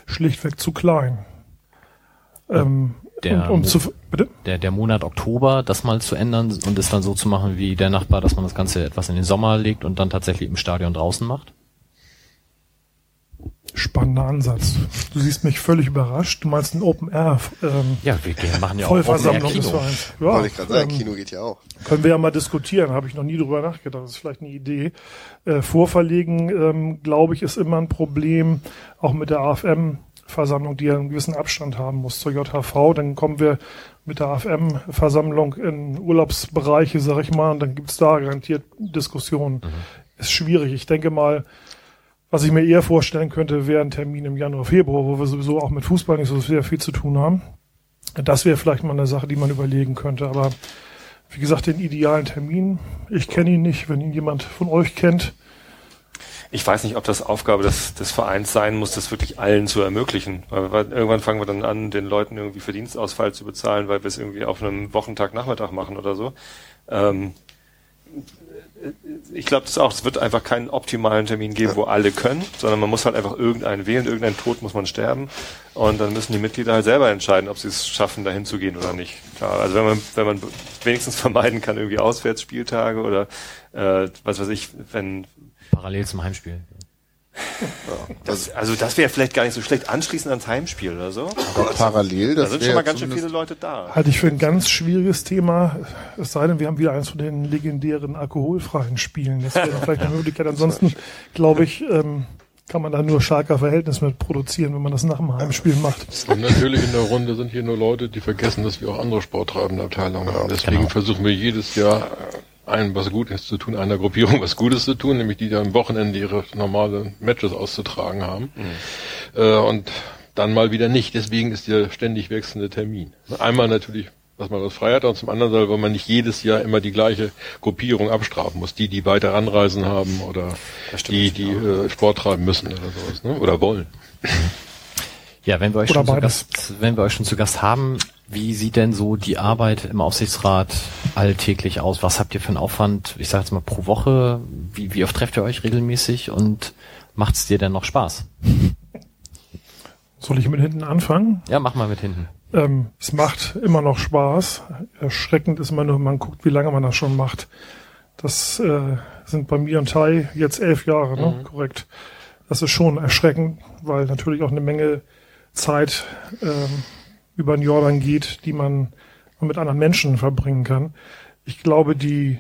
Speaker 8: schlichtweg zu klein.
Speaker 1: Ähm, der, um, um zu, bitte? Der, der Monat Oktober, das mal zu ändern und es dann so zu machen wie der Nachbar, dass man das Ganze etwas in den Sommer legt und dann tatsächlich im Stadion draußen macht?
Speaker 8: Spannender Ansatz. Du siehst mich völlig überrascht. Du meinst ein Open Air ähm,
Speaker 1: Ja, wir, machen ja auch
Speaker 8: Vollversammlung
Speaker 1: Open Air Kino.
Speaker 8: Ja,
Speaker 4: Wollte ich gerade sagen,
Speaker 8: ähm,
Speaker 4: Kino geht ja auch.
Speaker 8: Können wir ja mal diskutieren, habe ich noch nie drüber nachgedacht. Das ist vielleicht eine Idee. Äh, Vorverlegen, ähm, glaube ich, ist immer ein Problem, auch mit der AFM-Versammlung, die ja einen gewissen Abstand haben muss zur JHV. Dann kommen wir mit der AFM-Versammlung in Urlaubsbereiche, sag ich mal, und dann gibt's da garantiert Diskussionen. Ist schwierig. Ich denke mal, was ich mir eher vorstellen könnte, wäre ein Termin im Januar, Februar, wo wir sowieso auch mit Fußball nicht so sehr viel zu tun haben. Das wäre vielleicht mal eine Sache, die man überlegen könnte. Aber wie gesagt, den idealen Termin, ich kenne ihn nicht. Wenn ihn jemand von euch kennt,
Speaker 3: Ich weiß nicht, ob das Aufgabe des, des Vereins sein muss, das wirklich allen zu ermöglichen. Weil wir, irgendwann fangen wir dann an, den Leuten irgendwie Verdienstausfall zu bezahlen, weil wir es irgendwie auf einem Wochentag Nachmittag machen oder so. Ähm, ich glaube das auch, es wird einfach keinen optimalen Termin geben, wo alle können, sondern man muss halt einfach irgendeinen wählen, irgendeinen Tod muss man sterben und dann müssen die Mitglieder halt selber entscheiden, ob sie es schaffen, dahin zu gehen oder nicht. Klar, also wenn man, wenn man wenigstens vermeiden kann, irgendwie Auswärtsspieltage oder äh, was weiß ich, wenn
Speaker 1: Parallel zum Heimspiel.
Speaker 3: Das, also das wäre vielleicht gar nicht so schlecht, anschließend ans Heimspiel oder so.
Speaker 2: Aber parallel,
Speaker 3: Da
Speaker 2: das
Speaker 3: sind
Speaker 2: wäre
Speaker 3: schon mal ganz schön viele Leute da.
Speaker 8: halte ich für ein ganz schwieriges Thema. Es sei denn, wir haben wieder eins von den legendären alkoholfreien Spielen. Das wäre vielleicht eine Möglichkeit. Ansonsten, glaube ich, ähm, kann man da nur Schalker Verhältnis mit produzieren, wenn man das nach dem Heimspiel macht.
Speaker 5: Und natürlich in der Runde sind hier nur Leute, die vergessen, dass wir auch andere sporttreibende Abteilungen haben. Deswegen
Speaker 1: genau.
Speaker 5: versuchen wir jedes Jahr einen was Gutes zu tun, einer Gruppierung was Gutes zu tun, nämlich die, die am Wochenende ihre normale Matches auszutragen haben. Äh, und dann mal wieder nicht. Deswegen ist der ständig wechselnde Termin. Einmal natürlich, dass man was frei hat, und zum anderen, weil man nicht jedes Jahr immer die gleiche Gruppierung abstrafen muss. Die, die weiter anreisen haben oder die, die äh, Sport treiben müssen oder sowas, ne? oder wollen.
Speaker 1: Ja, wenn wir euch
Speaker 8: Oder
Speaker 1: schon zu. Gast, wenn wir euch schon zu Gast haben, wie sieht denn so die Arbeit im Aufsichtsrat alltäglich aus? Was habt ihr für einen Aufwand? Ich sage jetzt mal pro Woche. Wie, wie oft trefft ihr euch regelmäßig und macht's dir denn noch Spaß?
Speaker 8: Soll ich mit hinten anfangen?
Speaker 1: Ja, mach mal mit hinten.
Speaker 8: Ähm, es macht immer noch Spaß. Erschreckend ist immer nur, man guckt, wie lange man das schon macht. Das äh, sind bei mir und Tai jetzt elf Jahre, ne? Korrekt. Das ist schon erschreckend, weil natürlich auch eine Menge Zeit ähm, über den Jordan geht, die man mit anderen Menschen verbringen kann. Ich glaube, die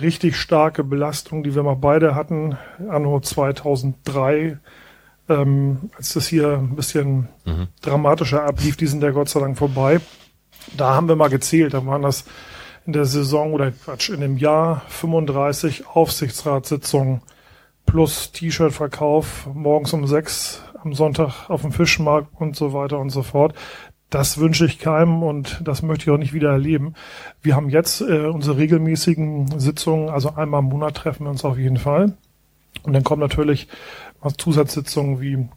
Speaker 8: richtig starke Belastung, die wir mal beide hatten, anno 2003, ähm, als das hier ein bisschen dramatischer ablief, die sind ja Gott sei Dank vorbei. Da haben wir mal gezählt, da waren das in der Saison oder Quatsch, in dem Jahr 35 Aufsichtsratssitzungen plus T-Shirt-Verkauf morgens um sechs am Sonntag auf dem Fischmarkt und so weiter und so fort. Das wünsche ich keinem und das möchte ich auch nicht wieder erleben. Wir haben jetzt äh, unsere regelmäßigen Sitzungen, also einmal im Monat treffen wir uns auf jeden Fall. Und dann kommen natürlich Zusatzsitzungen wie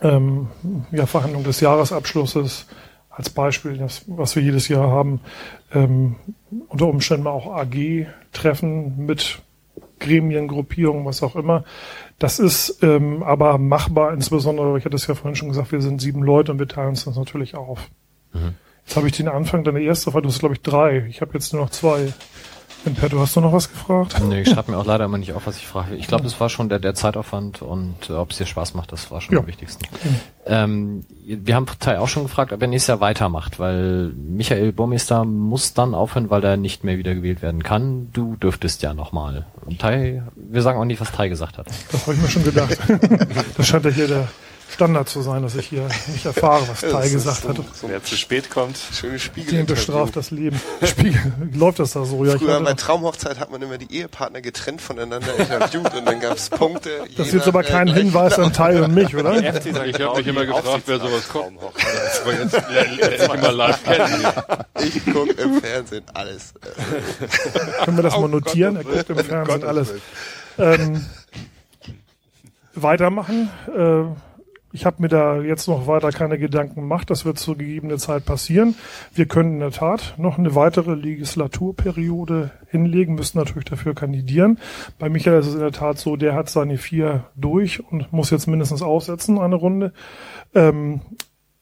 Speaker 8: ähm, ja, Verhandlung des Jahresabschlusses als Beispiel, das, was wir jedes Jahr haben, ähm, unter Umständen auch AG-Treffen mit Gremiengruppierungen, was auch immer. Das ist ähm, aber machbar, insbesondere, ich hatte es ja vorhin schon gesagt, wir sind sieben Leute und wir teilen uns das natürlich auf. Jetzt habe ich den Anfang, deine erste Frage, du hast glaube ich drei. Ich habe jetzt nur noch zwei. In Petto, hast du noch was gefragt?
Speaker 1: Nee, ich schreibe mir auch leider immer nicht auf, was ich frage. Ich glaube, das war schon der, der Zeitaufwand und äh, ob es dir Spaß macht, das war schon
Speaker 8: Ja.
Speaker 1: am wichtigsten. Ähm, wir haben Teil auch schon gefragt, ob er nächstes Jahr weitermacht, weil Michael Burmeister muss dann aufhören, weil er nicht mehr wieder gewählt werden kann. Du dürftest ja nochmal. Und Tai, wir sagen auch nicht, was Tai gesagt hat.
Speaker 8: Das habe ich mir schon gedacht. das scheint ja hier der Standard zu sein, dass ich hier nicht erfahre, was Tai gesagt
Speaker 4: so-
Speaker 8: hat.
Speaker 4: so
Speaker 3: Wer zu spät kommt,
Speaker 4: Schönes Spiegel.
Speaker 8: Den bestraft das Leben. Spiegel, läuft das da so? Ja, ich
Speaker 4: Früher bei Traumhochzeit hat man immer die Ehepartner getrennt voneinander interviewt und dann gab es Punkte.
Speaker 8: das ist
Speaker 4: je
Speaker 8: jetzt aber kein Hinweis an Tai und mich, oder?
Speaker 5: Ich habe mich immer gefragt, wer sowas lerne ich
Speaker 4: gucke im Fernsehen alles.
Speaker 8: Können wir das
Speaker 4: Oh
Speaker 8: mal notieren? Er guckt im Fernsehen alles. Ähm, weitermachen. Äh, ich habe mir da jetzt noch weiter keine Gedanken gemacht. Das wird zur gegebenen Zeit passieren. Wir können in der Tat noch eine weitere Legislaturperiode hinlegen, müssen natürlich dafür kandidieren. Bei Michael ist es in der Tat so, der hat seine vier durch und muss jetzt mindestens aufsetzen, eine Runde. Ähm,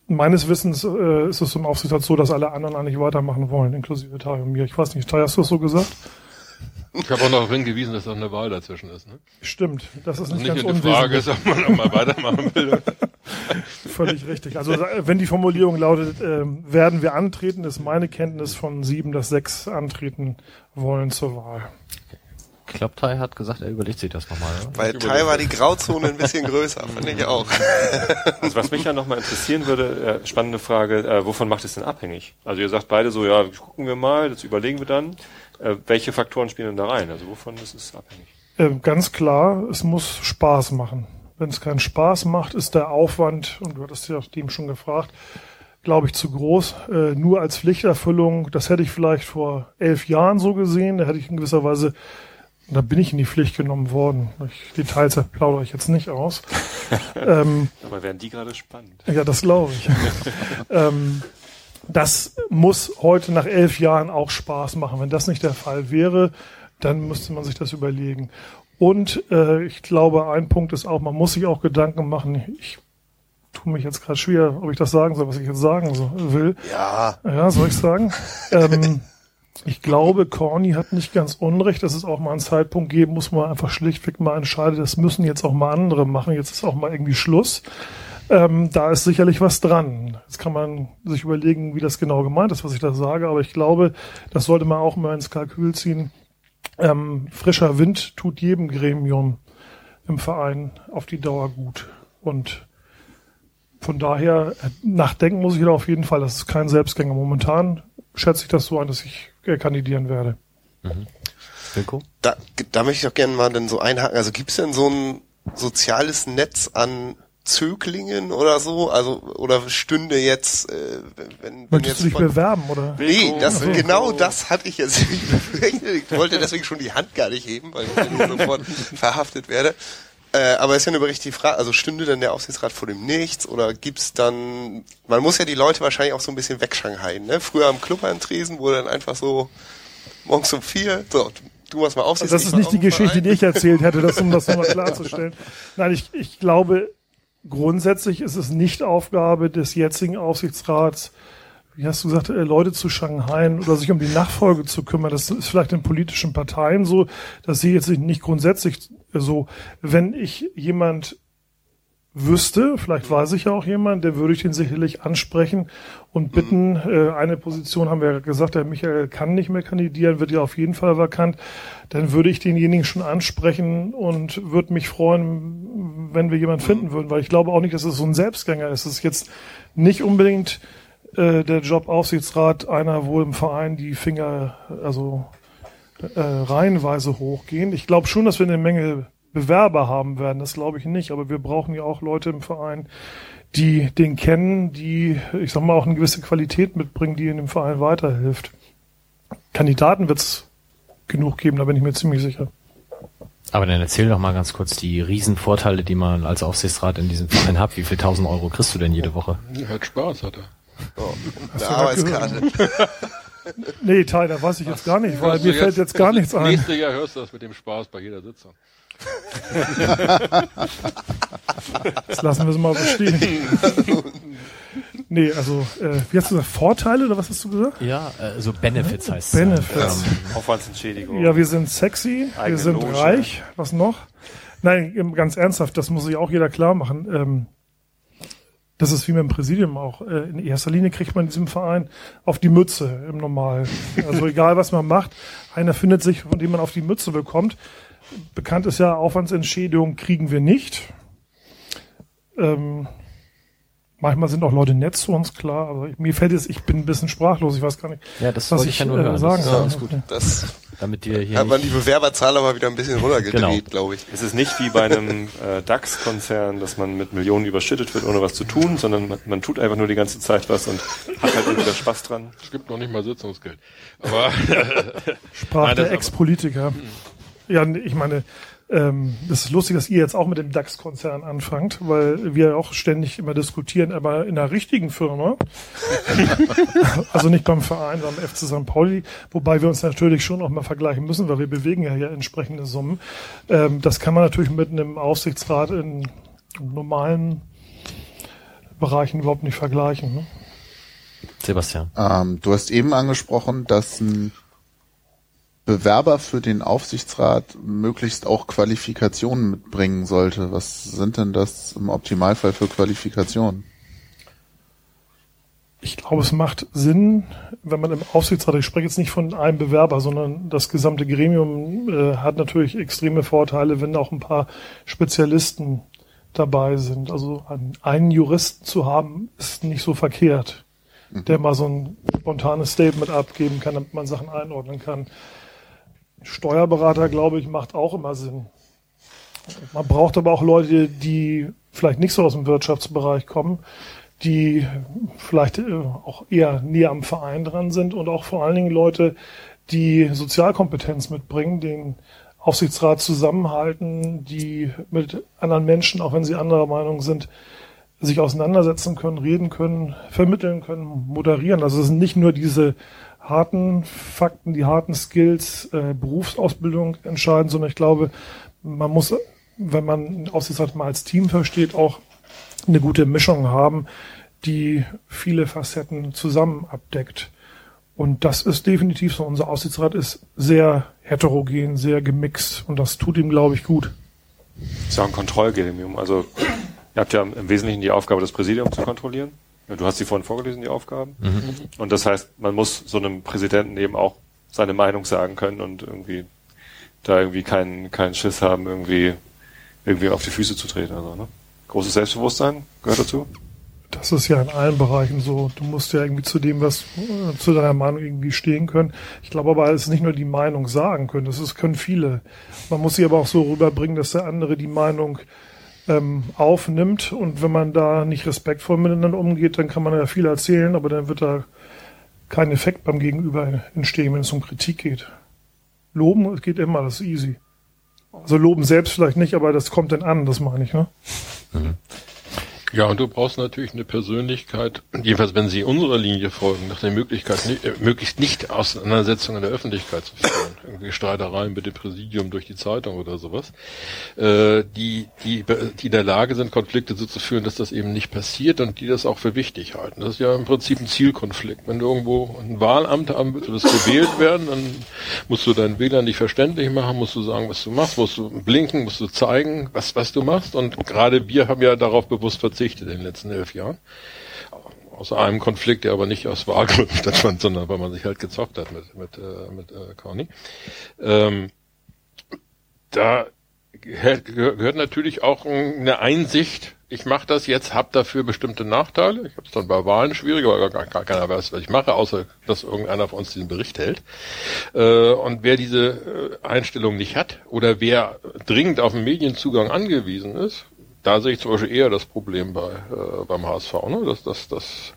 Speaker 8: meines Wissens äh, ist es im Aufsichtsrat so, dass alle anderen eigentlich weitermachen wollen, inklusive Tai und mir. Ich weiß nicht, Tai, hast du das so gesagt?
Speaker 5: Ich habe auch noch hingewiesen, dass noch eine Wahl dazwischen ist. Ne?
Speaker 8: Stimmt, das ist
Speaker 5: Und
Speaker 8: nicht,
Speaker 5: nicht
Speaker 8: ganz
Speaker 5: nur Frage ist, ob man noch mal weitermachen will.
Speaker 8: Völlig richtig. Also äh, wenn die Formulierung lautet, ähm, werden wir antreten, ist meine Kenntnis von sieben, dass sechs antreten wollen zur Wahl.
Speaker 1: Ich glaube, Tai hat gesagt, er überlegt sich das nochmal. oder?
Speaker 4: Bei Tai war die Grauzone ein bisschen größer, fand ich auch.
Speaker 3: Also was mich ja nochmal interessieren würde, äh, spannende Frage, äh, wovon macht es denn abhängig? Also ihr sagt beide so, ja, gucken wir mal, das überlegen wir dann. Äh, welche Faktoren spielen denn da rein? Also wovon ist es abhängig?
Speaker 8: Ähm, ganz klar, es muss Spaß machen. Wenn es keinen Spaß macht, ist der Aufwand, und du hattest ja dem schon gefragt, glaube ich, zu groß. Äh, nur als Pflichterfüllung, das hätte ich vielleicht vor elf Jahren so gesehen, da hätte ich in gewisser Weise, da bin ich in die Pflicht genommen worden. Ich, Details plaudere ich jetzt nicht aus. ähm,
Speaker 3: Aber werden die gerade spannend?
Speaker 8: ja, das glaube ich. ähm, das muss heute nach elf Jahren auch Spaß machen. Wenn das nicht der Fall wäre, dann müsste man sich das überlegen. Und äh, ich glaube, ein Punkt ist auch, man muss sich auch Gedanken machen. Ich tue mich jetzt gerade schwer, ob ich das sagen soll, was ich jetzt sagen so, will.
Speaker 4: Ja,
Speaker 8: Ja, soll ich sagen? ähm, ich glaube, Corny hat nicht ganz unrecht, dass es auch mal einen Zeitpunkt geben muss, wo man einfach schlichtweg mal entscheidet, das müssen jetzt auch mal andere machen. Jetzt ist auch mal irgendwie Schluss. Ähm, da ist sicherlich was dran. Jetzt kann man sich überlegen, wie das genau gemeint ist, was ich da sage, aber ich glaube, das sollte man auch mal ins Kalkül ziehen. Ähm, frischer Wind tut jedem Gremium im Verein auf die Dauer gut. Und von daher, äh, nachdenken muss ich da auf jeden Fall. Das ist kein Selbstgänger. Momentan schätze ich das so ein, dass ich äh, kandidieren werde.
Speaker 1: Wilko?
Speaker 4: da, da möchte ich doch gerne mal dann so einhaken. Also gibt's denn so ein soziales Netz an Zöglingen oder so? Also, oder stünde jetzt, äh, wenn, wenn
Speaker 8: Möchtest
Speaker 4: jetzt
Speaker 8: du dich
Speaker 4: von-
Speaker 8: bewerben, oder?
Speaker 4: Nee, das,
Speaker 8: so.
Speaker 4: genau das hatte ich jetzt befürchtet. Ich wollte deswegen schon die Hand gar nicht heben, weil ich sofort verhaftet werde. Äh, aber ist ja eine berechtigte Frage. Also stünde dann der Aufsichtsrat vor dem Nichts oder gibt's dann, man muss ja die Leute wahrscheinlich auch so ein bisschen wegschankhaien, ne? Früher am Club an Tresen wurde dann einfach so morgens um vier, so, du machst mal Aufsicht.
Speaker 8: Das ist nicht die Geschichte, die ich erzählt hätte, das, um das nochmal klarzustellen. Nein, ich, ich glaube, grundsätzlich ist es nicht Aufgabe des jetzigen Aufsichtsrats, wie hast du gesagt, äh, Leute zu Shanghaien oder sich um die Nachfolge zu kümmern. Das ist vielleicht in politischen Parteien so. Das sehe ich jetzt nicht grundsätzlich so. Wenn ich jemand wüsste, vielleicht weiß ich ja auch jemand, der würde ich den sicherlich ansprechen und bitten, äh, eine Position haben wir ja gesagt, der Michael kann nicht mehr kandidieren, wird ja auf jeden Fall vakant, dann würde ich denjenigen schon ansprechen und würde mich freuen, wenn wir jemanden finden würden, weil ich glaube auch nicht, dass es so ein Selbstgänger ist. Es ist jetzt nicht unbedingt äh, der Job Aufsichtsrat einer, wo im Verein die Finger also äh, reihenweise hochgehen. Ich glaube schon, dass wir eine Menge Bewerber haben werden, das glaube ich nicht, aber wir brauchen ja auch Leute im Verein, die den kennen, die, ich sag mal, auch eine gewisse Qualität mitbringen, die in dem Verein weiterhilft. Kandidaten wird es genug geben, da bin ich mir ziemlich sicher.
Speaker 1: Aber dann erzähl doch mal ganz kurz die Riesenvorteile, die man als Aufsichtsrat in diesem Verein hat. Wie viel tausend Euro kriegst du denn jede Woche?
Speaker 5: Hat Spaß, hat er.
Speaker 4: Oh, eine Arbeitskarte.
Speaker 8: Nee, Tai, da weiß ich jetzt gar nicht, weil mir
Speaker 5: du
Speaker 8: fällt jetzt gar nichts ein.
Speaker 5: Nächste Jahr hörst du das mit dem Spaß bei jeder Sitzung.
Speaker 8: Das lassen wir es mal so stehen. Nee, also, äh, wie hast du gesagt, Vorteile oder was hast du gesagt?
Speaker 1: Ja, äh, so Benefits heißt
Speaker 8: Benefits.
Speaker 3: Aufwandsentschädigung.
Speaker 8: Ja, wir sind sexy, wir
Speaker 3: Eigene
Speaker 8: sind
Speaker 3: Loge.
Speaker 8: reich. Was noch? Nein, ähm, ganz ernsthaft, das muss sich auch jeder klar machen. Ähm, das ist wie mit dem Präsidium auch. Äh, in erster Linie kriegt man in diesem Verein auf die Mütze im Normal. Also egal, was man macht, einer findet sich, von dem man auf die Mütze bekommt. Bekannt ist ja, Aufwandsentschädigung kriegen wir nicht. Ähm, manchmal sind auch Leute nett zu uns, klar. Aber ich, mir fällt es, ich bin ein bisschen sprachlos, ich weiß gar nicht,
Speaker 1: Ja, das
Speaker 8: was ich
Speaker 1: ich ja nur
Speaker 8: äh,
Speaker 1: hören.
Speaker 8: sagen
Speaker 1: Das ist
Speaker 8: soll.
Speaker 1: alles gut.
Speaker 4: Das
Speaker 1: Damit dir hier
Speaker 4: hat man die Bewerberzahl aber wieder ein bisschen runtergedreht,
Speaker 1: Genau.
Speaker 4: glaube ich.
Speaker 3: Es ist nicht wie bei einem äh, DAX-Konzern, dass man mit Millionen überschüttet wird, ohne was zu tun, sondern man, man tut einfach nur die ganze Zeit was und hat halt irgendwie Spaß dran.
Speaker 5: Es gibt noch nicht mal Sitzungsgeld. Aber
Speaker 8: Sprach
Speaker 5: Nein,
Speaker 8: der Ex-Politiker. Ja, nee, ich meine, ähm, das ist lustig, dass ihr jetzt auch mit dem DAX-Konzern anfangt, weil wir auch ständig immer diskutieren, aber in der richtigen Firma, also nicht beim Verein, sondern beim FC St. Pauli, wobei wir uns natürlich schon auch mal vergleichen müssen, weil wir bewegen ja hier entsprechende Summen. Ähm, das kann man natürlich mit einem Aufsichtsrat in normalen Bereichen überhaupt nicht vergleichen. Ne?
Speaker 1: Sebastian.
Speaker 2: Ähm, du hast eben angesprochen, dass ein Bewerber für den Aufsichtsrat möglichst auch Qualifikationen mitbringen sollte. Was sind denn das im Optimalfall für Qualifikationen?
Speaker 8: Ich glaube, es macht Sinn, wenn man im Aufsichtsrat, ich spreche jetzt nicht von einem Bewerber, sondern das gesamte Gremium äh, hat natürlich extreme Vorteile, wenn auch ein paar Spezialisten dabei sind. Also einen Juristen zu haben, ist nicht so verkehrt, der mal so ein spontanes Statement abgeben kann, damit man Sachen einordnen kann. Steuerberater, glaube ich, macht auch immer Sinn. Man braucht aber auch Leute, die vielleicht nicht so aus dem Wirtschaftsbereich kommen, die vielleicht äh, auch eher näher am Verein dran sind und auch vor allen Dingen Leute, die Sozialkompetenz mitbringen, den Aufsichtsrat zusammenhalten, die mit anderen Menschen, auch wenn sie anderer Meinung sind, sich auseinandersetzen können, reden können, vermitteln können, moderieren. Also es sind nicht nur diese harten Fakten, die harten Skills, äh, Berufsausbildung entscheiden, sondern ich glaube, man muss, wenn man Aufsichtsrat mal als Team versteht, auch eine gute Mischung haben, die viele Facetten zusammen abdeckt. Und das ist definitiv so. Unser Aufsichtsrat ist sehr heterogen, sehr gemixt und das tut ihm, glaube ich, gut.
Speaker 3: Ist ja ein Kontrollgremium. Also ihr habt ja im Wesentlichen die Aufgabe, das Präsidium zu kontrollieren. Du hast sie vorhin vorgelesen, die Aufgaben. Mhm. Und das heißt, man muss so einem Präsidenten eben auch seine Meinung sagen können und irgendwie da irgendwie keinen keinen Schiss haben, irgendwie irgendwie auf die Füße zu treten. Also, ne? Großes Selbstbewusstsein gehört dazu.
Speaker 8: Das ist ja in allen Bereichen so. Du musst ja irgendwie zu dem, was zu deiner Meinung irgendwie stehen können. Ich glaube aber, es ist nicht nur die Meinung sagen können. Das ist, können viele. Man muss sie aber auch so rüberbringen, dass der andere die Meinung ähm, aufnimmt. Und wenn man da nicht respektvoll miteinander umgeht, dann kann man ja viel erzählen, aber dann wird da kein Effekt beim Gegenüber entstehen, wenn es um Kritik geht. Loben, es geht immer, das ist easy. Also loben selbst vielleicht nicht, aber das kommt dann an, das meine ich, ne? Mhm.
Speaker 5: Ja, und du brauchst natürlich eine Persönlichkeit, jedenfalls wenn sie unserer Linie folgen, nach der Möglichkeit, nicht, äh, möglichst nicht Auseinandersetzungen in der Öffentlichkeit zu führen, irgendwie Streitereien mit dem Präsidium durch die Zeitung oder sowas, äh, die, die, die in der Lage sind, Konflikte so zu führen, dass das eben nicht passiert und die das auch für wichtig halten. Das ist ja im Prinzip ein Zielkonflikt. Wenn du irgendwo ein Wahlamt haben willst, du gewählt werden, dann musst du deinen Wählern nicht verständlich machen, musst du sagen, was du machst, musst du blinken, musst du zeigen, was, was du machst und gerade wir haben ja darauf bewusst verzichtet, verzichtet in den letzten elf Jahren. Aus einem Konflikt, der aber nicht aus Wahlgründen stattfand, sondern weil man sich halt gezockt hat mit, mit, äh, mit äh, Conny. Ähm, da gehört natürlich auch eine Einsicht, ich mache das jetzt, habe dafür bestimmte Nachteile. Ich habe es dann bei Wahlen schwieriger, weil gar, gar keiner weiß, was ich mache, außer dass irgendeiner von uns diesen Bericht hält. Äh, und wer diese äh, Einstellung nicht hat oder wer dringend auf den Medienzugang angewiesen ist, da sehe ich zum Beispiel eher das Problem bei äh, beim HSV, ne? dass, dass, dass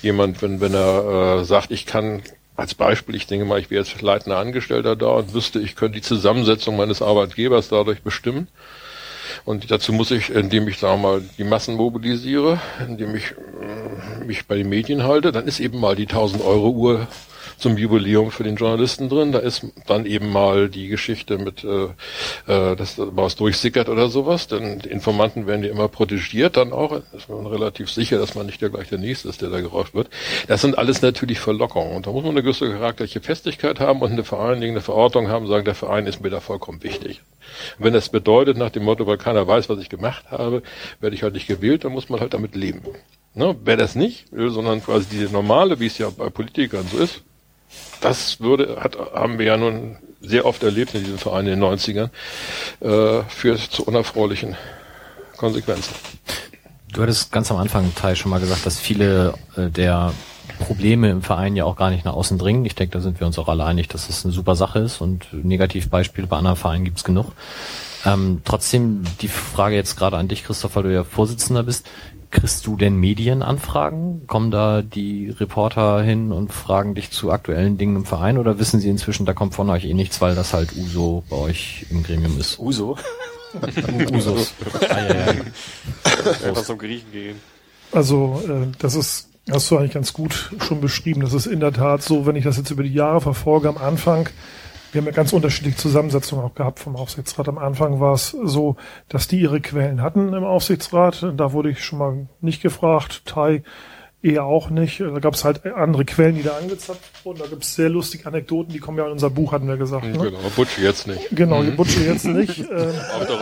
Speaker 5: jemand, wenn, wenn er äh, sagt, ich kann als Beispiel, ich denke mal, ich wäre jetzt leitender Angestellter da und wüsste, ich könnte die Zusammensetzung meines Arbeitgebers dadurch bestimmen. Und dazu muss ich, indem ich, sagen mal, die Massen mobilisiere, indem ich äh, mich bei den Medien halte, dann ist eben mal die 1000 Euro Uhr zum Jubiläum für den Journalisten drin. Da ist dann eben mal die Geschichte mit, äh, äh, dass da was durchsickert oder sowas. Denn die Informanten werden ja immer protegiert dann auch. Ist man relativ sicher, dass man nicht der gleich der Nächste ist, der da gerauscht wird. Das sind alles natürlich Verlockungen. Und da muss man eine gewisse charakterliche Festigkeit haben und eine, eine Verortung haben, sagen, der Verein ist mir da vollkommen wichtig. Und wenn das bedeutet, nach dem Motto, weil keiner weiß, was ich gemacht habe, werde ich halt nicht gewählt, dann muss man halt damit leben. Ne? Wer das nicht will, sondern quasi diese normale, wie es ja bei Politikern so ist, das würde, hat, haben wir ja nun sehr oft erlebt in diesem Verein in den 90ern, äh, führt zu unerfreulichen Konsequenzen.
Speaker 1: Du hattest ganz am Anfang, Teil, schon mal gesagt, dass viele äh, der Probleme im Verein ja auch gar nicht nach außen dringen. Ich denke, da sind wir uns auch alle einig, dass das eine super Sache ist und Negativbeispiele bei anderen Vereinen gibt's genug. Ähm, trotzdem die Frage jetzt gerade an dich, Christoph, weil du ja Vorsitzender bist. Kriegst du denn Medienanfragen? Kommen da die Reporter hin und fragen dich zu aktuellen Dingen im Verein oder wissen sie inzwischen, da kommt von euch eh nichts, weil das halt Uso bei euch im Gremium ist?
Speaker 3: Uso?
Speaker 1: Usos. ah, ja, ja.
Speaker 3: Einfach zum Griechen gehen.
Speaker 8: Also, äh, das ist, hast du eigentlich ganz gut schon beschrieben. Das ist in der Tat so, wenn ich das jetzt über die Jahre verfolge, am Anfang wir haben ja ganz unterschiedliche Zusammensetzungen auch gehabt vom Aufsichtsrat. Am Anfang war es so, dass die ihre Quellen hatten im Aufsichtsrat. Da wurde ich schon mal nicht gefragt. Tai eher auch nicht. Da gab es halt andere Quellen, die da angezapft wurden. Da gibt es sehr lustige Anekdoten, die kommen ja in unser Buch, hatten wir gesagt. Ne?
Speaker 5: Genau, Butsche jetzt nicht.
Speaker 8: Genau, die Butsche jetzt nicht. Ähm,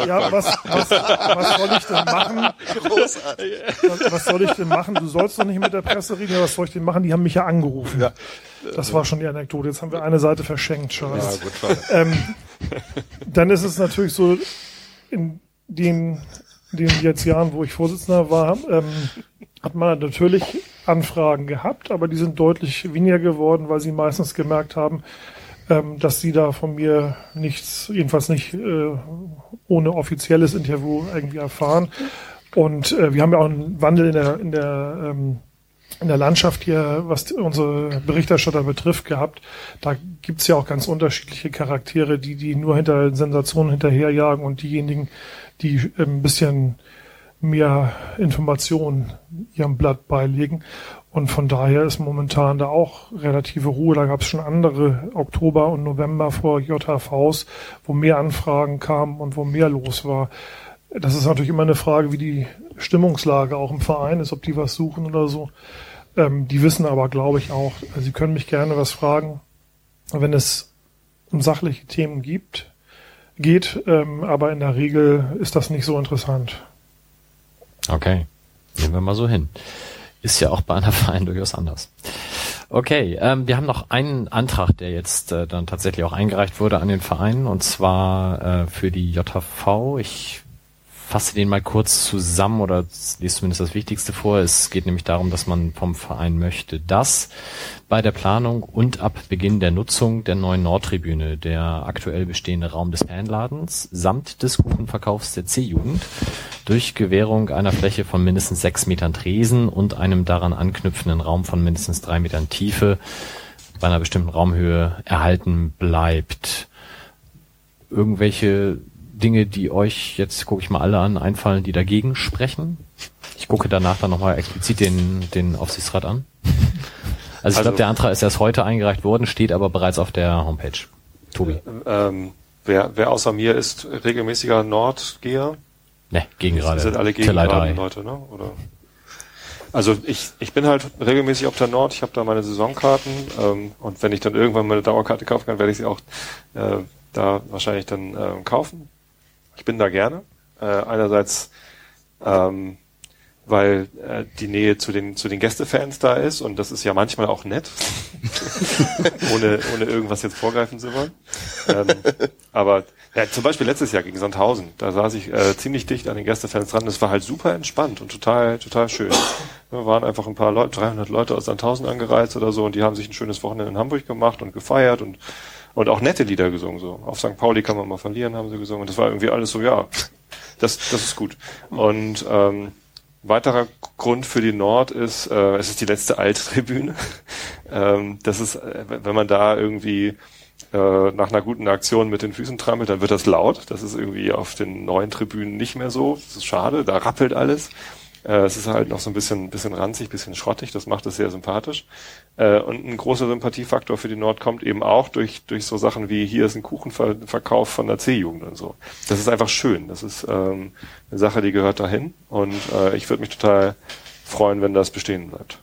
Speaker 8: ja, was, was, was soll ich denn machen?
Speaker 4: Großartig.
Speaker 8: Was, was soll ich denn machen? Du sollst doch nicht mit der Presse reden. Ja, was soll ich denn machen? Die haben mich ja angerufen.
Speaker 5: Ja.
Speaker 8: Das war schon die Anekdote. Jetzt haben wir eine Seite verschenkt,
Speaker 5: Ja,
Speaker 8: Scheiße.
Speaker 5: gut, schade.
Speaker 8: Ähm, dann ist es natürlich so, in den, den jetzt Jahren, wo ich Vorsitzender war, ähm, hat man natürlich Anfragen gehabt, aber die sind deutlich weniger geworden, weil sie meistens gemerkt haben, ähm, dass sie da von mir nichts, jedenfalls nicht äh, ohne offizielles Interview irgendwie erfahren. Und äh, wir haben ja auch einen Wandel in der, in der ähm, in der Landschaft hier, was unsere Berichterstatter betrifft, gehabt. Da gibt's ja auch ganz unterschiedliche Charaktere, die die nur hinter Sensationen hinterherjagen und diejenigen, die ein bisschen mehr Informationen ihrem Blatt beilegen. Und von daher ist momentan da auch relative Ruhe. Da gab's schon andere Oktober und November vor JHVs, wo mehr Anfragen kamen und wo mehr los war. Das ist natürlich immer eine Frage, wie die Stimmungslage auch im Verein ist, ob die was suchen oder so. Ähm, die wissen aber, glaube ich, auch, also sie können mich gerne was fragen, wenn es um sachliche Themen gibt, geht, ähm, aber in der Regel ist das nicht so interessant.
Speaker 1: Okay, nehmen wir mal so hin. Ist ja auch bei einer Verein durchaus anders. Okay, ähm, wir haben noch einen Antrag, der jetzt äh, dann tatsächlich auch eingereicht wurde an den Verein, und zwar äh, für die JV. Ich fasse den mal kurz zusammen oder lese zumindest das Wichtigste vor. Es geht nämlich darum, dass man vom Verein möchte, dass bei der Planung und ab Beginn der Nutzung der neuen Nordtribüne der aktuell bestehende Raum des Fanladens samt des Kuchenverkaufs der C-Jugend durch Gewährung einer Fläche von mindestens sechs Metern Tresen und einem daran anknüpfenden Raum von mindestens drei Metern Tiefe bei einer bestimmten Raumhöhe erhalten bleibt. Irgendwelche Dinge, die euch, jetzt gucke ich mal alle an, einfallen, die dagegen sprechen? Ich gucke danach dann nochmal explizit den, den Aufsichtsrat an. Also ich
Speaker 3: Also-
Speaker 1: glaube, der Antrag ist erst heute eingereicht worden, steht aber bereits auf der Homepage. Tobi.
Speaker 3: Ähm, wer, wer außer mir ist regelmäßiger Nordgeher?
Speaker 1: Ne, gegen gerade.
Speaker 3: sind alle gegen
Speaker 1: Tillei
Speaker 3: Leute, ne? Oder? Also ich, ich bin halt regelmäßig auf der Nord, ich habe da meine Saisonkarten ähm, und wenn ich dann irgendwann meine Dauerkarte kaufen kann, werde ich sie auch äh, da wahrscheinlich dann ähm, kaufen. Ich bin da gerne. Äh, einerseits ähm, weil äh, die Nähe zu den zu den Gästefans da ist und das ist ja manchmal auch nett, ohne ohne irgendwas jetzt vorgreifen zu wollen. Ähm, aber ja, zum Beispiel letztes Jahr gegen Sandhausen, da saß ich äh, ziemlich dicht an den Gästefans dran. Das war halt super entspannt und total total schön. Da waren einfach ein paar Leute, 300 Leute aus Sandhausen angereist oder so und die haben sich ein schönes Wochenende in Hamburg gemacht und gefeiert und und auch nette Lieder gesungen so. Auf St. Pauli kann man mal verlieren, haben sie gesungen. Und das war irgendwie alles so, ja, das das ist gut. Und ähm, Weiterer Grund für die Nord ist, äh, es ist die letzte alte Tribüne. ähm, das ist, äh, wenn man da irgendwie äh, nach einer guten Aktion mit den Füßen trampelt, dann wird das laut. Das ist irgendwie auf den neuen Tribünen nicht mehr so. Das ist schade, da rappelt alles. Äh, es ist halt noch so ein bisschen, bisschen ranzig, bisschen schrottig. Das macht es sehr sympathisch. Äh, und ein großer Sympathiefaktor für die Nord kommt eben auch durch, durch so Sachen wie hier ist ein Kuchenverkauf von der C-Jugend und so. Das ist einfach schön. Das ist ähm, eine Sache, die gehört dahin. Und äh, ich würde mich total freuen, wenn das bestehen bleibt.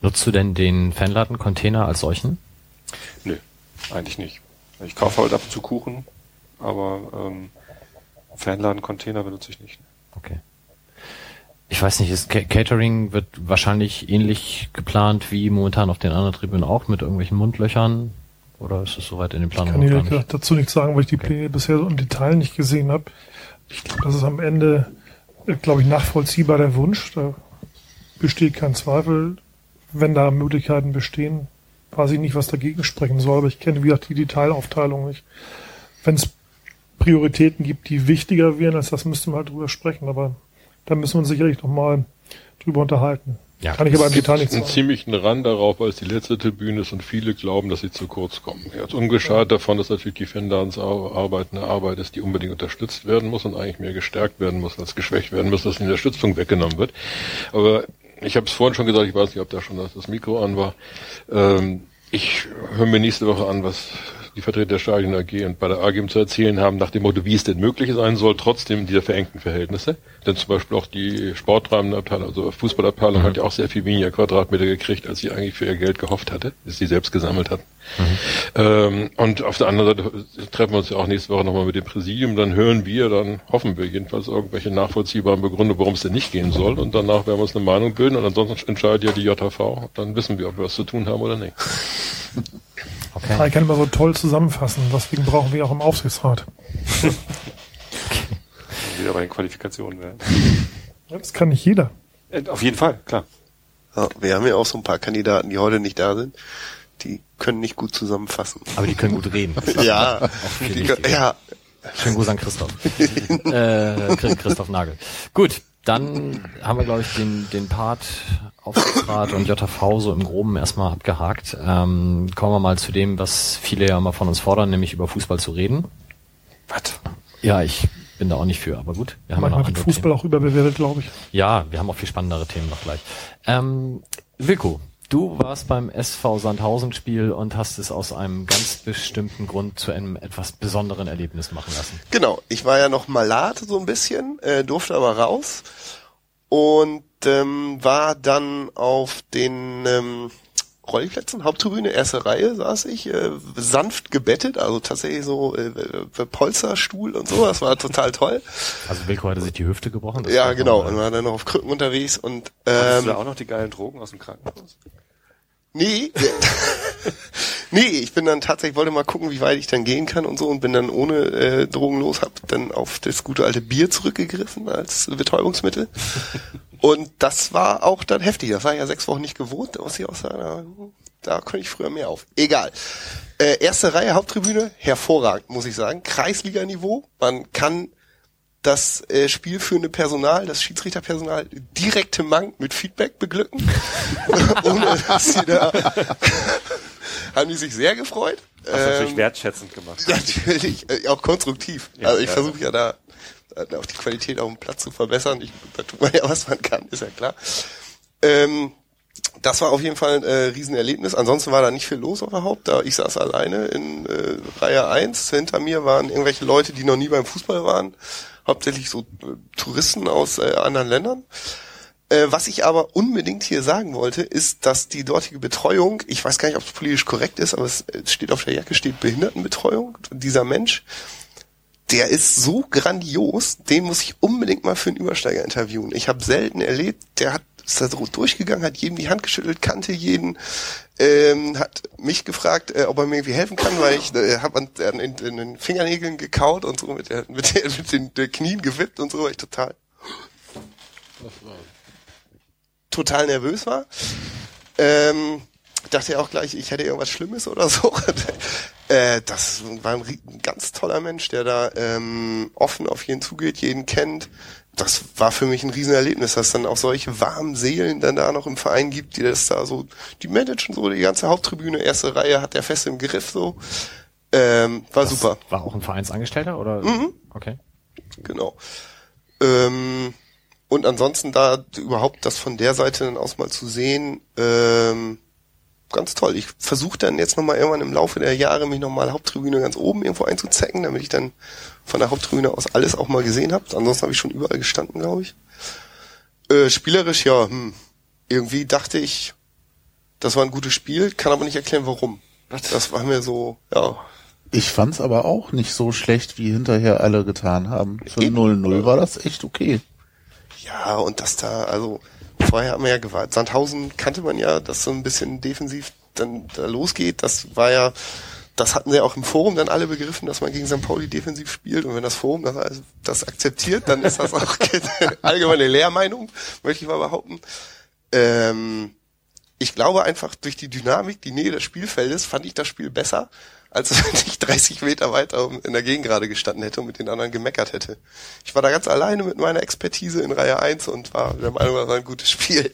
Speaker 1: Nutzt du denn den Fanladen-Container als solchen?
Speaker 3: Nö, eigentlich nicht. Ich kaufe halt ab und zu Kuchen, aber ähm, Fanladen-Container benutze ich nicht.
Speaker 1: Okay. Ich weiß nicht, ist Ca- Catering wird wahrscheinlich ähnlich geplant wie momentan auf den anderen Tribünen auch mit irgendwelchen Mundlöchern? Oder ist es soweit in den
Speaker 8: Ich
Speaker 1: Planungen
Speaker 8: kann
Speaker 1: noch
Speaker 8: dir
Speaker 1: nicht?
Speaker 8: dazu nichts sagen, weil ich die
Speaker 1: Okay.
Speaker 8: Pläne bisher so im Detail nicht gesehen habe. Ich glaube, das ist am Ende, glaube ich, nachvollziehbar der Wunsch. Da besteht kein Zweifel. Wenn da Möglichkeiten bestehen, weiß ich nicht, was dagegen sprechen soll, aber ich kenne, wie gesagt, die Detailaufteilung nicht. Wenn es Prioritäten gibt, die wichtiger wären als das, müsste man halt drüber sprechen, aber da müssen wir uns sicherlich noch mal drüber unterhalten.
Speaker 1: Ja,
Speaker 8: Kann ich aber im
Speaker 5: Es gibt
Speaker 8: Detail
Speaker 5: einen
Speaker 8: sagen.
Speaker 5: ziemlichen Rand darauf, weil es die letzte Tribüne ist und viele glauben, dass sie zu kurz kommen. Jetzt ungeschadet davon, dass natürlich die Fanladensarbeit eine Arbeit ist, die unbedingt unterstützt werden muss und eigentlich mehr gestärkt werden muss, als geschwächt werden muss, dass die Unterstützung weggenommen wird. Aber ich habe es vorhin schon gesagt, ich weiß nicht, ob da schon das, das Mikro an war. Ähm, ich höre mir nächste Woche an, was die Vertreter der Stadion AG und bei der AG zu erzählen haben, nach dem Motto, wie es denn möglich sein soll, trotzdem dieser verengten Verhältnisse. Denn zum Beispiel auch die sporttreibende Abteilung, also Fußballabteilung, mhm. hat ja auch sehr viel weniger Quadratmeter gekriegt, als sie eigentlich für ihr Geld gehofft hatte, dass sie selbst gesammelt hatten. Mhm. Ähm, und auf der anderen Seite treffen wir uns ja auch nächste Woche nochmal mit dem Präsidium, dann hören wir, dann hoffen wir jedenfalls irgendwelche nachvollziehbaren Begründe, warum es denn nicht gehen soll. Und danach werden wir uns eine Meinung bilden und ansonsten entscheidet ja die JHV. Dann wissen wir, ob wir was zu tun haben oder nicht.
Speaker 8: Okay. Ich kann immer so toll zusammenfassen. Deswegen brauchen wir auch im Aufsichtsrat.
Speaker 3: Wieder bei den Qualifikationen werden.
Speaker 8: Das kann nicht jeder.
Speaker 3: Äh, auf jeden Fall, klar.
Speaker 4: Ja, wir haben ja auch so ein paar Kandidaten, die heute nicht da sind. Die können nicht gut zusammenfassen.
Speaker 1: Aber die können gut reden.
Speaker 4: ja, können, ja.
Speaker 1: Schönen Gruß an Christoph. äh, Christoph Nagel. Gut, dann haben wir, glaube ich, den, den Part Aufsichtsrat und JV so im Groben erstmal abgehakt. Ähm, kommen wir mal zu dem, was viele ja immer von uns fordern, nämlich über Fußball zu reden.
Speaker 4: Was?
Speaker 1: Ja, ich bin da auch nicht für, aber gut.
Speaker 8: Wir haben Manchmal ja wird Fußball Themen. auch überbewertet, glaube ich.
Speaker 1: Ja, wir haben auch viel spannendere Themen noch gleich. Ähm, Wilko, du warst beim SV Sandhausen-Spiel und hast es aus einem ganz bestimmten Grund zu einem etwas besonderen Erlebnis machen lassen.
Speaker 4: Genau, ich war ja noch malat so ein bisschen, äh, durfte aber raus und ähm, war dann auf den ähm, Rollplätzen, Haupttribüne, erste Reihe saß ich, äh, sanft gebettet, also tatsächlich so äh, äh, Polsterstuhl und so, das war total toll.
Speaker 1: Also Wilko hatte sich die Hüfte gebrochen?
Speaker 4: Ja, genau, und war dann noch auf Krücken unterwegs und ähm,
Speaker 3: Hattest du da auch noch die geilen Drogen aus dem Krankenhaus?
Speaker 4: Nee, nee, ich bin dann tatsächlich, wollte mal gucken, wie weit ich dann gehen kann und so und bin dann ohne äh, Drogen los, hab dann auf das gute alte Bier zurückgegriffen als Betäubungsmittel. und das war auch dann heftig. Das war ja sechs Wochen nicht gewohnt, muss ich auch sagen. Da, da könnte ich früher mehr auf. Egal. Äh, erste Reihe Haupttribüne, hervorragend, muss ich sagen. Kreisliga-Niveau. Man kann das äh, spielführende Personal, das Schiedsrichterpersonal direkte Mang mit Feedback beglücken. Ohne dass sie da haben die sich sehr gefreut.
Speaker 3: Hast ähm, natürlich wertschätzend gemacht.
Speaker 4: Natürlich, äh, auch konstruktiv. Ja, also ich ja. versuche ja da äh, auch die Qualität auf dem Platz zu verbessern. Ich, da tut man ja, was man kann, ist ja klar. Ähm, das war auf jeden Fall ein äh, Riesenerlebnis. Ansonsten war da nicht viel los überhaupt. Da ich saß alleine in äh, Reihe 1. Hinter mir waren irgendwelche Leute, die noch nie beim Fußball waren hauptsächlich so äh, Touristen aus äh, anderen Ländern. Äh, was ich aber unbedingt hier sagen wollte, ist, dass die dortige Betreuung, ich weiß gar nicht, ob es politisch korrekt ist, aber es steht auf der Jacke, steht Behindertenbetreuung. Dieser Mensch, der ist so grandios, den muss ich unbedingt mal für einen Übersteiger interviewen. Ich habe selten erlebt, der hat ist da so durchgegangen, hat jedem die Hand geschüttelt, kannte jeden, ähm, hat mich gefragt, äh, ob er mir irgendwie helfen kann, weil ich äh, habe an, an, in, den Fingernägeln gekaut und so mit, der, mit, der, mit den der Knien gewippt und so, weil ich total total nervös war. Ähm, dachte ja auch gleich, ich hätte irgendwas Schlimmes oder so. äh, das war ein, ein, ganz toller Mensch, der da ähm, offen auf jeden zugeht, jeden kennt, das war für mich ein Riesenerlebnis, dass es dann auch solche warmen Seelen dann da noch im Verein gibt, die das da so, die managen so die ganze Haupttribüne, erste Reihe hat der fest im Griff so. Ähm, war
Speaker 1: das
Speaker 4: super.
Speaker 1: War auch ein Vereinsangestellter oder?
Speaker 4: Mhm.
Speaker 1: Okay.
Speaker 4: Genau. Ähm, und ansonsten da überhaupt das von der Seite dann aus mal zu sehen, ähm, ganz toll. Ich versuche dann jetzt nochmal irgendwann im Laufe der Jahre mich nochmal Haupttribüne ganz oben irgendwo einzuzecken, damit ich dann von der Haupttribüne aus alles auch mal gesehen habe. Ansonsten habe ich schon überall gestanden, glaube ich. Äh, spielerisch, ja, hm. irgendwie dachte ich, das war ein gutes Spiel, kann aber nicht erklären, warum. Das war mir so, ja.
Speaker 2: Ich fand's aber auch nicht so schlecht, wie hinterher alle getan haben. Für 0-0 war das echt okay.
Speaker 4: Ja, und das da, also vorher haben wir ja gewartet. Sandhausen kannte man ja, dass so ein bisschen defensiv dann da losgeht. Das war ja, das hatten sie auch im Forum dann alle begriffen, dass man gegen St. Pauli defensiv spielt. Und wenn das Forum das, also das akzeptiert, dann ist das auch allgemeine Lehrmeinung, möchte ich mal behaupten. Ähm, ich glaube einfach durch die Dynamik, die Nähe des Spielfeldes, fand ich das Spiel besser, als wenn ich 30 Meter weiter in der Gegend gerade gestanden hätte und mit den anderen gemeckert hätte. Ich war da ganz alleine mit meiner Expertise in Reihe 1 und war der Meinung, das war ein gutes Spiel.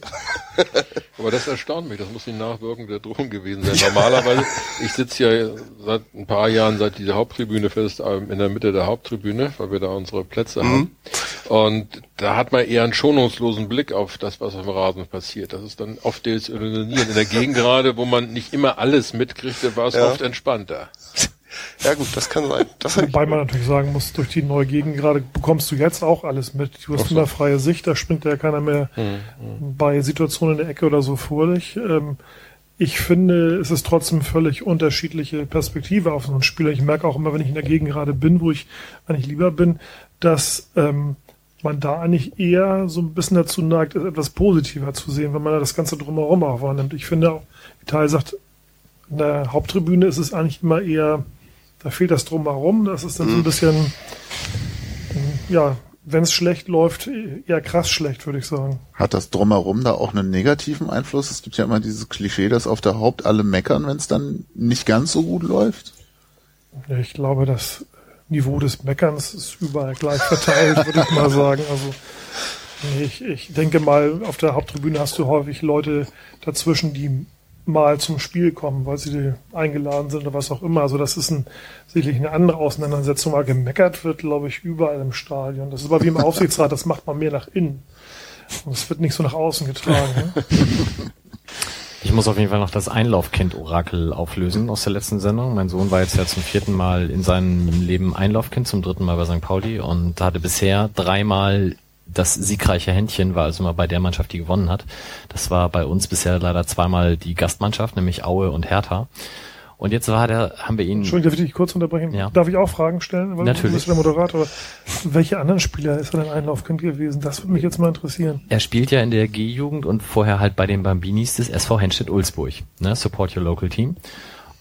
Speaker 5: Aber das erstaunt mich, das muss die nachwirkende Drohung gewesen sein. Normalerweise, ich sitze ja seit ein paar Jahren, seit diese Haupttribüne fest, ähm, in der Mitte der Haupttribüne, weil wir da unsere Plätze mhm. haben. Und da hat man eher einen schonungslosen Blick auf das, was auf dem Rasen passiert. Das ist dann oft desillusionierend. In der Gegend gerade, wo man nicht immer alles mitkriegt, war es ja. oft entspannter.
Speaker 4: Ja gut, das kann sein. Das
Speaker 8: Wobei man natürlich sagen muss, durch die neue Gegend gerade bekommst du jetzt auch alles mit. Du hast immer freie Sicht, da springt ja keiner mehr bei Situationen in der Ecke oder so vor dich. Ähm, ich finde, es ist trotzdem völlig unterschiedliche Perspektive auf so einen Spieler. Ich merke auch immer, wenn ich in der Gegend gerade bin, wo ich eigentlich lieber bin, dass ähm, man da eigentlich eher so ein bisschen dazu neigt, es etwas positiver zu sehen, wenn man da das Ganze drumherum auch wahrnimmt. Ich finde auch, wie Teil sagt, in der Haupttribüne ist es eigentlich immer eher, da fehlt das drumherum. Das ist dann so ein bisschen, ähm, ja, wenn es schlecht läuft, eher krass schlecht, würde ich sagen.
Speaker 2: Hat das drumherum da auch einen negativen Einfluss? Es gibt ja immer dieses Klischee, dass auf der Haupt alle meckern, wenn es dann nicht ganz so gut läuft.
Speaker 8: Ja, ich glaube, das Niveau des Meckerns ist überall gleich verteilt, würde ich mal sagen. Also ich, ich denke mal, auf der Haupttribüne hast du häufig Leute dazwischen, die mal zum Spiel kommen, weil sie eingeladen sind oder was auch immer. Also das ist ein, sicherlich eine andere Auseinandersetzung, aber gemeckert wird, glaube ich, überall im Stadion. Das ist aber wie im Aufsichtsrat, das macht man mehr nach innen. Und es wird nicht so nach außen getragen. Ne?
Speaker 1: Ich muss auf jeden Fall noch das Einlaufkind-Orakel auflösen aus der letzten Sendung. Mein Sohn war jetzt ja zum vierten Mal in seinem Leben Einlaufkind, zum dritten Mal bei St. Pauli und hatte bisher dreimal das siegreiche Händchen, war also immer bei der Mannschaft, die gewonnen hat. Das war bei uns bisher leider zweimal die Gastmannschaft, nämlich Aue und Hertha. Und jetzt war der, haben wir ihn.
Speaker 8: Entschuldigung, darf ich dich kurz unterbrechen?
Speaker 1: Ja.
Speaker 8: Darf ich auch Fragen stellen? Weil
Speaker 1: Natürlich.
Speaker 8: Du bist der Moderator. Welche anderen Spieler ist er denn Einlaufkind gewesen? Das würde mich jetzt mal interessieren.
Speaker 1: Er spielt ja in der G-Jugend und vorher halt bei den Bambinis des SV Henstedt-Ulzburg, ne? Support Your Local Team.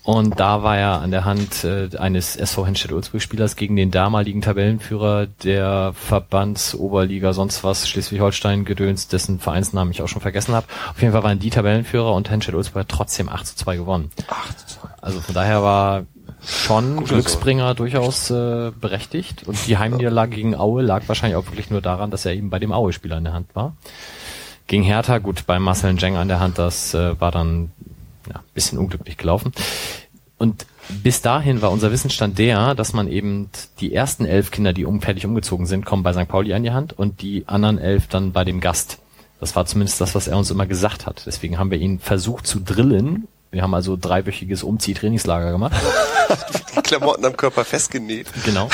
Speaker 1: Und da war er an der Hand äh, eines SV Henstedt-Ulzburg-Spielers gegen den damaligen Tabellenführer der Verbandsoberliga, sonst was, Schleswig-Holstein-Gedöns, dessen Vereinsnamen ich auch schon vergessen habe. Auf jeden Fall waren die Tabellenführer und Henstedt-Ulzburg hat trotzdem 8 zu 2 gewonnen. 8 zu 2. Also von daher war schon Glücksbringer durchaus äh, berechtigt. Und die Heimniederlage gegen Aue lag wahrscheinlich auch wirklich nur daran, dass er eben bei dem Aue-Spieler in der Hand war. Gegen Hertha, gut, bei Marcel Jeng an der Hand, das äh, war dann ja, bisschen unglücklich gelaufen. Und bis dahin war unser Wissensstand der, dass man eben die ersten elf Kinder, die fertig umgezogen sind, kommen bei St. Pauli an die Hand und die anderen elf dann bei dem Gast. Das war zumindest das, was er uns immer gesagt hat. Deswegen haben wir ihn versucht zu drillen. Wir haben also dreiwöchiges Umzieh-Trainingslager gemacht.
Speaker 4: Die Klamotten am Körper festgenäht.
Speaker 1: Genau.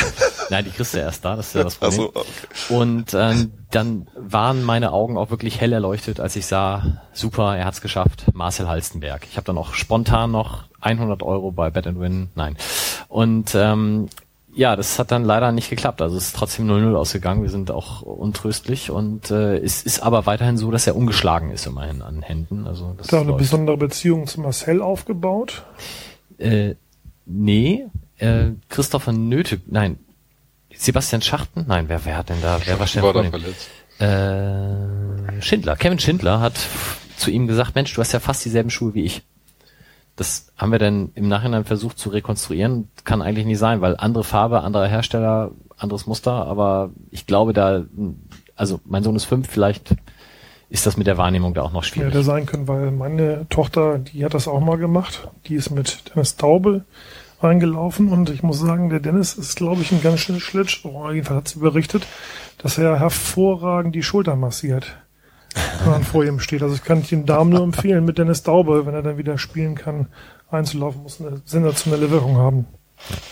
Speaker 1: Nein, die kriegst du erst da, das ist ja das
Speaker 4: Ach
Speaker 1: Problem.
Speaker 4: so, okay.
Speaker 1: Und ähm, dann waren meine Augen auch wirklich hell erleuchtet, als ich sah, super, er hat's geschafft, Marcel Halstenberg. Ich habe dann auch spontan noch 100 Euro bei Bet and Win, nein. Und ähm, ja, das hat dann leider nicht geklappt. Also es ist trotzdem 0-0 ausgegangen. Wir sind auch untröstlich und äh, es ist aber weiterhin so, dass er ungeschlagen ist immerhin an Händen. Also das
Speaker 8: Da eine
Speaker 1: läuft.
Speaker 8: besondere Beziehung zu Marcel aufgebaut.
Speaker 1: Äh, nee, äh, Christopher Nöte, nein, Sebastian Schachten? Nein, wer, wer hat denn da, wer war
Speaker 5: war da verletzt.
Speaker 1: Äh, Schindler, Kevin Schindler hat zu ihm gesagt, Mensch, du hast ja fast dieselben Schuhe wie ich. Das haben wir dann im Nachhinein versucht zu rekonstruieren. Kann eigentlich nicht sein, weil andere Farbe, anderer Hersteller, anderes Muster, aber ich glaube da, also mein Sohn ist fünf, vielleicht ist das mit der Wahrnehmung da auch noch
Speaker 8: Ja,
Speaker 1: schwierig.
Speaker 8: hätte sein können, weil meine Tochter, die hat das auch mal gemacht. Die ist mit Dennis Taube reingelaufen und ich muss sagen, der Dennis ist, glaube ich, ein ganz schön Schlittschuh. Jedenfalls hat sie berichtet, dass er hervorragend die Schulter massiert, man vor ihm steht. Also ich kann den Damen nur empfehlen, mit Dennis Taube, wenn er dann wieder spielen kann, einzulaufen, muss eine sensationelle Wirkung haben.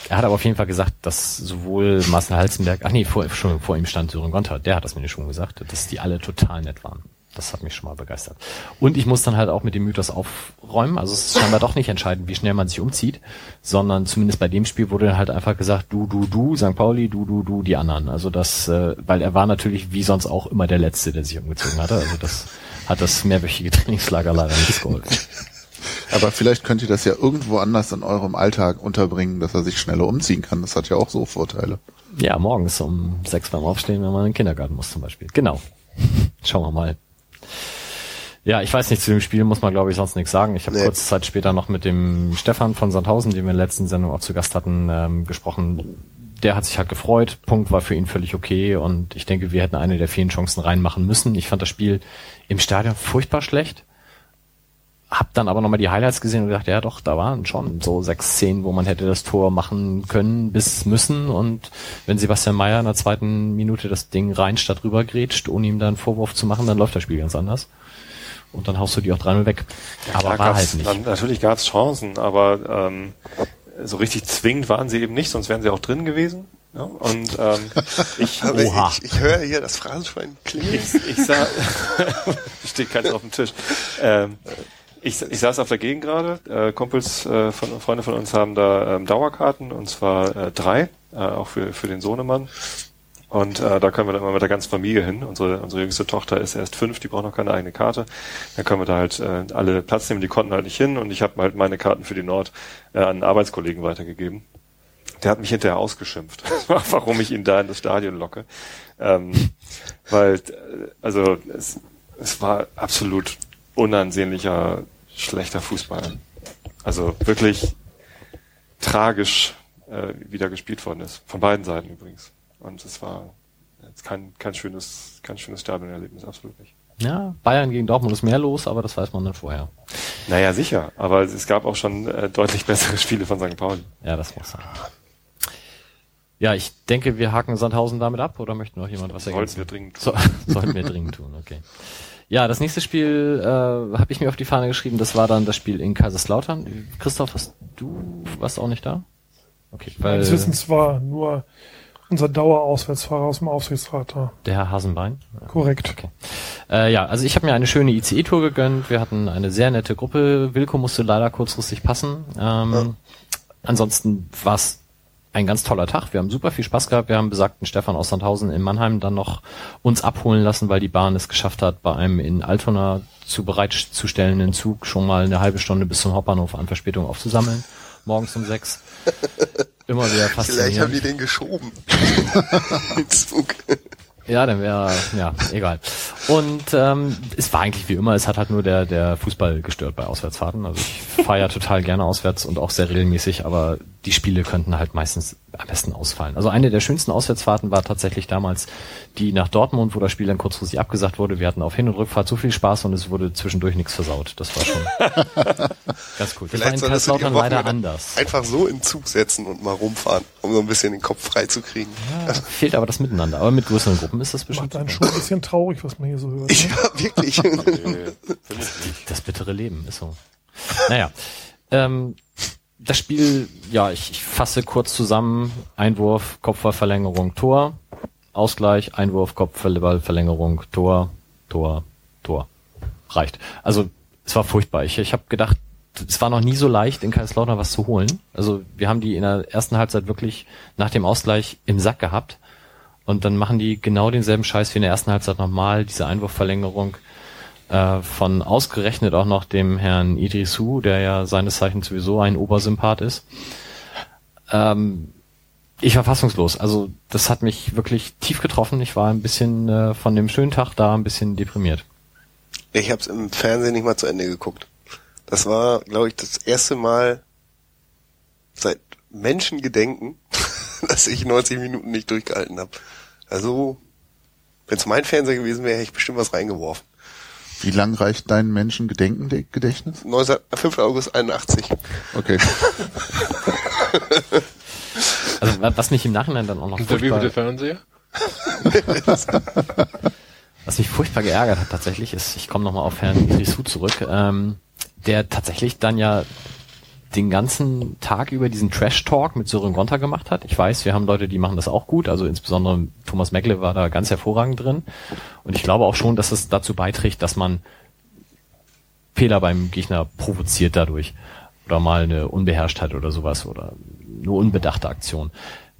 Speaker 1: Er hat aber auf jeden Fall gesagt, dass sowohl Marcel Halzenberg, ach nee, vor, schon vor ihm stand Sören Gonter, der hat das mir schon gesagt, dass die alle total nett waren. Das hat mich schon mal begeistert. Und ich muss dann halt auch mit dem Mythos aufräumen. Also es ist scheinbar doch nicht entscheidend, wie schnell man sich umzieht, sondern zumindest bei dem Spiel wurde dann halt einfach gesagt, du, du, du, St. Pauli, du, du, du, die anderen. Also das, äh, weil er war natürlich wie sonst auch immer der Letzte, der sich umgezogen hatte. Also das hat das mehrwöchige Trainingslager leider nicht geholfen.
Speaker 2: Aber vielleicht könnt ihr das ja irgendwo anders in eurem Alltag unterbringen, dass er sich schneller umziehen kann. Das hat ja auch so Vorteile.
Speaker 1: Ja, morgens um sechs beim Aufstehen, wenn man in den Kindergarten muss zum Beispiel. Genau. Schauen wir mal. Ja, ich weiß nicht, zu dem Spiel muss man, glaube ich, sonst nichts sagen. Ich habe
Speaker 4: Nee.
Speaker 1: kurze Zeit später noch mit dem Stefan von Sandhausen, den wir in der letzten Sendung auch zu Gast hatten, ähm, gesprochen. Der hat sich halt gefreut. Punkt war für ihn völlig okay und ich denke, wir hätten eine der vielen Chancen reinmachen müssen. Ich fand das Spiel im Stadion furchtbar schlecht. Hab dann aber nochmal die Highlights gesehen und gedacht, ja doch, da waren schon so sechs Szenen, wo man hätte das Tor machen können bis müssen. Und wenn Sebastian Mayer in der zweiten Minute das Ding rein statt rüber grätscht, ohne ihm da einen Vorwurf zu machen, dann läuft das Spiel ganz anders. Und dann haust du die auch 3-0 weg. aber
Speaker 3: Klar
Speaker 1: war halt nicht.
Speaker 3: Dann, natürlich gab es Chancen, aber ähm, so richtig zwingend waren sie eben nicht, sonst wären sie auch drin gewesen. Ja? Und ähm, ich,
Speaker 4: Aber
Speaker 1: Oha.
Speaker 4: ich, ich höre hier das Phrasenschwein klingeln.
Speaker 3: ich, ich sah, steht keins auf dem Tisch. Ähm, ich, ich saß auf der Gegend gerade. Äh, Kumpels, äh, von, Freunde von uns haben da ähm, Dauerkarten und zwar äh, drei, äh, auch für, für den Sohnemann. Und äh, da können wir dann immer mit der ganzen Familie hin. Unsere, unsere jüngste Tochter ist erst fünf, die braucht noch keine eigene Karte. Dann können wir da halt äh, alle Platz nehmen, die konnten halt nicht hin und ich habe halt meine Karten für die Nord äh, an einen Arbeitskollegen weitergegeben. Der hat mich hinterher ausgeschimpft, warum ich ihn da in das Stadion locke. Ähm, weil, äh, also es, es war absolut unansehnlicher, schlechter Fußball. Also wirklich tragisch, äh, wie da gespielt worden ist. Von beiden Seiten übrigens. Und es war jetzt kein, kein schönes, kein schönes Stadionerlebnis, absolut nicht.
Speaker 1: Ja, Bayern gegen Dortmund ist mehr los, aber das weiß man dann vorher.
Speaker 3: Naja, sicher. Aber es gab auch schon äh, deutlich bessere Spiele von St. Pauli.
Speaker 1: Ja, das muss sein. Ja, ich denke, wir haken Sandhausen damit ab, oder möchte noch jemand was
Speaker 3: Sollten
Speaker 1: ergänzen?
Speaker 3: wir dringend
Speaker 1: So, sollten wir dringend tun, okay. Ja, das nächste Spiel äh, habe ich mir auf die Fahne geschrieben, das war dann das Spiel in Kaiserslautern. Christoph, hast du warst auch nicht da? Okay, weil
Speaker 8: Meines Wissens war nur unser Dauerauswärtsfahrer aus dem Aufsichtsrat da.
Speaker 1: der Herr Hasenbein.
Speaker 8: Korrekt.
Speaker 1: Okay. Äh, ja, also ich habe mir eine schöne ICE-Tour gegönnt. Wir hatten eine sehr nette Gruppe. Wilko musste leider kurzfristig passen. Ähm, Ansonsten war es ein ganz toller Tag. Wir haben super viel Spaß gehabt. Wir haben besagten Stefan aus Sandhausen in Mannheim dann noch uns abholen lassen, weil die Bahn es geschafft hat, bei einem in Altona zu bereitzustellenden Zug schon mal eine halbe Stunde bis zum Hauptbahnhof an Verspätung aufzusammeln. Morgens um sechs. Immer wieder
Speaker 4: Vielleicht haben die
Speaker 1: faszinierend.
Speaker 4: den geschoben. Den Zug.
Speaker 1: Ja, dann wäre, ja, egal. Und ähm, es war eigentlich wie immer, es hat halt nur der, der Fußball gestört bei Auswärtsfahrten. Also ich fahre ja total gerne auswärts und auch sehr regelmäßig, aber die Spiele könnten halt meistens am besten ausfallen. Also eine der schönsten Auswärtsfahrten war tatsächlich damals die nach Dortmund, wo das Spiel dann kurzfristig abgesagt wurde. Wir hatten auf Hin- und Rückfahrt so viel Spaß und es wurde zwischendurch nichts versaut. Das war schon ganz cool. Das war in Kaiserslautern leider anders.
Speaker 4: Einfach so in den Zug setzen und mal rumfahren, um so ein bisschen den Kopf frei zu kriegen.
Speaker 1: Fehlt aber das Miteinander. Aber mit größeren Gruppen ist das bestimmt
Speaker 8: Macht einen schon ein bisschen traurig, was man hier so hört.
Speaker 4: Ja, wirklich.
Speaker 1: Das bittere Leben ist so. Naja, ähm, das Spiel, ja, ich, ich fasse kurz zusammen. Einwurf, Kopfballverlängerung, Tor. Ausgleich, Einwurf, Kopfballverlängerung, Tor, Tor, Tor. Reicht. Also es war furchtbar. Ich, ich habe gedacht, es war noch nie so leicht, in Kaiserslautern was zu holen. Also wir haben die in der ersten Halbzeit wirklich nach dem Ausgleich im Sack gehabt. Und dann machen die genau denselben Scheiß wie in der ersten Halbzeit nochmal, diese Einwurfverlängerung äh, von ausgerechnet auch noch dem Herrn Idrisu, der ja seines Zeichens sowieso ein Obersympath ist. Ähm, ich war fassungslos. Also das hat mich wirklich tief getroffen. Ich war ein bisschen äh, von dem schönen Tag da ein bisschen deprimiert.
Speaker 4: Ich habe es im Fernsehen nicht mal zu Ende geguckt. Das war, glaube ich, das erste Mal seit Menschengedenken, dass ich 90 Minuten nicht durchgehalten habe. Also, wenn es mein Fernseher gewesen wäre, hätte ich bestimmt was reingeworfen.
Speaker 2: Wie lang reicht dein Menschengedenken-Gedächtnis?
Speaker 4: 19, 5. August 81.
Speaker 2: Okay.
Speaker 1: Also wa- was mich im Nachhinein dann auch noch furchtbar,
Speaker 5: Fernseher?
Speaker 1: was mich furchtbar geärgert hat tatsächlich, ist, ich komme nochmal auf Herrn Idrisu zurück, ähm, der tatsächlich dann ja den ganzen Tag über diesen Trash-Talk mit Sören Gonta gemacht hat. Ich weiß, wir haben Leute, die machen das auch gut, also insbesondere Thomas Meckle war da ganz hervorragend drin. Und ich glaube auch schon, dass es dazu beiträgt, dass man Fehler beim Gegner provoziert dadurch. Oder mal eine Unbeherrschtheit oder sowas oder eine unbedachte Aktion.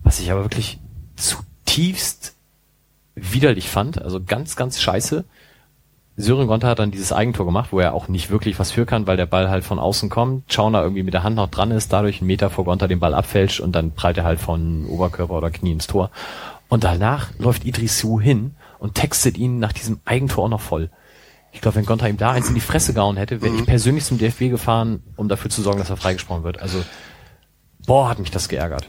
Speaker 1: Was ich aber wirklich zutiefst widerlich fand, also ganz, ganz scheiße. Sören Gonta hat dann dieses Eigentor gemacht, wo er auch nicht wirklich was für kann, weil der Ball halt von außen kommt, Schauner irgendwie mit der Hand noch dran ist, dadurch einen Meter vor Gonta den Ball abfälscht und dann prallt er halt von Oberkörper oder Knie ins Tor. Und danach läuft Idrisu hin und textet ihn nach diesem Eigentor auch noch voll. Ich glaube, wenn Gonta ihm da eins in die Fresse gehauen hätte, wäre ich persönlich zum DFB gefahren, um dafür zu sorgen, dass er freigesprochen wird. Also, boah, hat mich das geärgert.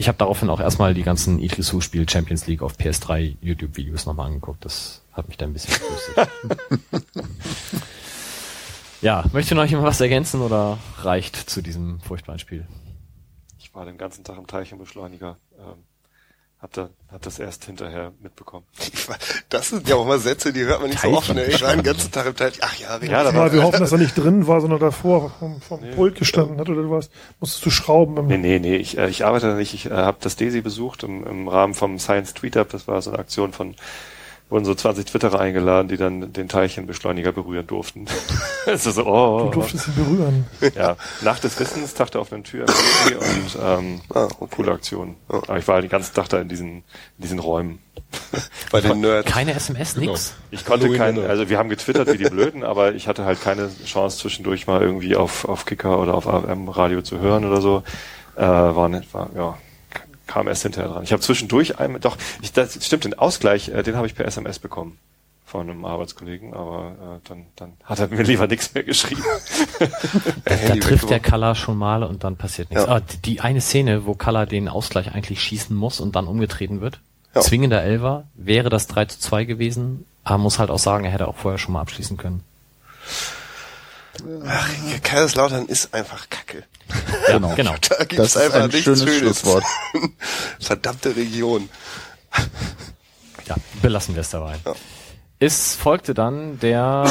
Speaker 1: Ich habe daraufhin auch erstmal die ganzen Idrisu Spiel Champions League auf PS3 YouTube-Videos nochmal angeguckt. Das hat mich da ein bisschen gefrustet. ja, möchte noch jemand was ergänzen oder reicht zu diesem furchtbaren Spiel?
Speaker 3: Ich war den ganzen Tag im Teilchenbeschleuniger. Ähm, Hab, da, hab das erst hinterher mitbekommen.
Speaker 4: Das sind ja auch mal Sätze, die hört man nicht so oft. Ne? Ich war den ganzen Tag im Teil. Ach ja,
Speaker 3: Ja, da war,
Speaker 8: wir hoffen, dass er nicht drin war, sondern davor vom, vom Pult gestanden hat oder was. Musstest du schrauben. Im
Speaker 3: Nee, nee, nee, ich, äh, ich arbeite da nicht. Ich äh, habe das DESI besucht im, im Rahmen vom Science Tweet Up. Das war so eine Aktion von, wurden so 20 Twitterer eingeladen, die dann den Teilchenbeschleuniger berühren durften. Es ist so, oh,
Speaker 8: Du durftest ihn berühren.
Speaker 3: ja, Nacht des Wissens, Tag der offenen Tür und ähm,
Speaker 4: Ah, okay.
Speaker 3: coole Aktion. Aber ich war halt den ganzen Tag da in diesen, in diesen Räumen.
Speaker 4: Bei den Nerds.
Speaker 1: Keine SMS, nix.
Speaker 3: Ich konnte
Speaker 5: Halloween
Speaker 3: kein,
Speaker 5: Dinner.
Speaker 3: also wir haben getwittert wie die Blöden, aber ich hatte halt keine Chance zwischendurch mal irgendwie auf, auf Kicker oder auf AM Radio zu hören oder so. Äh, war nicht, war, ja, kam erst hinterher dran. Ich habe zwischendurch einmal, doch, ich, das stimmt, den Ausgleich, äh, den habe ich per SMS bekommen von einem Arbeitskollegen, aber äh, dann, dann hat er mir lieber nichts mehr geschrieben.
Speaker 1: Da, trifft der. Kalla schon mal und dann passiert nichts.
Speaker 4: Ja.
Speaker 1: Ah, die, die eine Szene, wo Kalla den Ausgleich eigentlich schießen muss und dann umgetreten wird.
Speaker 4: Ja.
Speaker 1: Zwingender Elver wäre das 3 zu 2 gewesen, aber muss halt auch sagen, er hätte auch vorher schon mal abschließen können.
Speaker 4: Ach, Kaiserslautern ist einfach Kacke.
Speaker 1: Ja,
Speaker 2: Genau.
Speaker 1: genau.
Speaker 4: Da gibt's
Speaker 2: Das ist
Speaker 4: einfach
Speaker 2: ein
Speaker 4: nichts
Speaker 2: schönes
Speaker 4: Schönes.
Speaker 2: Schlusswort.
Speaker 4: Verdammte Region.
Speaker 1: Ja, belassen wir es dabei.
Speaker 4: Ja.
Speaker 1: Es folgte dann der,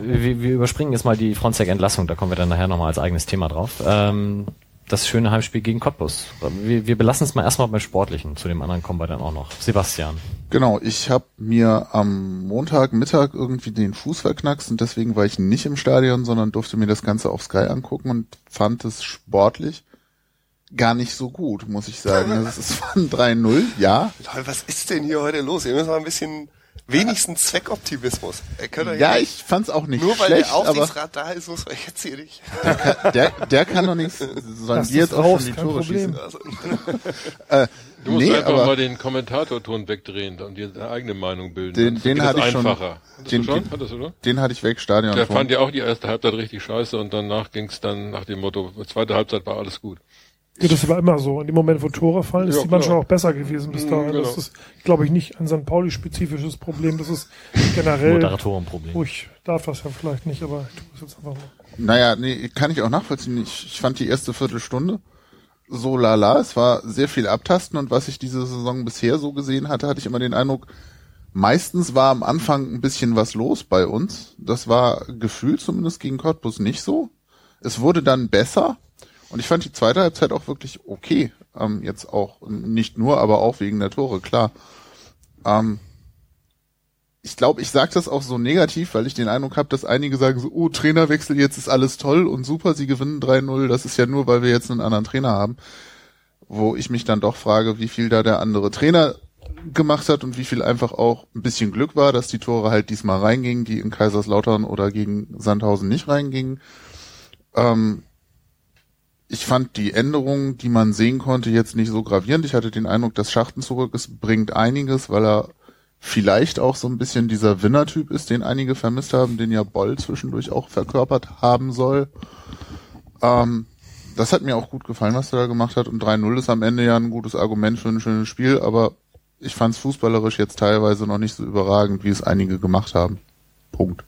Speaker 1: wir, wir überspringen jetzt mal die Fronzek-Entlassung, da kommen wir dann nachher nochmal als eigenes Thema drauf. Ähm, das schöne Heimspiel gegen Cottbus. Wir, wir belassen es mal erstmal beim Sportlichen, zu dem anderen kommen wir dann auch noch. Sebastian.
Speaker 2: Genau, ich habe mir am Montagmittag irgendwie den Fuß verknackst und deswegen war ich nicht im Stadion, sondern durfte mir das Ganze auf Sky angucken und fand es sportlich gar nicht so gut, muss ich sagen. Das ist von 3-0, ja.
Speaker 4: Leute, was ist denn hier heute los? Ihr müsst mal ein bisschen wenigstens Zweckoptimismus. Er kann
Speaker 2: Ja, ich fand's auch nicht
Speaker 4: nur weil
Speaker 2: schlecht,
Speaker 4: der
Speaker 2: aber
Speaker 4: Aufsichtsrat da ist, muss man jetzt hier nicht.
Speaker 2: der, der kann doch nichts, sollen
Speaker 8: Lass
Speaker 2: die jetzt auch
Speaker 8: raus,
Speaker 2: schon die
Speaker 8: kein
Speaker 2: Tore
Speaker 8: Problem.
Speaker 2: schießen.
Speaker 4: Also,
Speaker 2: Äh,
Speaker 5: Du musst
Speaker 2: nee,
Speaker 5: einfach
Speaker 2: aber
Speaker 5: mal den Kommentatorton wegdrehen und dir deine eigene Meinung bilden.
Speaker 2: Den- den hatte ich schon-
Speaker 5: einfacher. Hattest
Speaker 2: den-
Speaker 5: du schon?
Speaker 2: den-
Speaker 5: Hattest du, oder?
Speaker 2: den hatte ich weg, Stadion.
Speaker 5: Der fand ja auch die erste Halbzeit richtig scheiße und danach ging es dann nach dem Motto, zweite Halbzeit war alles gut.
Speaker 8: Ja, das war immer so. In dem Moment, wo Tore fallen, ist
Speaker 5: Ja,
Speaker 8: die Mannschaft
Speaker 5: klar.
Speaker 8: auch besser gewesen bis
Speaker 5: Mhm,
Speaker 8: dahin.
Speaker 5: genau.
Speaker 8: Das ist, glaube ich, nicht ein St. Pauli-spezifisches Problem. Das ist generell.
Speaker 1: Moderatorenproblem.
Speaker 8: Oh, ich darf das ja vielleicht nicht, aber ich tue es jetzt einfach mal.
Speaker 2: Naja, nee, kann ich auch nachvollziehen. Ich, ich fand die erste Viertelstunde so lala. Es war sehr viel Abtasten und was ich diese Saison bisher so gesehen hatte, hatte ich immer den Eindruck, meistens war am Anfang ein bisschen was los bei uns. Das war gefühlt zumindest gegen Cottbus nicht so. Es wurde dann besser und ich fand die zweite Halbzeit auch wirklich okay. Ähm, jetzt auch nicht nur, aber auch wegen der Tore, klar. Ähm, ich glaube, ich sage das auch so negativ, weil ich den Eindruck habe, dass einige sagen so, oh, Trainerwechsel, jetzt ist alles toll und super, sie gewinnen 3-0, das ist ja nur, weil wir jetzt einen anderen Trainer haben. Wo ich mich dann doch frage, wie viel da der andere Trainer gemacht hat und wie viel einfach auch ein bisschen Glück war, dass die Tore halt diesmal reingingen, die in Kaiserslautern oder gegen Sandhausen nicht reingingen. Ähm, ich fand die Änderungen, die man sehen konnte, jetzt nicht so gravierend. Ich hatte den Eindruck, dass Schachten zurück ist, bringt einiges, weil er vielleicht auch so ein bisschen dieser Winnertyp ist, den einige vermisst haben, den ja Boll zwischendurch auch verkörpert haben soll. Ähm, das hat mir auch gut gefallen, was er da gemacht hat. Und 3-0 ist am Ende ja ein gutes Argument für ein schönes Spiel, aber ich fand es fußballerisch jetzt teilweise noch nicht so überragend, wie es einige gemacht haben. Punkt.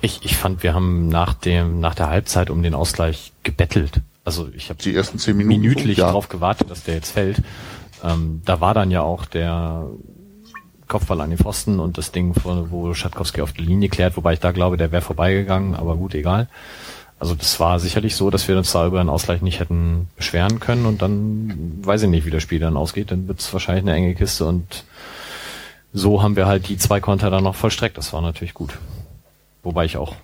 Speaker 1: Ich, ich fand, wir haben nach dem, nach der Halbzeit um den Ausgleich gebettelt. Also ich habe
Speaker 2: Die ersten zehn Minuten.
Speaker 1: minütlich
Speaker 2: ja.
Speaker 1: darauf gewartet, dass der jetzt fällt. Ähm, da war dann ja auch der Kopfball an den Pfosten und das Ding, von, wo Schatkowski auf die Linie klärt, wobei ich da glaube, der wäre vorbeigegangen, aber gut, egal. Also das war sicherlich so, dass wir uns da über einen Ausgleich nicht hätten beschweren können und dann weiß ich nicht, wie das Spiel dann ausgeht, dann wird es wahrscheinlich eine enge Kiste und so haben wir halt die zwei Konter dann noch vollstreckt. Das war natürlich gut. Wobei ich auch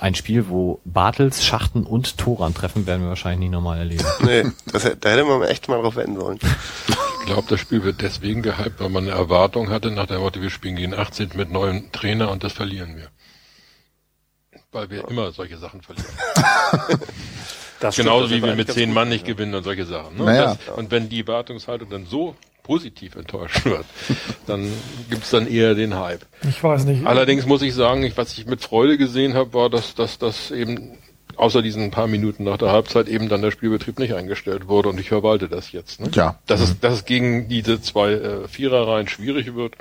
Speaker 1: ein Spiel, wo Bartels, Schachten und Toran treffen, werden wir wahrscheinlich nie nochmal erleben.
Speaker 4: nee, das, hätte- da hätte man echt mal drauf wetten sollen.
Speaker 5: Ich glaube, das Spiel wird deswegen gehypt, weil man eine Erwartung hatte nach der Worte, wir spielen gegen 18 mit neuem Trainer und das verlieren wir. Weil wir immer solche Sachen verlieren.
Speaker 3: Das stimmt,
Speaker 5: Genauso
Speaker 3: das
Speaker 5: wie wir mit zehn Mann nicht
Speaker 3: ja.
Speaker 5: gewinnen und solche Sachen. Ne?
Speaker 2: Naja.
Speaker 5: Das, und wenn die Erwartungshaltung dann so positiv enttäuscht wird, dann gibt's dann eher den Hype.
Speaker 8: Ich weiß nicht.
Speaker 5: Allerdings muss ich sagen, ich, was ich mit Freude gesehen habe, war, dass, dass das eben außer diesen paar Minuten nach der Halbzeit eben dann der Spielbetrieb nicht eingestellt wurde und ich verwalte das jetzt. Ne?
Speaker 2: Ja.
Speaker 5: Dass es, dass es gegen diese zwei äh, Viererreihen schwierig wird.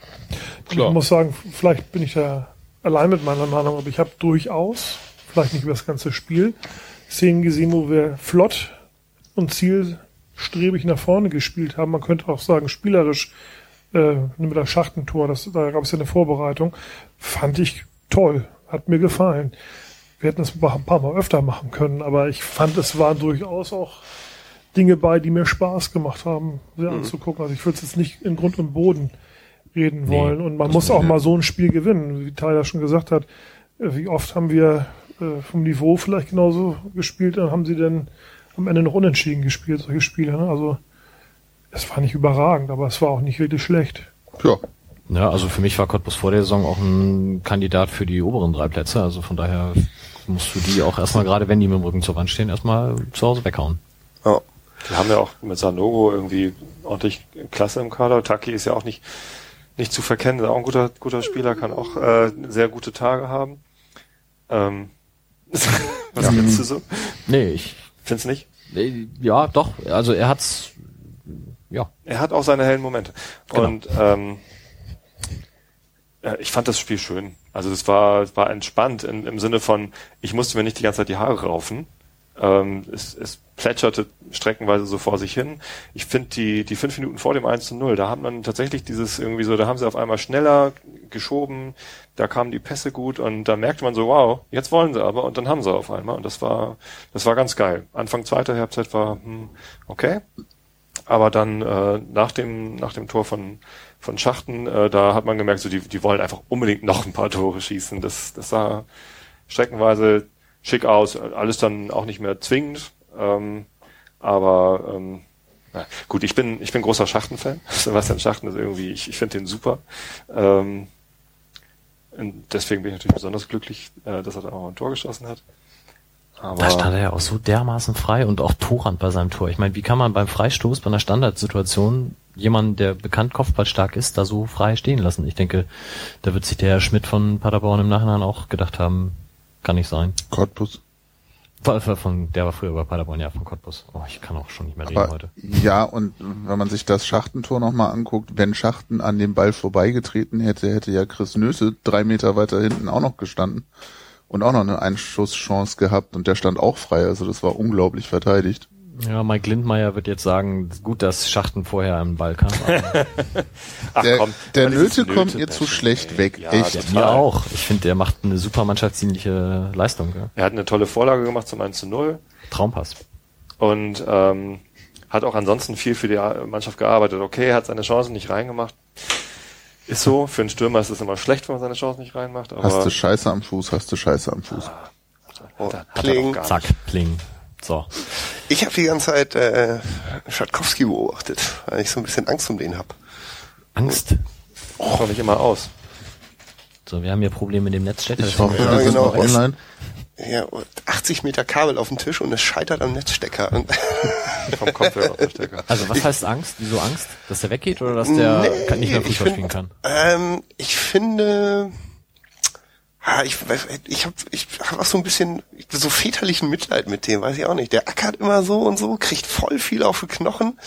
Speaker 8: Ich
Speaker 5: Klar.
Speaker 8: muss sagen, vielleicht bin ich da allein mit meiner Meinung, aber ich habe durchaus, vielleicht nicht über das ganze Spiel, Szenen gesehen, wo wir flott und zielsicher zielstrebig nach vorne gespielt haben. Man könnte auch sagen, spielerisch äh, mit der Schachtentor, das, da gab es ja eine Vorbereitung, fand ich toll, hat mir gefallen. Wir hätten es ein paar Mal öfter machen können, aber ich fand, es waren durchaus auch Dinge bei, die mir Spaß gemacht haben, sie
Speaker 4: Mhm.
Speaker 8: anzugucken. Also ich würde es jetzt nicht in Grund und Boden reden
Speaker 1: Nee,
Speaker 8: wollen. Und man
Speaker 1: das
Speaker 8: muss auch mal so ein Spiel gewinnen, wie Tyler schon gesagt hat. Äh, Wie oft haben wir äh, vom Niveau vielleicht genauso gespielt, dann haben sie denn am Ende noch unentschieden gespielt, solche Spiele. Ne? Also es war nicht überragend, aber es war auch nicht wirklich schlecht.
Speaker 2: Ja,
Speaker 1: Ja, also für mich war Cottbus vor der Saison auch ein Kandidat für die oberen drei Plätze. Also von daher musst du die auch erstmal, gerade wenn die mit dem Rücken zur Wand stehen, erstmal zu Hause weghauen.
Speaker 4: Ja.
Speaker 3: Die haben ja auch mit Sanogo irgendwie ordentlich Klasse im Kader. Taki ist ja auch nicht, nicht zu verkennen, ist auch ein guter, guter Spieler, kann auch äh, sehr gute Tage haben. Ähm, was
Speaker 1: Ja.
Speaker 3: du so?
Speaker 1: Nee, ich,
Speaker 3: Findest du nicht?
Speaker 1: ja, doch. Also er hat's, ja.
Speaker 3: Er hat auch seine hellen Momente.
Speaker 1: Genau.
Speaker 3: Und ähm, äh, ich fand das Spiel schön. Also es war, war entspannt in, im Sinne von, ich musste mir nicht die ganze Zeit die Haare raufen. Ähm, es, es plätscherte streckenweise so vor sich hin. Ich finde die, die fünf Minuten vor dem 1 zu 0, da hat man tatsächlich dieses irgendwie so, da haben sie auf einmal schneller geschoben, da kamen die Pässe gut und da merkte man so, wow, jetzt wollen sie aber und dann haben sie auf einmal und das war, das war ganz geil. Anfang zweiter Halbzeit war, hm, okay, aber dann äh, nach dem nach dem Tor von von Schachten, äh, da hat man gemerkt, so die die wollen einfach unbedingt noch ein paar Tore schießen. Das das sah streckenweise schick aus, alles dann auch nicht mehr zwingend, ähm, aber ähm, na, gut, ich bin ich bin großer Schachten-Fan. Sebastian Schachten ist irgendwie, ich, ich finde den super. Ähm, deswegen bin ich natürlich besonders glücklich, äh, dass er da auch ein Tor geschossen hat. Aber
Speaker 1: Da stand er ja auch so dermaßen frei und auch Torrand bei seinem Tor. Ich meine, wie kann man beim Freistoß, bei einer Standardsituation, jemanden, der bekannt kopfballstark ist, da so frei stehen lassen? Ich denke, da wird sich der Herr Schmidt von Paderborn im Nachhinein auch gedacht haben, kann nicht sein.
Speaker 2: Cottbus.
Speaker 1: Von, der war früher bei Paderborn, ja, von Cottbus. Oh, ich kann auch schon nicht mehr reden
Speaker 2: Aber
Speaker 1: heute.
Speaker 2: ja, und wenn man sich das Schachtentor nochmal anguckt, wenn Schachten an dem Ball vorbeigetreten hätte, hätte ja Chris Nöse drei Meter weiter hinten auch noch gestanden und auch noch eine Einschusschance gehabt und der stand auch frei. Also das war unglaublich verteidigt.
Speaker 1: Ja, Mike Lindmeier wird jetzt sagen, gut, dass Schachten vorher am Ball kam.
Speaker 3: ach,
Speaker 2: der
Speaker 3: komm,
Speaker 2: der
Speaker 3: dieses
Speaker 2: Nöte kommt mir
Speaker 3: Nöte-
Speaker 2: zu schlecht weg.
Speaker 3: Ja,
Speaker 2: Echt.
Speaker 3: der-
Speaker 1: Mir auch. Ich finde, der macht eine super mannschaftsdienliche Leistung. Ja.
Speaker 3: Er hat eine tolle Vorlage gemacht zum 1 zu 0
Speaker 1: Traumpass.
Speaker 3: und ähm, hat auch ansonsten viel für die Mannschaft gearbeitet. Okay, er hat seine Chancen nicht reingemacht. Ist so, für einen Stürmer ist es immer schlecht, wenn man seine Chancen nicht reinmacht. Aber
Speaker 2: Hast du Scheiße am Fuß, hast du Scheiße am Fuß.
Speaker 4: Oh,
Speaker 3: hat er
Speaker 4: Kling.
Speaker 1: Zack, pling. So.
Speaker 4: Ich habe die ganze Zeit äh, Schatkowski beobachtet, weil ich so ein bisschen Angst um den hab.
Speaker 1: Angst.
Speaker 3: Schau nicht immer aus.
Speaker 1: So, wir haben hier Probleme mit dem Netz. Steht
Speaker 2: Ich hoffe,
Speaker 4: Ja, genau.
Speaker 2: noch online.
Speaker 4: Ja, und 80 Meter Kabel auf dem Tisch und es scheitert am Netzstecker.
Speaker 3: Vom Kopfhörerverstecker.
Speaker 1: Also was heißt Angst? Wieso Angst? Dass der weggeht oder dass der
Speaker 4: Nee,
Speaker 1: nicht mehr
Speaker 4: ich
Speaker 1: Fußball
Speaker 4: find-
Speaker 1: spielen kann?
Speaker 4: Ähm, ich finde, ah, ich, ich habe ich hab auch so ein bisschen so väterlichen Mitleid mit dem, weiß ich auch nicht. Der ackert immer so und so, kriegt voll viel auf die Knochen,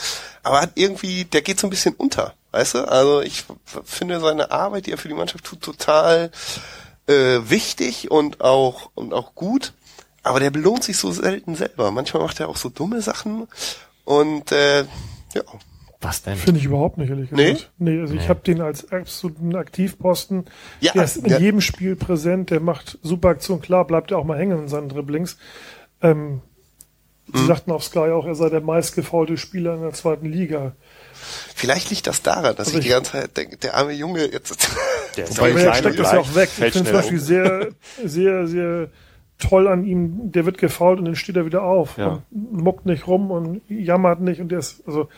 Speaker 4: aber hat irgendwie, der geht so ein bisschen unter, weißt du? Also ich finde seine Arbeit, die er für die Mannschaft tut, total äh, wichtig und auch und auch gut. Aber der belohnt sich so selten selber. Manchmal macht er auch so dumme Sachen und äh, ja,
Speaker 1: Was denn?
Speaker 8: Finde ich überhaupt nicht, ehrlich
Speaker 4: Nee?
Speaker 8: gesagt. Nee, also ich
Speaker 1: Nee.
Speaker 8: habe den als absoluten Aktivposten.
Speaker 4: Ja,
Speaker 8: der ist in
Speaker 4: ja.
Speaker 8: jedem Spiel präsent, der macht super Aktion. Klar, bleibt er auch mal hängen in seinen Dribblings. Ähm,
Speaker 4: Mhm.
Speaker 8: Sie sagten auf Sky auch, er sei der meistgefaulte Spieler in der zweiten Liga.
Speaker 4: Vielleicht liegt das daran, dass
Speaker 8: Also
Speaker 4: ich die
Speaker 8: ich-
Speaker 4: ganze Zeit denke, der arme Junge jetzt.
Speaker 3: Der ist auch
Speaker 8: er steckt das ja auch weg. Ich finde zum Beispiel
Speaker 3: um.
Speaker 8: sehr, sehr, sehr toll an ihm. Der wird gefault und dann steht er wieder auf
Speaker 3: Ja.
Speaker 8: und muckt nicht rum und jammert nicht und der ist, also,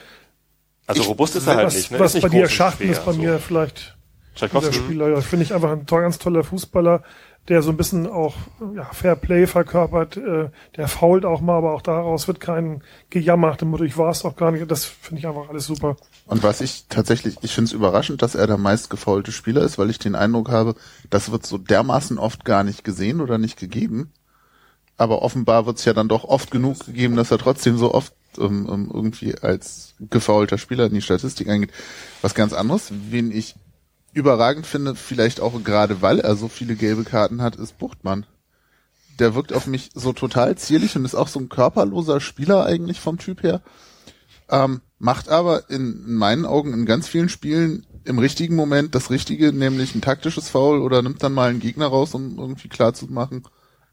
Speaker 3: Also robust ist er halt
Speaker 8: was,
Speaker 3: nicht. Ne?
Speaker 8: was
Speaker 3: ist nicht
Speaker 8: bei dir Schachten ist bei
Speaker 3: so.
Speaker 8: mir vielleicht dieser. Spieler, ja, finde ich einfach ein ganz toller Fußballer, der so ein bisschen auch ja, Fair Play verkörpert, äh, der fault auch mal, aber auch daraus wird kein gejammert, im Motto, ich war es doch gar nicht. Das finde ich einfach alles super.
Speaker 2: Und was ich tatsächlich, ich finde es überraschend, dass er der meistgefaulte Spieler ist, weil ich den Eindruck habe, das wird so dermaßen oft gar nicht gesehen oder nicht gegeben. Aber offenbar wird es ja dann doch oft genug gegeben, dass er trotzdem so oft ähm, ähm, irgendwie als gefaulter Spieler in die Statistik eingeht. Was ganz anderes, wen ich überragend finde, vielleicht auch gerade weil er so viele gelbe Karten hat, ist Buchtmann. Der wirkt auf mich so total zierlich und ist auch so ein körperloser Spieler eigentlich vom Typ her. ähm, macht aber in meinen Augen in ganz vielen Spielen im richtigen Moment das Richtige, nämlich ein taktisches Foul oder nimmt dann mal einen Gegner raus, um irgendwie klar zu machen,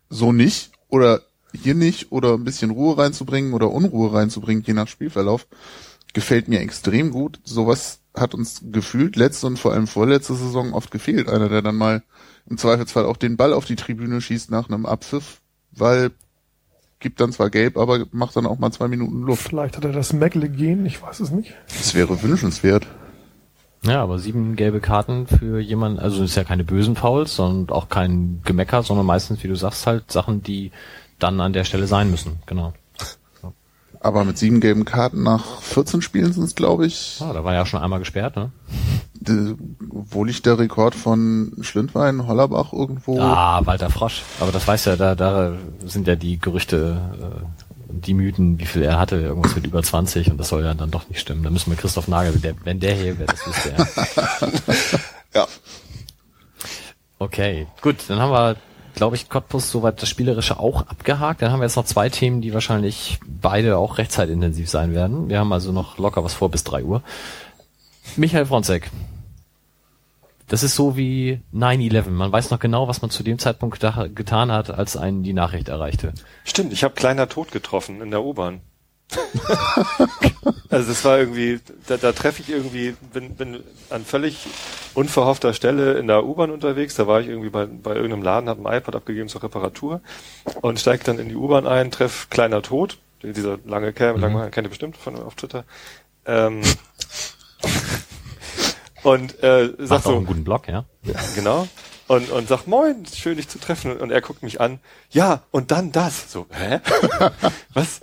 Speaker 2: so nicht oder hier nicht oder ein bisschen Ruhe reinzubringen oder Unruhe reinzubringen, je nach Spielverlauf, gefällt mir extrem gut. Sowas hat uns gefühlt letzte und vor allem vorletzte Saison oft gefehlt. Einer, der dann mal im Zweifelsfall auch den Ball auf die Tribüne schießt nach einem Abpfiff, weil gibt dann zwar gelb, aber macht dann auch mal zwei Minuten Luft.
Speaker 8: Vielleicht hat er das Meckle-Gen, ich weiß es nicht.
Speaker 2: Das wäre wünschenswert.
Speaker 1: Ja, aber sieben gelbe Karten für jemanden, also ist ja keine bösen Fouls und auch kein Gemecker, sondern meistens, wie du sagst, halt Sachen, die dann an der Stelle sein müssen. Genau.
Speaker 2: Aber mit sieben gelben Karten nach 14 Spielen sind es, glaube ich.
Speaker 1: Ah, da war ja schon einmal gesperrt, ne?
Speaker 2: De, wo liegt der Rekord von Schlindwein, Hollerbach irgendwo?
Speaker 1: Ah, Walter Frosch. Aber das weiß ja, da, da sind ja die Gerüchte, äh, die Mythen, wie viel er hatte, irgendwas mit über 20 und das soll ja dann doch nicht stimmen. Da müssen wir Christoph Nagel, der, wenn der hier wäre, das wüsste er.
Speaker 4: Ja.
Speaker 1: Okay, gut, dann haben wir, glaube ich, Cottbus soweit das Spielerische auch abgehakt. Dann haben wir jetzt noch zwei Themen, die wahrscheinlich beide auch recht zeitintensiv sein werden. Wir haben also noch locker was vor bis drei Uhr. Michael Fronzek. Das ist so wie 9-11. Man weiß noch genau, was man zu dem Zeitpunkt getan hat, als einen die Nachricht erreichte.
Speaker 3: Stimmt, ich habe kleiner Tod getroffen in der U-Bahn. also das war irgendwie, da, da treffe ich irgendwie, bin, bin an völlig unverhoffter Stelle in der U-Bahn unterwegs. Da war ich irgendwie bei, bei irgendeinem Laden, habe ein iPad abgegeben zur Reparatur und steige dann in die U-Bahn ein, treff kleiner Tod, dieser lange Kerl, mhm. lange kennt ihr bestimmt von auf Twitter. Ähm, und äh, sagt so,
Speaker 1: einen guten Blog, ja?
Speaker 3: genau. Und, und sagt, moin, schön dich zu treffen. Und er guckt mich an, ja, und dann das. So, hä? Was?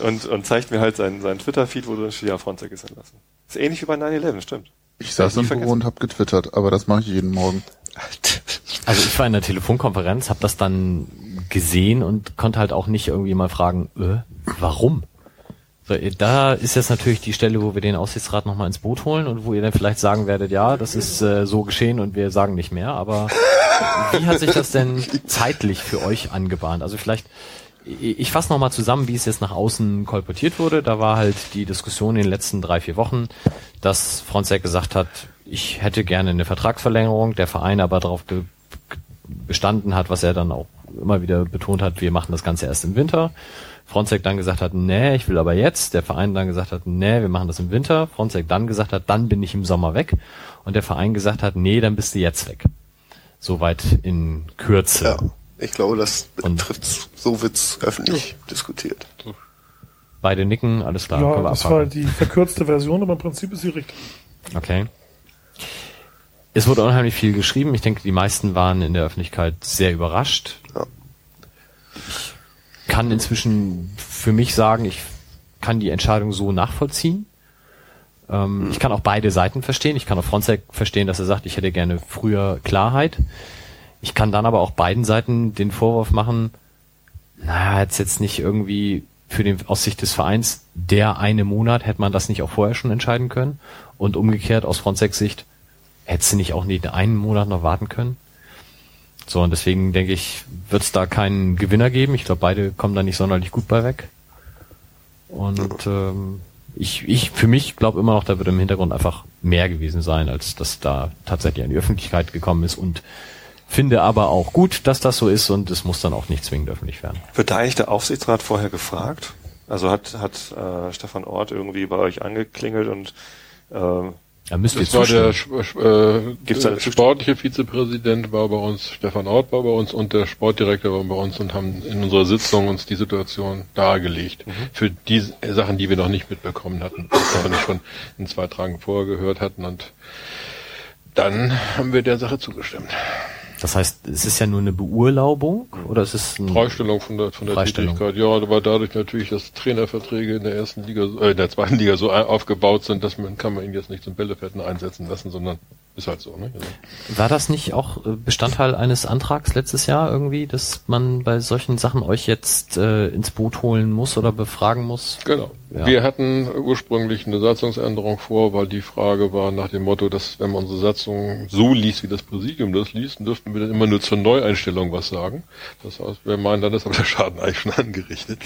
Speaker 3: Und, und zeigt mir halt seinen, seinen Twitter-Feed, wo drin steht, ja, Fronzek ist entlassen. Ist ähnlich wie bei 9-11, stimmt.
Speaker 2: Ich saß im Büro und hab getwittert, aber das mache ich jeden Morgen.
Speaker 1: Also ich war in der Telefonkonferenz, habe das dann gesehen und konnte halt auch nicht irgendwie mal fragen, äh, warum? Äh, da ist jetzt natürlich die Stelle, wo wir den Aussichtsrat nochmal ins Boot holen und wo ihr dann vielleicht sagen werdet, ja, das ist äh, so geschehen und wir sagen nicht mehr. Aber wie hat sich das denn zeitlich für euch angebahnt? Also vielleicht, ich fasse nochmal zusammen, wie es jetzt nach außen kolportiert wurde. Da war halt die Diskussion in den letzten drei, vier Wochen, dass Fronzek gesagt hat, ich hätte gerne eine Vertragsverlängerung, der Verein aber darauf bestanden hat, was er dann auch immer wieder betont hat, wir machen das Ganze erst im Winter. Fronzek dann gesagt hat, nee, ich will aber jetzt. Der Verein dann gesagt hat, nee, wir machen das im Winter. Fronzek dann gesagt hat, dann bin ich im Sommer weg. Und der Verein gesagt hat, nee, dann bist du jetzt weg. Soweit in Kürze.
Speaker 4: Ja, ich glaube, das betrifft, so wird's öffentlich diskutiert.
Speaker 1: Beide nicken, alles klar. können
Speaker 8: ja,
Speaker 1: wir
Speaker 8: das
Speaker 1: abhaken.
Speaker 8: war die verkürzte Version, aber im Prinzip ist sie richtig.
Speaker 1: Okay. Es wurde unheimlich viel geschrieben. Ich denke, die meisten waren in der Öffentlichkeit sehr überrascht.
Speaker 4: Ja.
Speaker 1: Ich kann inzwischen für mich sagen, ich kann die Entscheidung so nachvollziehen. Ähm, Ich kann auch beide Seiten verstehen. Ich kann auch Fronzek verstehen, dass er sagt, ich hätte gerne früher Klarheit. Ich kann dann aber auch beiden Seiten den Vorwurf machen, naja, jetzt jetzt nicht irgendwie für den aus Sicht des Vereins der eine Monat hätte man das nicht auch vorher schon entscheiden können und umgekehrt aus Frontex Sicht hättest du nicht auch nicht einen Monat noch warten können. So und deswegen denke ich, wird es da keinen Gewinner geben. Ich glaube, beide kommen da nicht sonderlich gut bei weg. Und ähm, ich, ich für mich glaube immer noch, da wird im Hintergrund einfach mehr gewesen sein, als dass da tatsächlich an die Öffentlichkeit gekommen ist und finde aber auch gut, dass das so ist und es muss dann auch nicht zwingend öffentlich werden.
Speaker 3: Wird da eigentlich der Aufsichtsrat vorher gefragt? Also hat, hat äh, Stefan Ort irgendwie bei euch angeklingelt und äh,
Speaker 1: Da müsst ihr
Speaker 5: Das war der äh,
Speaker 3: Gibt's da
Speaker 5: sportliche Vizepräsident war bei uns, Stefan Ort war bei uns und der Sportdirektor war bei uns und haben in unserer Sitzung uns die Situation dargelegt.
Speaker 1: Mhm.
Speaker 5: Für die Sachen, die wir noch nicht mitbekommen hatten, die wir nicht schon in zwei Tagen vorher gehört hatten und dann haben wir der Sache zugestimmt.
Speaker 1: Das heißt, es ist ja nur eine Beurlaubung oder es ist ein
Speaker 5: Freistellung von der, von der. Tätigkeit. Ja, aber dadurch natürlich, dass Trainerverträge in der ersten Liga, äh, in der zweiten Liga so ein- aufgebaut sind, dass man, kann man ihn jetzt nicht zum Bällefetten einsetzen lassen, sondern ist halt so, ne? Also,
Speaker 1: War das nicht auch äh, Bestandteil eines Antrags letztes Jahr irgendwie, dass man bei solchen Sachen euch jetzt äh, ins Boot holen muss oder befragen muss?
Speaker 5: genau.
Speaker 1: Ja.
Speaker 5: Wir hatten ursprünglich eine Satzungsänderung vor, weil die Frage war nach dem Motto, dass wenn man unsere Satzung so liest, wie das Präsidium das liest, dürften wir dann immer nur zur Neueinstellung was sagen. Das heißt, wir meinen, dann ist aber der Schaden eigentlich schon angerichtet.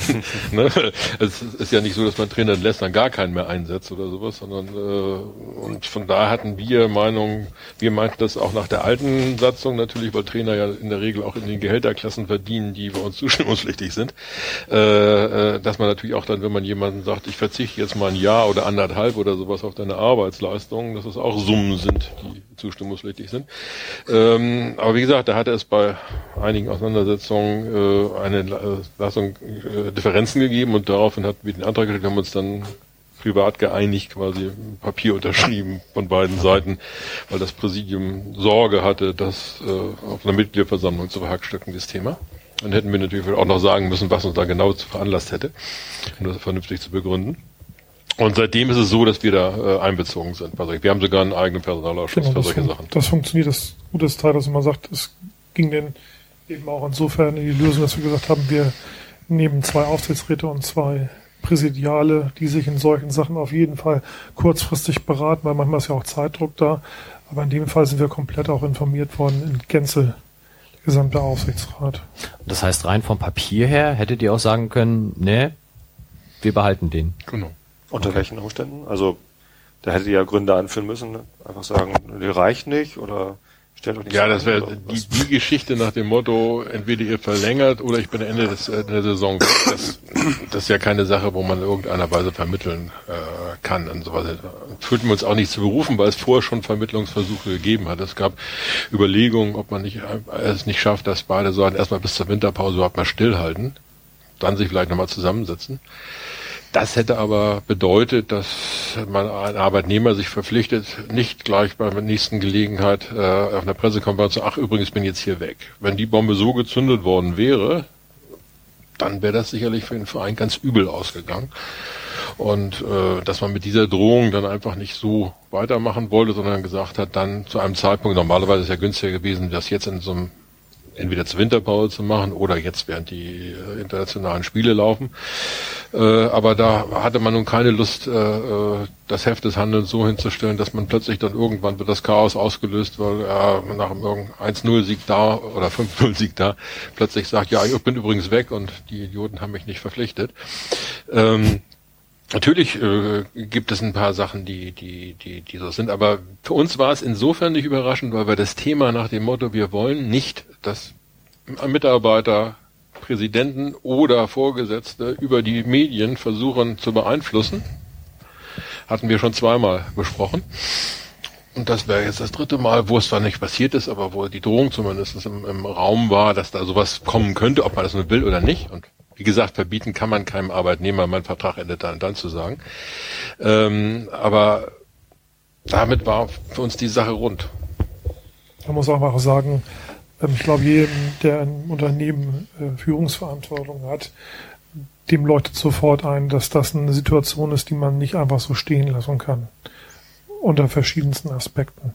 Speaker 5: ne? Es ist ja nicht so, dass man Trainer entlässt, dann gar keinen mehr einsetzt oder sowas, sondern äh, und von daher hatten wir Meinung, wir meinten das auch nach der alten Satzung natürlich, weil Trainer ja in der Regel auch in den Gehälterklassen verdienen, die bei uns zustimmungspflichtig sind, äh, äh, dass man natürlich auch dann, wenn man jemanden sagt, ich verzichte jetzt mal ein Jahr oder anderthalb oder sowas auf deine Arbeitsleistung, dass es auch Summen sind, die zustimmungspflichtig sind. Ähm, aber wie gesagt, da hatte es bei einigen Auseinandersetzungen äh, eine äh, Lassung äh, Differenzen gegeben und daraufhin hatten wir den Antrag gestellt, haben uns dann privat geeinigt, quasi Papier unterschrieben von beiden Seiten, weil das Präsidium Sorge hatte, das äh, auf einer Mitgliederversammlung zu verhackstücken, das Thema. Dann hätten wir natürlich auch noch sagen müssen, was uns da genau veranlasst hätte, um das vernünftig zu begründen. Und seitdem ist es so, dass wir da äh, einbezogen sind. Wir haben sogar einen eigenen Personalausschuss
Speaker 8: Genau,
Speaker 5: für solche Sachen.
Speaker 8: das funktioniert. Das gute Teil, dass man sagt, es ging denn eben auch insofern in die Lösung, dass wir gesagt haben, wir nehmen zwei Aufsichtsräte und zwei Präsidiale, die sich in solchen Sachen auf jeden Fall kurzfristig beraten, weil manchmal ist ja auch Zeitdruck da. Aber in dem Fall sind wir komplett auch informiert worden in Gänze, gesamte Aufsichtsrat.
Speaker 1: Das heißt, rein vom Papier her hättet ihr auch sagen können, nee, wir behalten den.
Speaker 5: Genau.
Speaker 3: Unter welchen Umständen? Also, da hättet ihr ja Gründe anführen müssen. Ne? Einfach sagen, die reicht nicht oder
Speaker 5: Ja, das wäre die, die Geschichte nach dem Motto, entweder ihr verlängert oder ich bin Ende des, äh, der Saison. Das, das ist ja keine Sache, wo man in irgendeiner Weise vermitteln äh, kann. Und sowas. Fühlten wir uns auch nicht zu berufen, weil es vorher schon Vermittlungsversuche gegeben hat. Es gab Überlegungen, ob man nicht äh, es nicht schafft, dass beide Seiten erstmal bis zur Winterpause überhaupt mal stillhalten, dann sich vielleicht nochmal zusammensetzen. Das hätte aber bedeutet, dass man ein Arbeitnehmer sich verpflichtet, nicht gleich bei der nächsten Gelegenheit äh, auf einer Pressekonferenz ach übrigens bin jetzt hier weg. Wenn die Bombe so gezündet worden wäre, dann wäre das sicherlich für den Verein ganz übel ausgegangen. Und äh, dass man mit dieser Drohung dann einfach nicht so weitermachen wollte, sondern gesagt hat, dann zu einem Zeitpunkt, normalerweise ist ja günstiger gewesen, das jetzt in so einem entweder zur Winterpause zu machen oder jetzt während die äh, internationalen Spiele laufen. Äh, aber da hatte man nun keine Lust, äh, äh, das Heft des Handelns so hinzustellen, dass man plötzlich dann irgendwann wird das Chaos ausgelöst, weil äh, nach einem irgendeinem 1-0-Sieg da oder 5-0-Sieg da plötzlich sagt, ja, ich bin übrigens weg und die Idioten haben mich nicht verpflichtet. Ähm, Natürlich äh, gibt es ein paar Sachen, die, die, die, die so sind, aber für uns war es insofern nicht überraschend, weil wir das Thema nach dem Motto, wir wollen nicht, dass Mitarbeiter, Präsidenten oder Vorgesetzte über die Medien versuchen zu beeinflussen, hatten wir schon zweimal besprochen. Und das wäre jetzt das dritte Mal, wo es zwar nicht passiert ist, aber wo die Drohung zumindest im, im Raum war, dass da sowas kommen könnte, ob man das nur will oder nicht. Und wie gesagt, verbieten kann man keinem Arbeitnehmer, mein Vertrag endet dann, dann zu sagen. Ähm, aber damit war für uns die Sache rund.
Speaker 8: Man muss auch mal sagen, ähm, ich glaube, jedem, der ein Unternehmen äh, Führungsverantwortung hat, dem leuchtet sofort ein, dass das eine Situation ist, die man nicht einfach so stehen lassen kann. Unter verschiedensten Aspekten.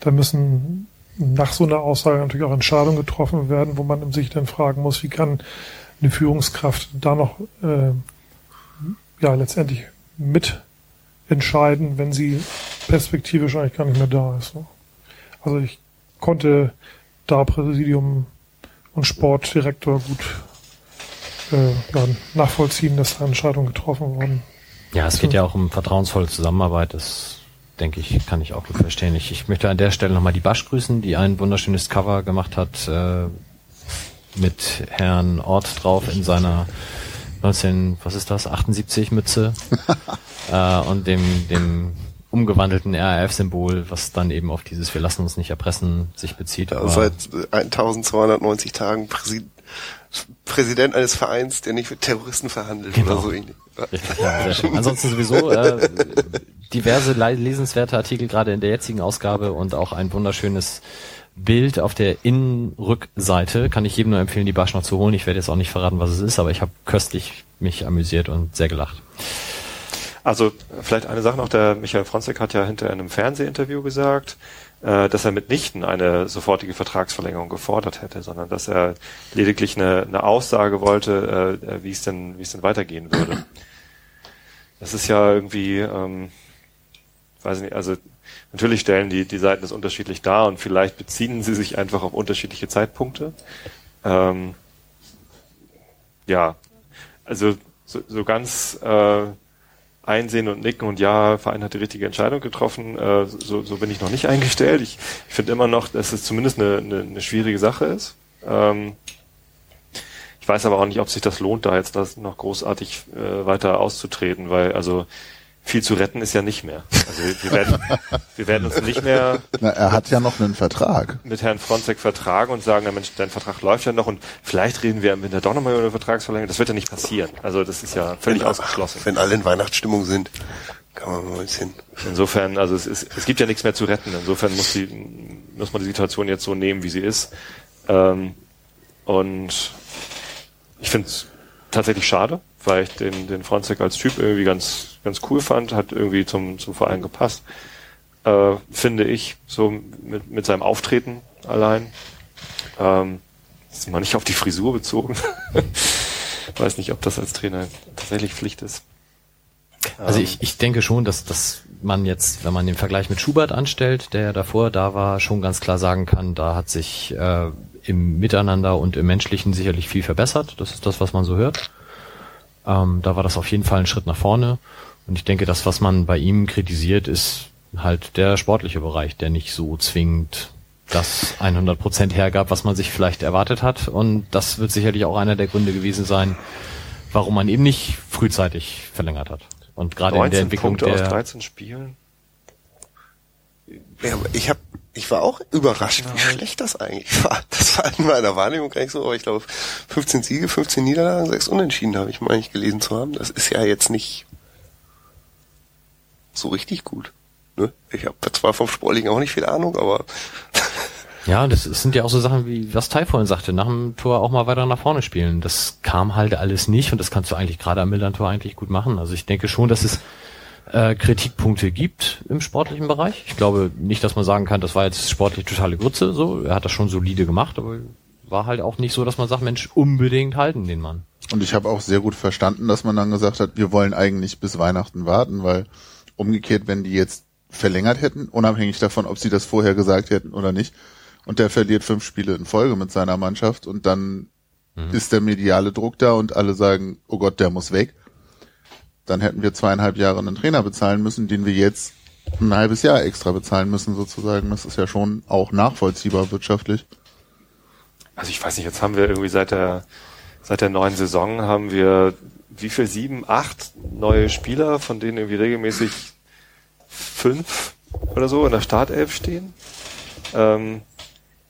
Speaker 8: Da müssen nach so einer Aussage natürlich auch Entscheidungen getroffen werden, wo man sich dann fragen muss, wie kann eine Führungskraft da noch äh, ja letztendlich mitentscheiden, wenn sie perspektivisch eigentlich gar nicht mehr da ist. Ne? Also ich konnte da Präsidium und Sportdirektor gut äh, ja, nachvollziehen, dass da Entscheidungen getroffen wurden.
Speaker 1: Ja, es geht ja auch um vertrauensvolle Zusammenarbeit. Das denke ich, kann ich auch gut verstehen. Ich, ich möchte an der Stelle nochmal die Basch grüßen, die ein wunderschönes Cover gemacht hat äh, mit Herrn Ort drauf in seiner 19, was ist das, 78 Mütze äh, und dem, dem umgewandelten RAF-Symbol, was dann eben auf dieses Wir lassen uns nicht erpressen sich bezieht.
Speaker 4: Ja, seit äh, 1290 Tagen Präsi Präsident eines Vereins, der nicht mit Terroristen verhandelt
Speaker 1: Genau.
Speaker 4: oder so ähnlich. Ja.
Speaker 1: Ansonsten sowieso äh, diverse le- lesenswerte Artikel gerade in der jetzigen Ausgabe und auch ein wunderschönes Bild auf der Innenrückseite. Kann ich jedem nur empfehlen, die Basch noch zu holen. Ich werde jetzt auch nicht verraten, was es ist, aber ich habe köstlich mich amüsiert und sehr gelacht.
Speaker 3: Also vielleicht eine Sache noch, der Michael Fronzek hat ja hinter einem Fernsehinterview gesagt, dass er mitnichten eine sofortige Vertragsverlängerung gefordert hätte, sondern dass er lediglich eine, eine Aussage wollte, äh, wie es denn, wie es denn weitergehen würde. das ist ja irgendwie, ähm, weiß ich nicht, also natürlich stellen die, die Seiten das unterschiedlich dar und vielleicht beziehen sie sich einfach auf unterschiedliche Zeitpunkte. Ähm, ja, also so, so ganz äh, einsehen und nicken und ja, Verein hat die richtige Entscheidung getroffen, äh, so, so bin ich noch nicht eingestellt. Ich, ich finde immer noch, dass es zumindest eine, eine, eine schwierige Sache ist. Ähm, ich weiß aber auch nicht, ob sich das lohnt, da jetzt das noch großartig äh, weiter auszutreten, weil also viel zu retten ist ja nicht mehr. Also wir, wir, werden, wir werden uns nicht mehr.
Speaker 2: Na, er hat ja noch einen Vertrag.
Speaker 3: Mit Herrn Fronzek vertragen und sagen, na Mensch, dein Vertrag läuft ja noch und vielleicht reden wir im Winter doch nochmal über eine Vertragsverlängerung. Das wird ja nicht passieren. Also das ist ja völlig
Speaker 4: wenn,
Speaker 3: ausgeschlossen.
Speaker 4: Wenn alle in Weihnachtsstimmung sind, kann man mal ein bisschen.
Speaker 3: Insofern, also es, ist, es gibt ja nichts mehr zu retten. Insofern muss, die, muss man die Situation jetzt so nehmen, wie sie ist. Ähm, und ich finde es tatsächlich schade, weil ich den, den Fronzek als Typ irgendwie ganz, ganz cool fand, hat irgendwie zum, zum Verein gepasst, äh, finde ich, so mit, mit seinem Auftreten allein. Ähm, ist mal nicht auf die Frisur bezogen. Weiß nicht, ob das als Trainer tatsächlich Pflicht ist.
Speaker 1: Also ich, ich denke schon, dass, dass man jetzt, wenn man den Vergleich mit Schubert anstellt, der ja davor da war, schon ganz klar sagen kann, da hat sich äh, im Miteinander und im Menschlichen sicherlich viel verbessert. Das ist das, was man so hört. Ähm, da war das auf jeden Fall ein Schritt nach vorne. Und ich denke, das, was man bei ihm kritisiert, ist halt der sportliche Bereich, der nicht so zwingend das 100 Prozent hergab, was man sich vielleicht erwartet hat. Und das wird sicherlich auch einer der Gründe gewesen sein, warum man eben nicht frühzeitig verlängert hat. Und gerade in der Entwicklung
Speaker 3: Punkte
Speaker 1: der
Speaker 3: aus 13 Spielen.
Speaker 4: Ja, ich hab, ich war auch überrascht, wie schlecht das eigentlich war. Das war in meiner Wahrnehmung gar nicht so, aber ich glaube 15 Siege, 15 Niederlagen, 6 Unentschieden habe ich mal eigentlich gelesen zu haben. Das ist ja jetzt nicht so richtig gut. Ne? Ich habe zwar vom Sportlichen auch nicht viel Ahnung, aber
Speaker 1: Ja, das sind ja auch so Sachen, wie was Tai vorhin sagte, nach dem Tor auch mal weiter nach vorne spielen. Das kam halt alles nicht und das kannst du eigentlich gerade am Milan-Tor eigentlich gut machen. Also ich denke schon, dass es äh, Kritikpunkte gibt im sportlichen Bereich. Ich glaube nicht, dass man sagen kann, das war jetzt sportlich totale Grütze. So, er hat das schon solide gemacht, aber war halt auch nicht so, dass man sagt, Mensch, unbedingt halten den Mann.
Speaker 2: Und ich habe auch sehr gut verstanden, dass man dann gesagt hat, wir wollen eigentlich bis Weihnachten warten, weil umgekehrt, wenn die jetzt verlängert hätten, unabhängig davon, ob sie das vorher gesagt hätten oder nicht, und der verliert fünf Spiele in Folge mit seiner Mannschaft und dann ist der mediale Druck da und alle sagen, oh Gott, der muss weg, dann hätten wir zweieinhalb Jahre einen Trainer bezahlen müssen, den wir jetzt ein halbes Jahr extra bezahlen müssen sozusagen. Das ist ja schon auch nachvollziehbar wirtschaftlich.
Speaker 3: Also ich weiß nicht, jetzt haben wir irgendwie seit der seit der neuen Saison haben wir wie viel sieben, acht neue Spieler, von denen irgendwie regelmäßig fünf oder so in der Startelf stehen. Ähm,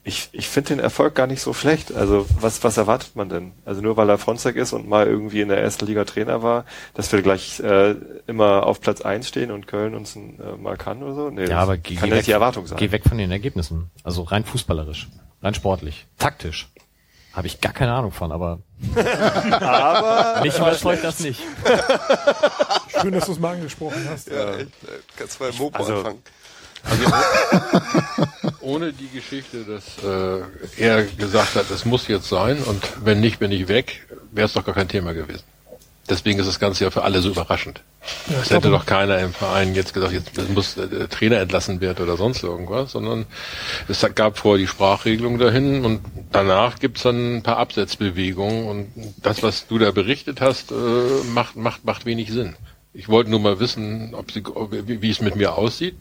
Speaker 3: ich ich finde den Erfolg gar nicht so schlecht. Also was was erwartet man denn? Also nur weil er Fronzek ist und mal irgendwie in der ersten Liga Trainer war, dass wir gleich äh, immer auf Platz eins stehen und Köln uns äh, mal kann oder so? Nee,
Speaker 1: Ja,
Speaker 3: das
Speaker 1: aber geh,
Speaker 3: kann
Speaker 1: geh
Speaker 3: ja nicht die Erwartung sein.
Speaker 1: Geh weg von den Ergebnissen. Also rein fußballerisch, rein sportlich, taktisch. Habe ich gar keine Ahnung von, aber
Speaker 3: Aber
Speaker 1: mich überzeugt das nicht.
Speaker 8: Schön, dass du es mal angesprochen hast.
Speaker 4: ja, äh, kannst mal im Mopo
Speaker 3: also-
Speaker 4: anfangen.
Speaker 5: Ohne die Geschichte, dass äh, er gesagt hat, es muss jetzt sein und wenn nicht, bin ich weg, wäre es doch gar kein Thema gewesen. Deswegen ist das Ganze ja für alle so überraschend.
Speaker 8: Ja,
Speaker 5: Es hätte doch keiner im Verein jetzt gesagt, jetzt muss äh, der Trainer entlassen werden oder sonst irgendwas, sondern es gab vorher die Sprachregelung dahin und danach gibt's dann ein paar Absetzbewegungen und das, was du da berichtet hast, äh, macht, macht, macht wenig Sinn. Ich wollte nur mal wissen, ob sie, wie es mit mir aussieht.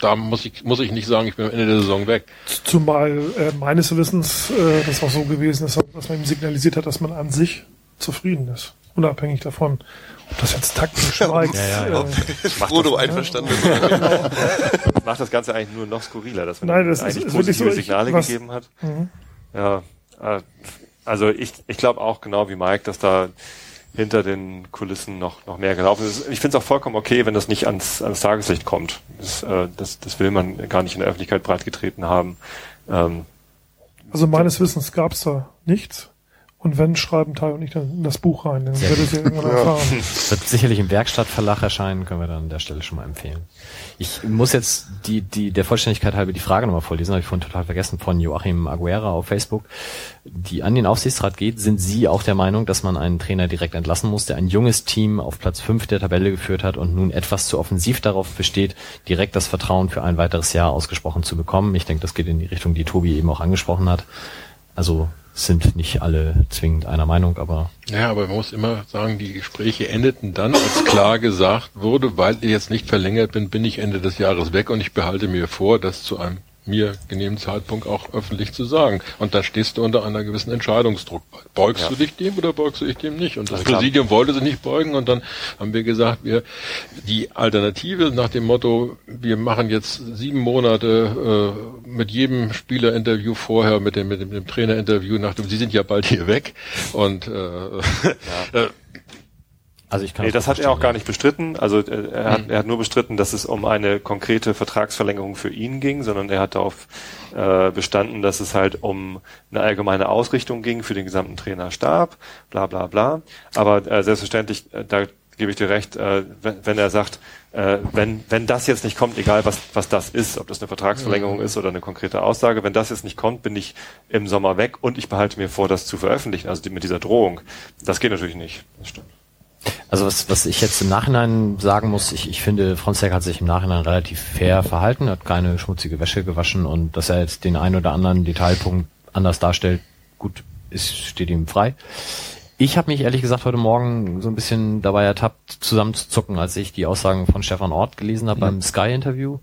Speaker 5: Da muss ich, muss ich nicht sagen, ich bin am Ende der Saison weg.
Speaker 8: Zumal äh, meines Wissens äh, das auch so gewesen ist, dass man ihm signalisiert hat, dass man an sich zufrieden ist. Unabhängig davon, ob das jetzt taktisch war.
Speaker 1: ja, ja.
Speaker 8: Äh,
Speaker 4: Frodo einverstanden ist.
Speaker 3: macht das Ganze eigentlich nur noch skurriler, dass man
Speaker 8: Nein,
Speaker 3: ihm
Speaker 8: das
Speaker 3: eigentlich
Speaker 8: ist
Speaker 3: positive
Speaker 8: so,
Speaker 3: Signale
Speaker 8: was-
Speaker 3: gegeben hat.
Speaker 8: Mhm.
Speaker 3: Ja, äh, also ich, ich glaube auch genau wie Mike, dass da hinter den Kulissen noch, noch mehr gelaufen ist. Ich finde es auch vollkommen okay, wenn das nicht ans, ans Tageslicht kommt. Das, äh, das, das will man gar nicht in der Öffentlichkeit breitgetreten haben. Ähm,
Speaker 8: Also meines Wissens gab es da nichts. Und wenn, schreiben Teil und ich dann in das Buch rein, dann wird es ja irgendwann erfahren.
Speaker 1: Wird sicherlich im Werkstattverlag erscheinen, können wir dann an der Stelle schon mal empfehlen. Ich muss jetzt die, die, der Vollständigkeit halber die Frage nochmal vorlesen, habe ich vorhin total vergessen, von Joachim Aguera auf Facebook, die an den Aufsichtsrat geht. Sind Sie auch der Meinung, dass man einen Trainer direkt entlassen muss, der ein junges Team auf Platz 5 der Tabelle geführt hat und nun etwas zu offensiv darauf besteht, direkt das Vertrauen für ein weiteres Jahr ausgesprochen zu bekommen? Ich denke, das geht in die Richtung, die Tobi eben auch angesprochen hat. Also sind nicht alle zwingend einer Meinung, aber
Speaker 5: Ja, aber man muss immer sagen, die Gespräche endeten dann, als klar gesagt wurde, weil ich jetzt nicht verlängert bin, bin ich Ende des Jahres weg und ich behalte mir vor, das zu einem mir genehmen Zeitpunkt auch öffentlich zu sagen. Und dann stehst du unter einer gewissen Entscheidungsdruck. Beugst
Speaker 3: Ja.
Speaker 5: du dich dem oder beugst du dich dem nicht? Und das
Speaker 3: Also klar.
Speaker 5: Präsidium wollte sich nicht beugen und dann haben wir gesagt, wir die Alternative nach dem Motto, wir machen jetzt sieben Monate äh, mit jedem Spielerinterview vorher, mit dem, mit dem, dem Trainerinterview nach dem, Sie sind ja bald hier weg und äh, äh,
Speaker 1: also ich kann
Speaker 3: Nee, das hat er auch gar nicht bestritten. Also äh, er hat, er hat nur bestritten, dass es um eine konkrete Vertragsverlängerung für ihn ging, sondern er hat darauf äh, bestanden, dass es halt um eine allgemeine Ausrichtung ging für den gesamten Trainerstab, bla bla bla. Aber äh, selbstverständlich, äh, da gebe ich dir recht, äh, wenn, wenn er sagt, äh, wenn, wenn das jetzt nicht kommt, egal was, was das ist, ob das eine Vertragsverlängerung ist oder eine konkrete Aussage, wenn das jetzt nicht kommt, bin ich im Sommer weg und ich behalte mir vor, das zu veröffentlichen, also die, mit dieser Drohung. Das geht natürlich nicht. Das stimmt.
Speaker 1: Also was, was ich jetzt im Nachhinein sagen muss, ich, ich finde, Fronzek hat sich im Nachhinein relativ fair verhalten, hat keine schmutzige Wäsche gewaschen und dass er jetzt den einen oder anderen Detailpunkt anders darstellt, gut, ist, steht ihm frei. Ich habe mich ehrlich gesagt heute Morgen so ein bisschen dabei ertappt, zusammenzuzucken, als ich die Aussagen von Stefan Ort gelesen habe beim Sky-Interview,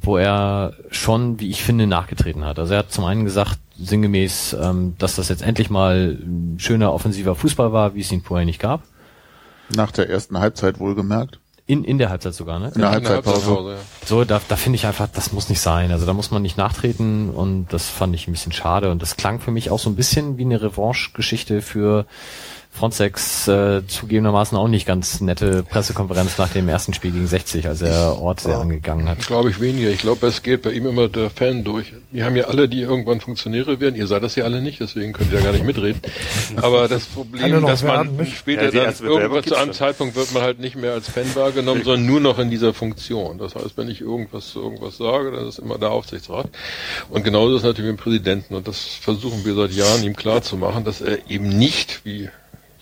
Speaker 1: wo er schon, wie ich finde, nachgetreten hat. Also er hat zum einen gesagt, sinngemäß, ähm, dass das jetzt endlich mal ein schöner offensiver Fußball war, wie es ihn vorher nicht gab.
Speaker 2: Nach der ersten Halbzeit wohlgemerkt.
Speaker 1: In, in der Halbzeit sogar, ne?
Speaker 2: In der Halbzeitpause.
Speaker 1: So, da, da finde ich einfach, das muss nicht sein. Also da muss man nicht nachtreten und das fand ich ein bisschen schade. Und das klang für mich auch so ein bisschen wie eine Revanche-Geschichte für Frontex äh, zugegebenermaßen auch nicht ganz nette Pressekonferenz nach dem ersten Spiel gegen 60, als er Ort sehr angegangen hat.
Speaker 5: Glaube ich weniger. Ich glaube, es geht bei ihm immer der Fan durch. Die haben ja alle, die irgendwann Funktionäre werden. Ihr seid das ja alle nicht, deswegen könnt ihr ja gar nicht mitreden. Aber das Problem, dass man
Speaker 8: werden,
Speaker 5: später
Speaker 3: Ja,
Speaker 5: dann irgendwann zu einem
Speaker 3: schon.
Speaker 5: Zeitpunkt wird man halt nicht mehr als Fan wahrgenommen, sondern nur noch in dieser Funktion. Das heißt, wenn ich irgendwas zu irgendwas sage, dann ist immer der Aufsichtsrat. Und genauso ist es natürlich mit dem Präsidenten. Und das versuchen wir seit Jahren ihm klarzumachen, dass er eben nicht wie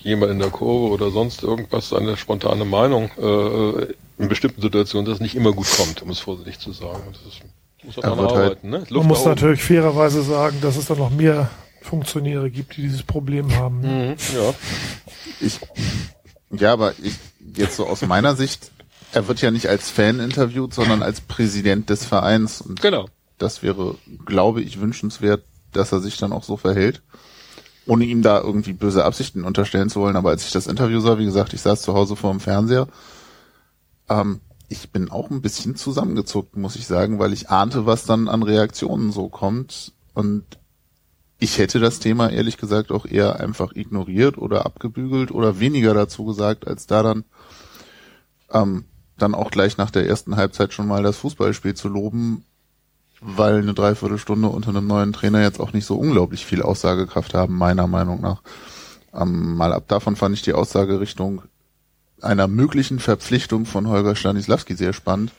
Speaker 5: jemand in der Kurve oder sonst irgendwas seine spontane Meinung äh, in bestimmten Situationen, dass es nicht immer gut kommt, um es vorsichtig zu sagen. Das ist, muss man
Speaker 2: halt-
Speaker 5: arbeiten. ne?
Speaker 8: Man muss natürlich fairerweise sagen, dass es dann noch mehr Funktionäre gibt, die dieses Problem haben.
Speaker 5: Mhm, ja.
Speaker 2: Ich, ja, aber ich, jetzt so aus meiner Sicht, er wird ja nicht als Fan interviewt, sondern als Präsident des Vereins. Und
Speaker 5: Genau.
Speaker 2: das wäre, glaube ich, wünschenswert, dass er sich dann auch so verhält. Ohne ihm da irgendwie böse Absichten unterstellen zu wollen. Aber als ich das Interview sah, wie gesagt, ich saß zu Hause vor dem Fernseher, ähm, ich bin auch ein bisschen zusammengezuckt, muss ich sagen, weil ich ahnte, was dann an Reaktionen so kommt. Und ich hätte das Thema ehrlich gesagt auch eher einfach ignoriert oder abgebügelt oder weniger dazu gesagt, als da dann ähm, dann auch gleich nach der ersten Halbzeit schon mal das Fußballspiel zu loben, weil eine Dreiviertelstunde unter einem neuen Trainer jetzt auch nicht so unglaublich viel Aussagekraft haben, meiner Meinung nach. Ähm, mal ab davon fand ich die Aussage Richtung einer möglichen Verpflichtung von Holger Stanislawski sehr spannend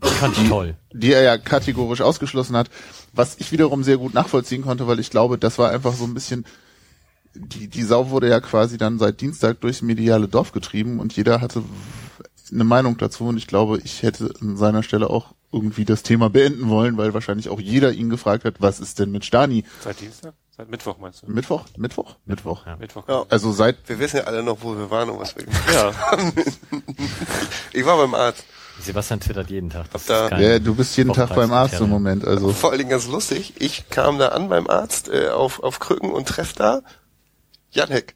Speaker 1: fand ich toll.
Speaker 2: die er ja kategorisch ausgeschlossen hat, was ich wiederum sehr gut nachvollziehen konnte, weil ich glaube, das war einfach so ein bisschen, die, die Sau wurde ja quasi dann seit Dienstag durchs mediale Dorf getrieben und jeder hatte eine Meinung dazu und ich glaube, ich hätte an seiner Stelle auch irgendwie das Thema beenden wollen, weil wahrscheinlich auch jeder ihn gefragt hat, was ist denn mit Stani?
Speaker 3: Seit Dienstag? Seit Mittwoch meinst du?
Speaker 2: Mittwoch? Mittwoch? Mittwoch.
Speaker 1: Ja.
Speaker 3: Mittwoch.
Speaker 4: Ja.
Speaker 2: Also seit,
Speaker 4: Wir wissen ja alle noch, wo wir waren und was wir gemacht
Speaker 3: Ja.
Speaker 4: haben. ich war beim Arzt.
Speaker 1: Sebastian twittert jeden Tag. Das
Speaker 4: Da-
Speaker 1: ist kein
Speaker 2: ja, du bist jeden Tag beim Arzt im. Moment, also.
Speaker 4: Vor allen Dingen ganz lustig. Ich kam da an beim Arzt äh, auf, auf Krücken und treff da Jan Heck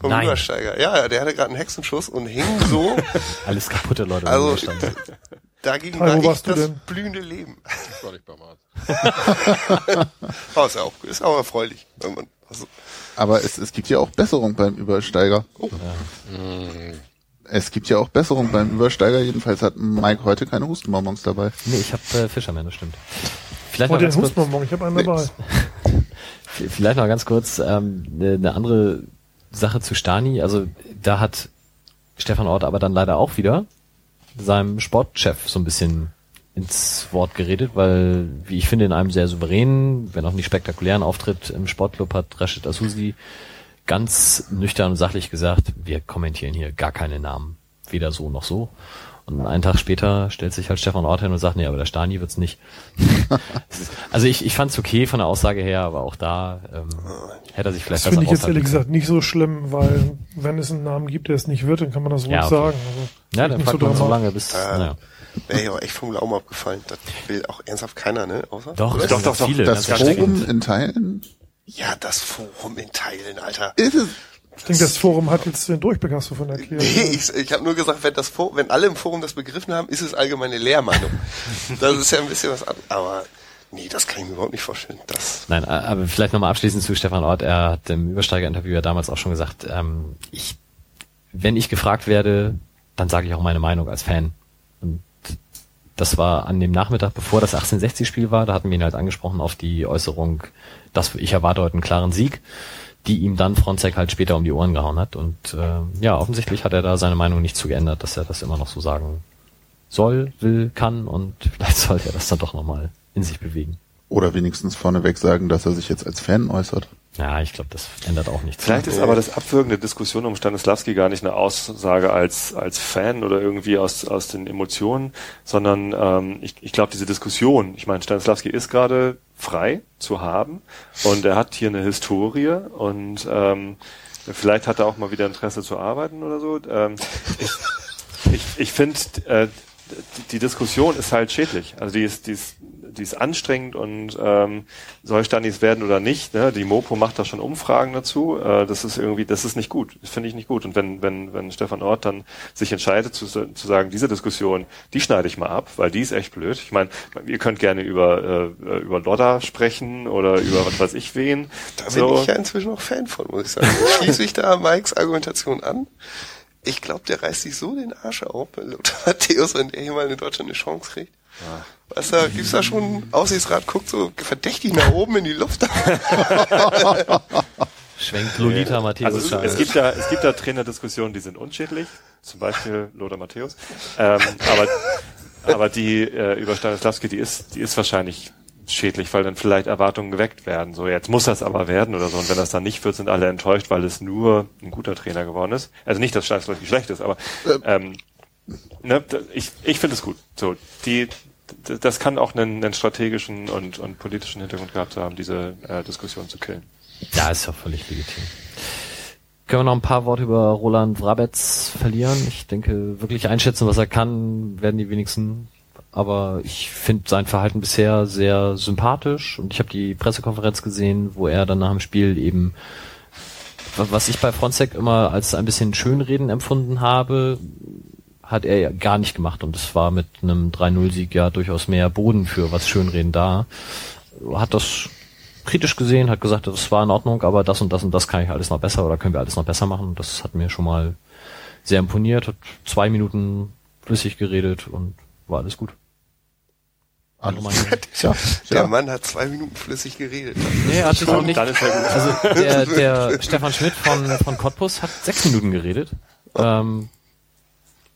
Speaker 4: vom
Speaker 1: Nein.
Speaker 4: Übersteiger. Ja, ja, der hatte gerade einen Hexenschuss und hing so.
Speaker 1: Alles kaputte Leute.
Speaker 4: Also-. Dagegen
Speaker 8: wo
Speaker 4: war ich das
Speaker 8: denn?
Speaker 4: blühende Leben.
Speaker 5: Ich war nicht beim Arzt.
Speaker 4: Oh, ist ja auch, ist auch erfreulich. Irgendwann. Also,
Speaker 2: Aber es, es gibt ja auch Besserung beim Übersteiger. Es gibt ja auch Besserung beim Übersteiger. Jedenfalls hat Mike heute keine Hustenbonbons dabei.
Speaker 1: Nee, ich habe äh, Fischerman, das stimmt. Vielleicht noch
Speaker 8: den
Speaker 1: ganz kurz,
Speaker 8: Hustbonbon, ich habe einen dabei.
Speaker 1: Vielleicht noch ganz kurz ähm, eine andere Sache zu Stani. Also da hat Stefan Ort aber dann leider auch wieder seinem Sportchef so ein bisschen ins Wort geredet, weil, wie ich finde, in einem sehr souveränen, wenn auch nicht spektakulären Auftritt im Sportclub hat Rashid Asusi ganz nüchtern und sachlich gesagt, wir kommentieren hier gar keine Namen. Weder so noch so. Und einen Tag später stellt sich halt Stefan Ort hin und sagt, nee, aber der Stani wird's nicht. also ich, ich fand's okay von der Aussage her, aber auch da ähm, hätte er sich vielleicht
Speaker 8: Das finde ich jetzt ehrlich gesagt nicht so schlimm, weil wenn es einen Namen gibt, der es nicht wird, dann kann man das ruhig
Speaker 1: Ja, okay.
Speaker 8: sagen. Also,
Speaker 1: Ja, dann
Speaker 8: nicht
Speaker 1: fragt man so lange bis,
Speaker 4: Äh,
Speaker 1: naja.
Speaker 4: Wäre ja auch echt vom Glauben abgefallen. Das will auch ernsthaft keiner, ne? Außer?
Speaker 1: Doch, sind
Speaker 3: doch, doch.
Speaker 1: viele.
Speaker 2: Das
Speaker 1: ganz
Speaker 2: Forum in Teilen
Speaker 4: Ja, das Forum in Teilen, Alter.
Speaker 2: ist es.
Speaker 8: Ich denke, das Forum hat jetzt den Durchblick, hast du von erklärt.
Speaker 4: Nee, ich, ich habe nur gesagt, wenn, das Forum, wenn alle im Forum das begriffen haben, ist es allgemeine Lehrmeinung. das ist ja ein bisschen was anderes. Aber nee, das kann ich mir überhaupt nicht vorstellen. Das,
Speaker 1: Nein, äh, aber vielleicht nochmal abschließend zu Stefan Ort. Er hat im Übersteiger-Interview ja damals auch schon gesagt, ähm, ich, wenn ich gefragt werde, dann sage ich auch meine Meinung als Fan. Und das war an dem Nachmittag, bevor das 1860-Spiel war, da hatten wir ihn halt angesprochen auf die Äußerung, dass ich erwarte heute einen klaren Sieg, die ihm dann Fronzek halt später um die Ohren gehauen hat. Und äh, ja, offensichtlich hat er da seine Meinung nicht zu geändert, dass er das immer noch so sagen soll, will, kann und vielleicht sollte er das dann doch nochmal in sich bewegen.
Speaker 2: Oder wenigstens vorneweg sagen, dass er sich jetzt als Fan äußert.
Speaker 1: Ja, ich glaube, das ändert auch nichts.
Speaker 3: Vielleicht ist aber das Abwürgen der Diskussion um Stanislavski gar nicht eine Aussage als, als Fan oder irgendwie aus, aus den Emotionen, sondern ähm, ich, ich glaube, diese Diskussion, ich meine, Stanislavski ist gerade frei zu haben und er hat hier eine Historie und ähm, vielleicht hat er auch mal wieder Interesse zu arbeiten oder so. Ähm, ich ich, ich finde, äh, die, Diskussion ist halt schädlich. Also die ist, die ist, die ist anstrengend und ähm, soll Standis werden oder nicht. Ne? Die Mopo macht da schon Umfragen dazu. Äh, das ist irgendwie, das ist nicht gut. Das finde ich nicht gut. Und wenn, wenn, wenn Stefan Ort dann sich entscheidet zu, zu sagen, diese Diskussion, die schneide ich mal ab, weil die ist echt blöd. Ich meine, ihr könnt gerne über äh, über Lodda sprechen oder über was weiß ich wen.
Speaker 4: da bin
Speaker 3: So.
Speaker 4: ich ja inzwischen auch Fan von, muss ich sagen. Ich schließe mich da Mikes Argumentation an. Ich glaube, der reißt sich so den Arsch auf Lothar Matthäus, wenn der hier mal in Deutschland eine Chance kriegt. Weißt du, gibt's da schon Aussichtsrat, guckt so verdächtig nach oben in die Luft.
Speaker 1: Schwenkt Lolita Matthäus.
Speaker 3: Also es, es gibt da es gibt da Trainerdiskussionen, die sind unschädlich, zum Beispiel Lothar Matthäus. Ähm, aber aber die äh, über Stanislavski, die ist die ist wahrscheinlich schädlich, weil dann vielleicht Erwartungen geweckt werden. So jetzt muss das aber werden oder so. Und wenn das dann nicht wird, sind alle enttäuscht, weil es nur ein guter Trainer geworden ist. Also nicht, dass Stanislavski schlecht ist, aber ähm, ne, ich ich finde es gut. So die das kann auch einen, einen strategischen und, und politischen Hintergrund gehabt haben, diese äh, Diskussion zu killen.
Speaker 1: Ja, ist ja völlig legitim. Können wir noch ein paar Worte über Roland Vrabetz verlieren? Ich denke, wirklich einschätzen, was er kann, werden die wenigsten. Aber ich finde sein Verhalten bisher sehr sympathisch und ich habe die Pressekonferenz gesehen, wo er dann nach dem Spiel eben, wa- was ich bei Fronzek immer als ein bisschen Schönreden empfunden habe, hat er ja gar nicht gemacht und es war mit einem 3-0-Sieg ja durchaus mehr Boden für was Schönreden da. Hat das kritisch gesehen, hat gesagt, das war in Ordnung, aber das und das und das kann ich alles noch besser oder können wir alles noch besser machen. Das hat mir schon mal sehr imponiert, hat zwei Minuten flüssig geredet und war alles gut. Meinung?
Speaker 2: Tja,
Speaker 4: Der
Speaker 2: ja.
Speaker 4: Mann hat zwei Minuten flüssig geredet.
Speaker 1: Nee, er hat sich auch nicht. Also der, der Stefan Schmidt von, von Cottbus hat sechs Minuten geredet. Ähm,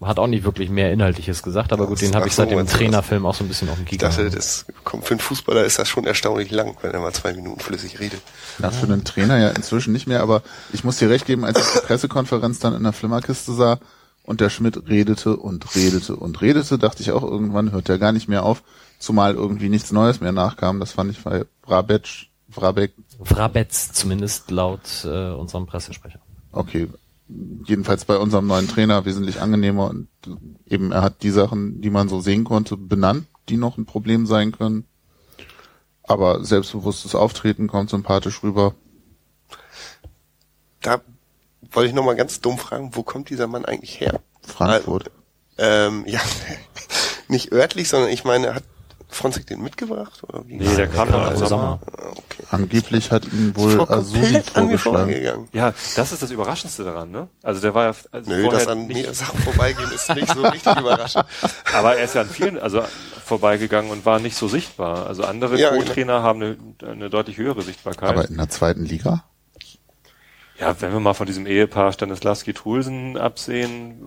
Speaker 1: hat auch nicht wirklich mehr Inhaltliches gesagt, aber gut, den habe ich seit dem
Speaker 4: das?
Speaker 1: Trainerfilm auch so ein bisschen auf dem
Speaker 4: Ich
Speaker 1: Kieker.
Speaker 4: dachte, das kommt für einen Fußballer ist das schon erstaunlich lang, wenn er mal zwei Minuten flüssig redet.
Speaker 2: Na, für einen Trainer ja inzwischen nicht mehr, aber ich muss dir recht geben, als ich die Pressekonferenz dann in der Flimmerkiste sah und der Schmidt redete und redete und redete, dachte ich auch, irgendwann hört er gar nicht mehr auf, zumal irgendwie nichts Neues mehr nachkam. Das fand ich bei Brabec, Brabeck,
Speaker 1: Vrabetz zumindest laut äh, unserem Pressesprecher.
Speaker 2: okay, jedenfalls bei unserem neuen Trainer wesentlich angenehmer und eben er hat die Sachen, die man so sehen konnte, benannt, die noch ein Problem sein können. Aber selbstbewusstes Auftreten kommt sympathisch rüber.
Speaker 4: Da wollte ich nochmal ganz dumm fragen, wo kommt dieser Mann eigentlich her?
Speaker 2: Frankfurt.
Speaker 4: Ähm, ja, nicht örtlich, sondern ich meine, hat Fronzek den mitgebracht? Oder wie?
Speaker 3: Nee, der kam dann im
Speaker 1: im
Speaker 3: Sommer.
Speaker 4: Okay.
Speaker 2: Angeblich hat ihn wohl
Speaker 4: mir
Speaker 2: vorgeschlagen.
Speaker 4: vorbeigegangen.
Speaker 3: Ja, das ist das Überraschendste daran, ne? Also der war ja also
Speaker 4: Nö,
Speaker 3: vorher
Speaker 4: das an
Speaker 3: nicht,
Speaker 4: mir Sachen vorbeigehen ist nicht so richtig überraschend.
Speaker 3: aber er ist ja an vielen, also vorbeigegangen und war nicht so sichtbar. Also andere
Speaker 4: Ja,
Speaker 3: Co-Trainer haben eine, eine deutlich höhere Sichtbarkeit.
Speaker 2: Aber in der zweiten Liga?
Speaker 3: Ja, wenn wir mal von diesem Ehepaar Stanislavski-Trulsen absehen,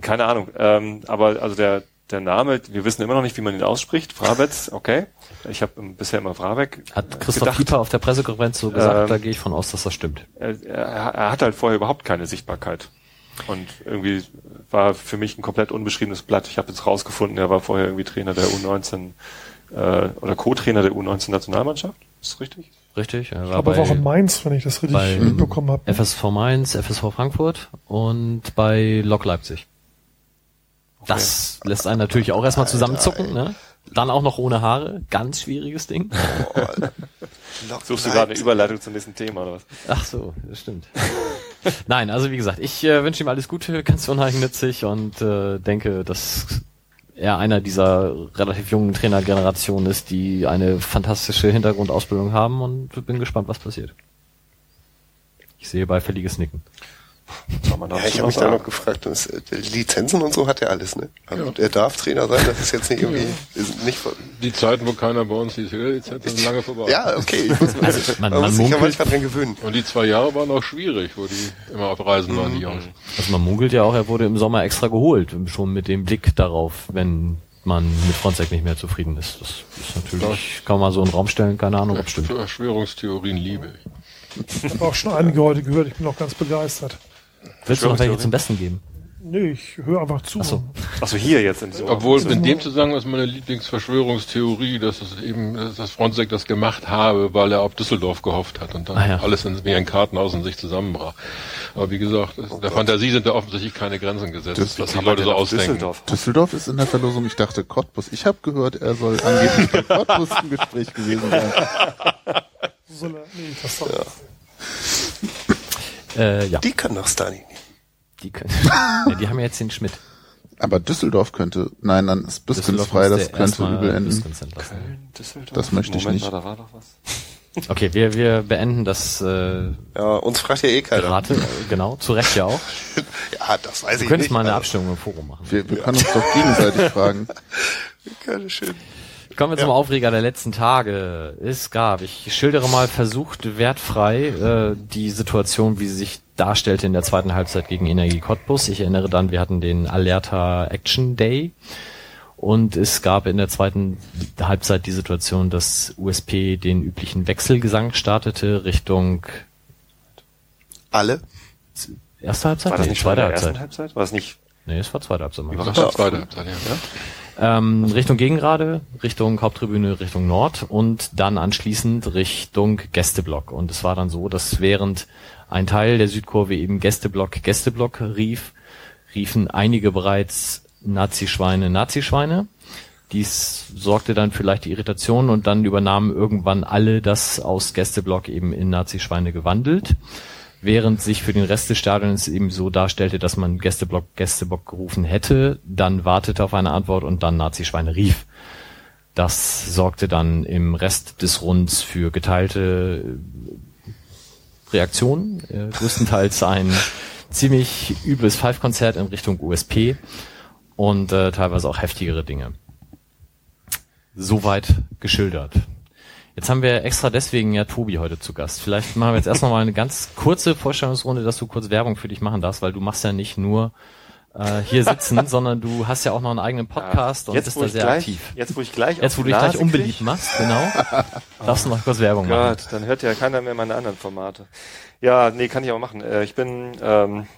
Speaker 3: keine Ahnung. Ähm, aber also der der Name, wir wissen immer noch nicht, wie man ihn ausspricht. Frabetz, okay. Ich habe bisher immer Frabeck.
Speaker 1: Hat Christoph
Speaker 3: gedacht.
Speaker 1: Pieper auf der Pressekonferenz so gesagt,
Speaker 3: Ähm,
Speaker 1: da gehe ich von aus, dass das stimmt.
Speaker 3: Er, er, er hat halt vorher überhaupt keine Sichtbarkeit. Und irgendwie war für mich ein komplett unbeschriebenes Blatt. Ich habe jetzt rausgefunden, er war vorher irgendwie Trainer der U19 äh, oder Co-Trainer der U19 Nationalmannschaft. Ist das richtig?
Speaker 1: Richtig? Er war
Speaker 8: Aber
Speaker 1: bei,
Speaker 8: auch in Mainz, wenn ich das richtig mitbekommen habe.
Speaker 1: FSV Mainz, FSV Frankfurt und bei Lok Leipzig. Das lässt einen natürlich auch erstmal zusammenzucken, ne? Dann auch noch ohne Haare, ganz schwieriges Ding.
Speaker 3: Suchst du gerade eine Überleitung zum nächsten Thema oder was?
Speaker 1: Ach so, das stimmt. Nein, also wie gesagt, ich äh, wünsche ihm alles Gute, ganz uneigennützig und äh, denke, dass er einer dieser relativ jungen Trainergenerationen ist, die eine fantastische Hintergrundausbildung haben und bin gespannt, was passiert. Ich sehe beifälliges Nicken.
Speaker 3: Soll man
Speaker 4: Ja, ich habe mich da noch gefragt, das, äh, Lizenzen und so hat er alles, ne? Also er darf Trainer sein, das ist jetzt nicht irgendwie, ist nicht
Speaker 5: Die Zeiten, wo keiner bei uns die Lizenz sind lange vorbei.
Speaker 4: ja, okay, ich muss,
Speaker 1: Also, man-
Speaker 4: man,
Speaker 1: man
Speaker 4: muss sich ja manchmal dran gewöhnen.
Speaker 5: Und die zwei Jahre waren auch schwierig, wo die immer auf Reisen waren, die Jungs.
Speaker 1: Also man munkelt ja auch, er wurde im Sommer extra geholt, schon mit dem Blick darauf, wenn man mit Fronzek nicht mehr zufrieden ist. Das ist natürlich, kann man so in den Raum stellen, keine Ahnung, ob stimmt.
Speaker 5: Verschwörungstheorien liebe ich.
Speaker 8: Ich habe auch schon einige heute gehört, ich bin auch ganz begeistert.
Speaker 1: Willst du noch welche zum Besten geben?
Speaker 8: Nee, ich höre einfach zu.
Speaker 1: Ach so.
Speaker 3: Achso, hier jetzt in diesem
Speaker 5: Obwohl in dem Zusammenhang ist meine Lieblingsverschwörungstheorie, dass es eben, dass das das gemacht habe, weil er auf Düsseldorf gehofft hat und dann
Speaker 1: Ah, ja.
Speaker 5: alles in, wie ein Kartenhaus in sich zusammenbrach. Aber wie gesagt, es- der Fantasie sind da offensichtlich keine Grenzen gesetzt,
Speaker 2: Das
Speaker 5: was die Leute so ausdenken.
Speaker 3: Düsseldorf.
Speaker 2: Düsseldorf ist in der Verlosung. Ich dachte Cottbus. Ich habe gehört, er soll angeblich bei Cottbus im Gespräch gewesen sein.
Speaker 8: Soll er, nee, das soll
Speaker 1: Äh, ja,
Speaker 4: Die kann doch Stani
Speaker 1: die können. ja, die haben ja jetzt den Schmidt.
Speaker 2: Aber Düsseldorf könnte, nein, dann ist Biskens
Speaker 1: Düsseldorf
Speaker 2: frei, das könnte übel enden.
Speaker 1: Entlassen.
Speaker 3: Düsseldorf.
Speaker 2: Das möchte ich
Speaker 3: Moment
Speaker 2: nicht.
Speaker 3: Da war doch was.
Speaker 1: Okay, wir, wir beenden das äh,
Speaker 4: Ja, uns fragt ja eh keiner.
Speaker 1: Rate, genau, zu Recht ja auch.
Speaker 4: Ja, das weiß
Speaker 1: Du
Speaker 4: ich
Speaker 1: könntest
Speaker 4: nicht.
Speaker 1: mal eine
Speaker 4: also,
Speaker 1: Abstimmung im Forum machen.
Speaker 2: Wir, wir können uns doch gegenseitig fragen.
Speaker 4: Keine schön.
Speaker 1: Kommen wir zum Aufreger der letzten Tage. Es gab, ich schildere mal versucht wertfrei äh, die Situation, wie sie sich darstellte in der zweiten Halbzeit gegen Energie Cottbus. Ich erinnere dann, wir hatten den Alerta Action Day und es gab in der zweiten Halbzeit die Situation, dass USP den üblichen Wechselgesang startete Richtung
Speaker 4: Alle?
Speaker 1: erste Halbzeit,
Speaker 3: War das
Speaker 1: nee,
Speaker 3: nicht
Speaker 1: zweite Halbzeit.
Speaker 3: Halbzeit? War es nicht?
Speaker 1: Nee, es war zweite Halbzeit. Max.
Speaker 5: Das war zweite Halbzeit, ja.
Speaker 1: Ähm, Richtung Gegengrade, Richtung Haupttribüne, Richtung Nord und dann anschließend Richtung Gästeblock. Und es war dann so, dass während ein Teil der Südkurve eben Gästeblock, Gästeblock rief, riefen einige bereits Nazi-Schweine, Nazi-Schweine. Dies sorgte dann vielleicht die Irritation und dann übernahmen irgendwann alle das aus Gästeblock eben in Nazi-Schweine gewandelt während sich für den Rest des Stadions eben so darstellte, dass man Gästeblock, Gästeblock gerufen hätte, dann wartete auf eine Antwort und dann Nazi-Schweine rief. Das sorgte dann im Rest des Runds für geteilte äh, Reaktionen, äh, größtenteils ein ziemlich übles Five-Konzert in Richtung USP und äh, teilweise auch heftigere Dinge. Soweit geschildert. Jetzt haben wir extra deswegen ja Tobi heute zu Gast. Vielleicht machen wir jetzt erst noch mal eine ganz kurze Vorstellungsrunde, dass du kurz Werbung für dich machen darfst, weil du machst ja nicht nur äh, hier sitzen, sondern du hast ja auch noch einen eigenen Podcast und
Speaker 3: jetzt,
Speaker 1: bist da sehr
Speaker 3: gleich,
Speaker 1: aktiv.
Speaker 3: Jetzt, wo ich gleich
Speaker 1: Jetzt, wo du dich gleich unbeliebt
Speaker 3: krieg,
Speaker 1: machst, genau, darfst du noch kurz Werbung machen.
Speaker 3: Gott, dann hört ja keiner mehr meine anderen Formate. Ja, nee, kann ich auch machen. Äh, Ich bin ähm,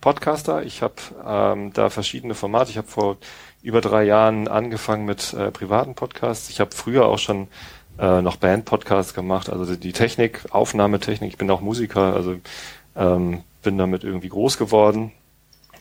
Speaker 3: Podcaster. Ich habe ähm, da verschiedene Formate. Ich habe vor über drei Jahren angefangen mit äh, privaten Podcasts. Ich habe früher auch schon äh, noch Band-Podcasts gemacht, also die Technik, Aufnahmetechnik. Ich bin auch Musiker, also ähm, bin damit irgendwie groß geworden.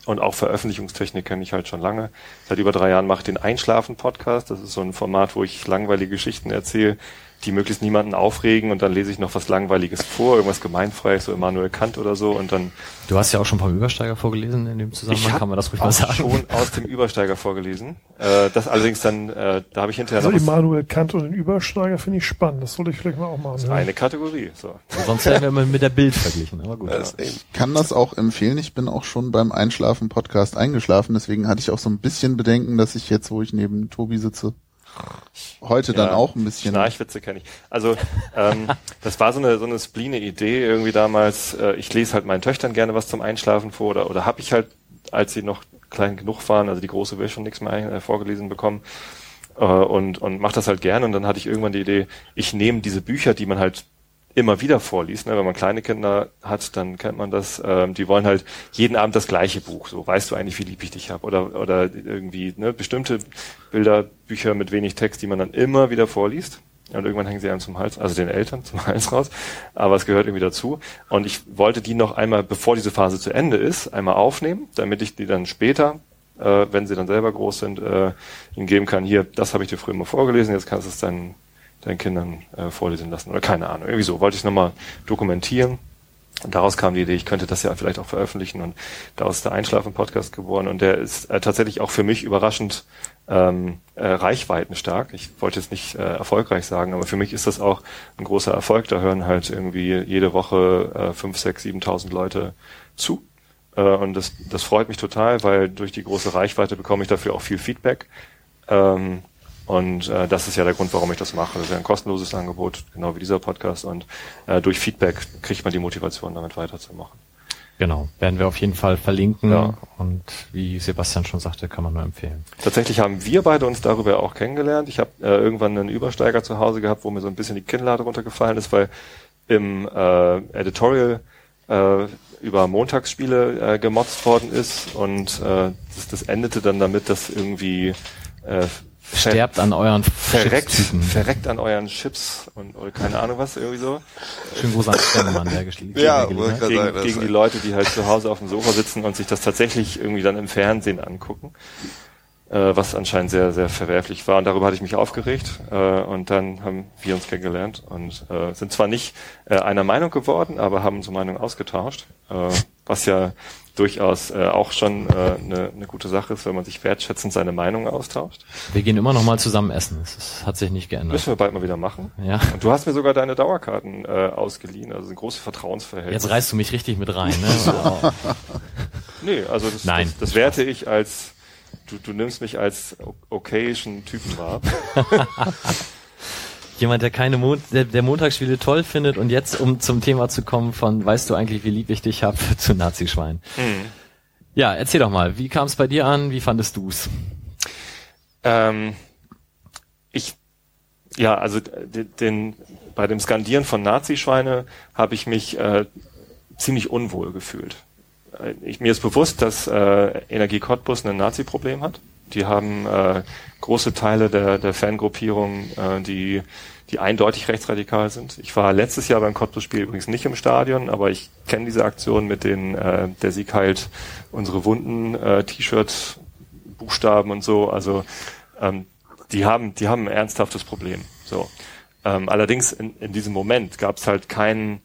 Speaker 3: Und auch Veröffentlichungstechnik kenne ich halt schon lange. Seit über drei Jahren mache ich den Einschlafen-Podcast. Das ist so ein Format, wo ich langweilige Geschichten erzähle, die möglichst niemanden aufregen und dann lese ich noch was Langweiliges vor, irgendwas gemeinfreies, so Immanuel Kant oder so und dann.
Speaker 1: Du hast ja auch schon vom Übersteiger vorgelesen in dem Zusammenhang,
Speaker 3: ich
Speaker 1: kann man das ruhig mal sagen.
Speaker 3: schon aus dem Übersteiger vorgelesen. Äh, das allerdings dann, äh, da habe ich hinterher
Speaker 8: Also
Speaker 3: noch
Speaker 8: Immanuel Kant und den Übersteiger finde ich spannend. Das sollte ich vielleicht mal auch mal anhören.
Speaker 3: eine Kategorie. So.
Speaker 1: Sonst werden wir immer mit der Bild verglichen, aber gut.
Speaker 4: Das eben.
Speaker 2: kann das auch empfehlen. Ich bin auch schon beim Einschlafen-Podcast eingeschlafen, deswegen hatte ich auch so ein bisschen Bedenken, dass ich jetzt, wo ich neben Tobi sitze, heute dann
Speaker 3: Ja,
Speaker 2: auch ein bisschen.
Speaker 3: Schnarchwitze kenne ich. Also ähm, das war so eine so eine spline Idee irgendwie damals. Äh, ich lese halt meinen Töchtern gerne was zum Einschlafen vor oder oder habe ich halt, als sie noch klein genug waren, also die große will schon nichts mehr ein- äh, vorgelesen bekommen äh, und und mache das halt gerne. Und dann hatte ich irgendwann die Idee, ich nehme diese Bücher, die man halt immer wieder vorliest. Ne? Wenn man kleine Kinder hat, dann kennt man das. Ähm, die wollen halt jeden Abend das gleiche Buch. So weißt du eigentlich, wie lieb ich dich habe. Oder oder irgendwie ne, bestimmte Bilderbücher mit wenig Text, die man dann immer wieder vorliest. Und irgendwann hängen sie einem zum Hals, also den Eltern zum Hals raus. Aber es gehört irgendwie dazu. Und ich wollte die noch einmal, bevor diese Phase zu Ende ist, einmal aufnehmen, damit ich die dann später, äh, wenn sie dann selber groß sind, äh, ihnen geben kann. Hier, das habe ich dir früher mal vorgelesen, jetzt kannst du es deinen, deinen Kindern äh, vorlesen lassen. Oder keine Ahnung. Irgendwie so. Wollte ich es nochmal dokumentieren. Und daraus kam die Idee, ich könnte das ja vielleicht auch veröffentlichen und daraus ist der Einschlafen-Podcast geworden und der ist äh, tatsächlich auch für mich überraschend ähm, äh, reichweitenstark. Ich wollte jetzt nicht äh, erfolgreich sagen, aber für mich ist das auch ein großer Erfolg. Da hören halt irgendwie jede Woche äh, fünf, sechs, siebentausend Leute zu. Äh, und das, das freut mich total, weil durch die große Reichweite bekomme ich dafür auch viel Feedback. Ähm, und äh, das ist ja der Grund, warum ich das mache. Das ist ja ein kostenloses Angebot, genau wie dieser Podcast. Und äh, durch Feedback kriegt man die Motivation, damit weiterzumachen.
Speaker 1: Genau, werden wir auf jeden Fall verlinken
Speaker 3: Ja.
Speaker 1: und wie Sebastian schon sagte, kann man nur empfehlen.
Speaker 3: Tatsächlich haben wir beide uns darüber auch kennengelernt. Ich habe äh, irgendwann einen Übersteiger zu Hause gehabt, wo mir so ein bisschen die Kinnlade runtergefallen ist, weil im äh, Editorial äh, über Montagsspiele äh, gemotzt worden ist und äh, das, das endete dann damit, dass irgendwie äh, ver-
Speaker 1: Sterbt an euren
Speaker 3: verreckt, verreckt an euren Chips und oder keine Ahnung was, irgendwie so.
Speaker 1: Schönen Gruß an Stennemann, der geschrieben
Speaker 4: Ja,
Speaker 3: gegen,
Speaker 4: sagen, das
Speaker 3: gegen die Leute, die halt zu Hause auf dem Sofa sitzen und sich das tatsächlich irgendwie dann im Fernsehen angucken, äh, was anscheinend sehr, sehr verwerflich war. Und darüber hatte ich mich aufgeregt. Äh, und dann haben wir uns kennengelernt und äh, sind zwar nicht äh, einer Meinung geworden, aber haben unsere Meinung ausgetauscht, äh, was ja durchaus äh, auch schon eine äh, ne gute Sache ist, wenn man sich wertschätzend seine Meinung austauscht.
Speaker 1: Wir gehen immer noch mal zusammen essen. Es ist- hat sich nicht geändert.
Speaker 3: Müssen wir bald mal wieder machen.
Speaker 1: Ja.
Speaker 3: Und du hast mir sogar deine Dauerkarten äh, ausgeliehen, also ein großes Vertrauensverhältnis.
Speaker 1: Jetzt reißt du mich richtig mit rein. Ne? Oh.
Speaker 3: Nee, also das,
Speaker 1: Nein.
Speaker 3: das, das werte ich als, du, du nimmst mich als okayischen Typen wahr.
Speaker 1: Jemand, der keine Mon der, der Montagsspiele toll findet und jetzt, um zum Thema zu kommen von, weißt du eigentlich, wie lieb ich dich hab, zu Nazischwein. Ja, erzähl doch mal, wie kam es bei dir an? Wie fandest du's?
Speaker 3: ähm, ich, ja, also den, bei dem Skandieren von Nazischweine habe ich mich äh, ziemlich unwohl gefühlt. Äh, Ich, mir ist bewusst, dass äh, Energie Cottbus ein Nazi-Problem hat. Die haben äh, große Teile der, der Fangruppierung, äh, die, die eindeutig rechtsradikal sind. Ich war letztes Jahr beim Cottbus-Spiel übrigens nicht im Stadion, aber ich kenne diese Aktion mit den äh, der Sieg heilt unsere Wunden äh, T-Shirt Buchstaben und so. Also ähm, die haben die haben ein ernsthaftes Problem. So. Ähm, allerdings in, in diesem Moment gab es halt keinen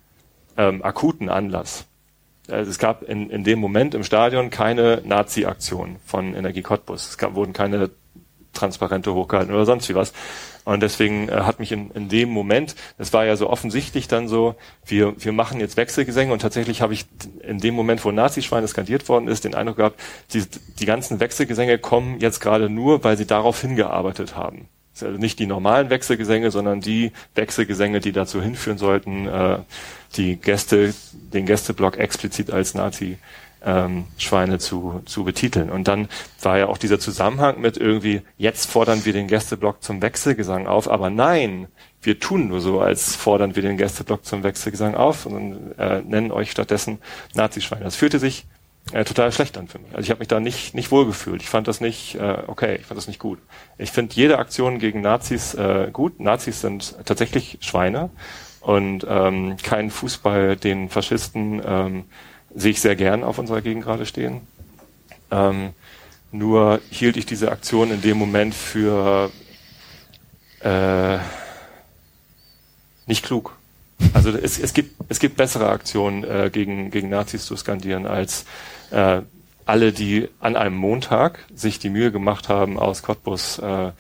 Speaker 3: ähm, akuten Anlass. Also es gab in, in dem Moment im Stadion keine Nazi-Aktion von Energie Cottbus. Es gab, wurden keine Transparente hochgehalten oder sonst wie was. Und deswegen äh, hat mich in, in dem Moment, das war ja so offensichtlich dann so, wir, wir machen jetzt Wechselgesänge und tatsächlich habe ich in dem Moment, wo Nazischweine skandiert worden ist, den Eindruck gehabt, die, die ganzen Wechselgesänge kommen jetzt gerade nur, weil sie darauf hingearbeitet haben. Also nicht die normalen Wechselgesänge, sondern die Wechselgesänge, die dazu hinführen sollten, äh, die Gäste, den Gästeblock explizit als Nazi ähm, Schweine zu, zu betiteln. Und dann war ja auch dieser Zusammenhang mit irgendwie, jetzt fordern wir den Gästeblock zum Wechselgesang auf, aber nein, wir tun nur so, als fordern wir den Gästeblock zum Wechselgesang auf und äh, nennen euch stattdessen Nazischweine. Das fühlte sich äh, total schlecht an für mich. Also ich habe mich da nicht, nicht wohlgefühlt. Ich fand das nicht äh, okay, ich fand das nicht gut. Ich finde jede Aktion gegen Nazis äh, gut. Nazis sind tatsächlich Schweine und ähm, kein Fußball den Faschisten ähm, sehe ich sehr gern auf unserer Gegend gerade stehen. Ähm, nur hielt ich diese Aktion in dem Moment für äh, nicht klug. Also es, es gibt es gibt bessere Aktionen äh, gegen gegen Nazis zu skandieren als äh, alle, die an einem Montag sich die Mühe gemacht haben, aus Cottbus äh,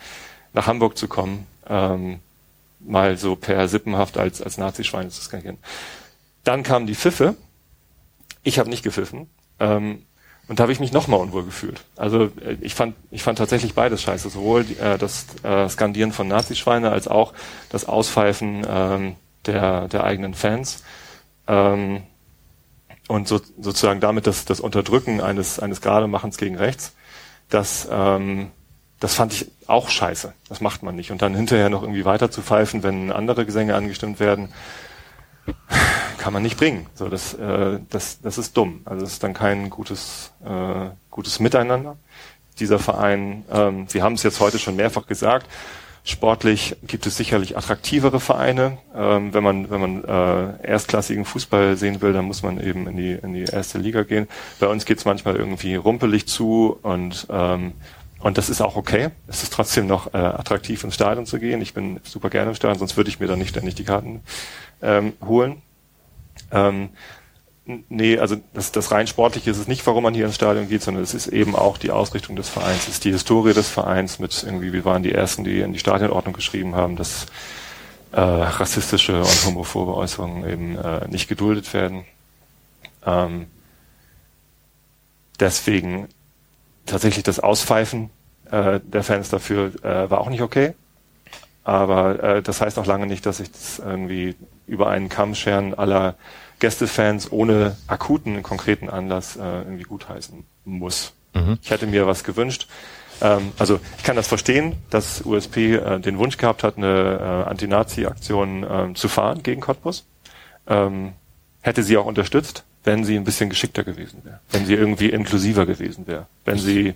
Speaker 3: nach Hamburg zu kommen, ähm, mal so per Sippenhaft als als Nazischweine zu skandieren. Dann kamen die Pfiffe. Ich habe nicht gepfiffen. Ähm, und da habe ich mich nochmal unwohl gefühlt. Also äh, ich fand, ich fand tatsächlich beides scheiße. Sowohl äh, das äh, Skandieren von Nazischweine als auch das Auspfeifen ähm, der, der eigenen Fans. Ähm, und so, sozusagen damit das, das Unterdrücken eines, eines Grademachens gegen rechts, das, ähm, das fand ich auch scheiße. Das macht man nicht. Und dann hinterher noch irgendwie weiter zu pfeifen, wenn andere Gesänge angestimmt werden, kann man nicht bringen. So, das, äh, das, das ist dumm. Also es ist dann kein gutes, äh, gutes Miteinander. Dieser Verein, ähm, wir haben es jetzt heute schon mehrfach gesagt, sportlich gibt es sicherlich attraktivere Vereine. Ähm, wenn man, wenn man äh, erstklassigen Fußball sehen will, dann muss man eben in die, in die erste Liga gehen. Bei uns geht es manchmal irgendwie rumpelig zu und ähm, und das ist auch okay. Es ist trotzdem noch äh, attraktiv ins Stadion zu gehen. Ich bin super gerne im Stadion, sonst würde ich mir da nicht ständig die Karten ähm, holen. Ähm, nee, also das, das rein sportliche ist es nicht, warum man hier ins Stadion geht, sondern es ist eben auch die Ausrichtung des Vereins, es ist die Historie des Vereins mit irgendwie, wir waren die Ersten, die in die Stadionordnung geschrieben haben, dass äh, rassistische und homophobe Äußerungen eben äh, nicht geduldet werden. Ähm, deswegen tatsächlich das Auspfeifen äh, der Fans dafür äh, war auch nicht okay. Aber äh, das heißt auch lange nicht, dass ich das irgendwie über einen Kamm scheren aller Gästefans ohne akuten, konkreten Anlass äh, irgendwie gutheißen muss. Mhm. Ich hätte mir was gewünscht. Ähm, also ich kann das verstehen, dass USP äh, den Wunsch gehabt hat, eine äh, Anti-Nazi-Aktion äh, zu fahren gegen Cottbus. Ähm, hätte sie auch unterstützt, wenn sie ein bisschen geschickter gewesen wäre, wenn sie irgendwie inklusiver gewesen wäre, wenn sie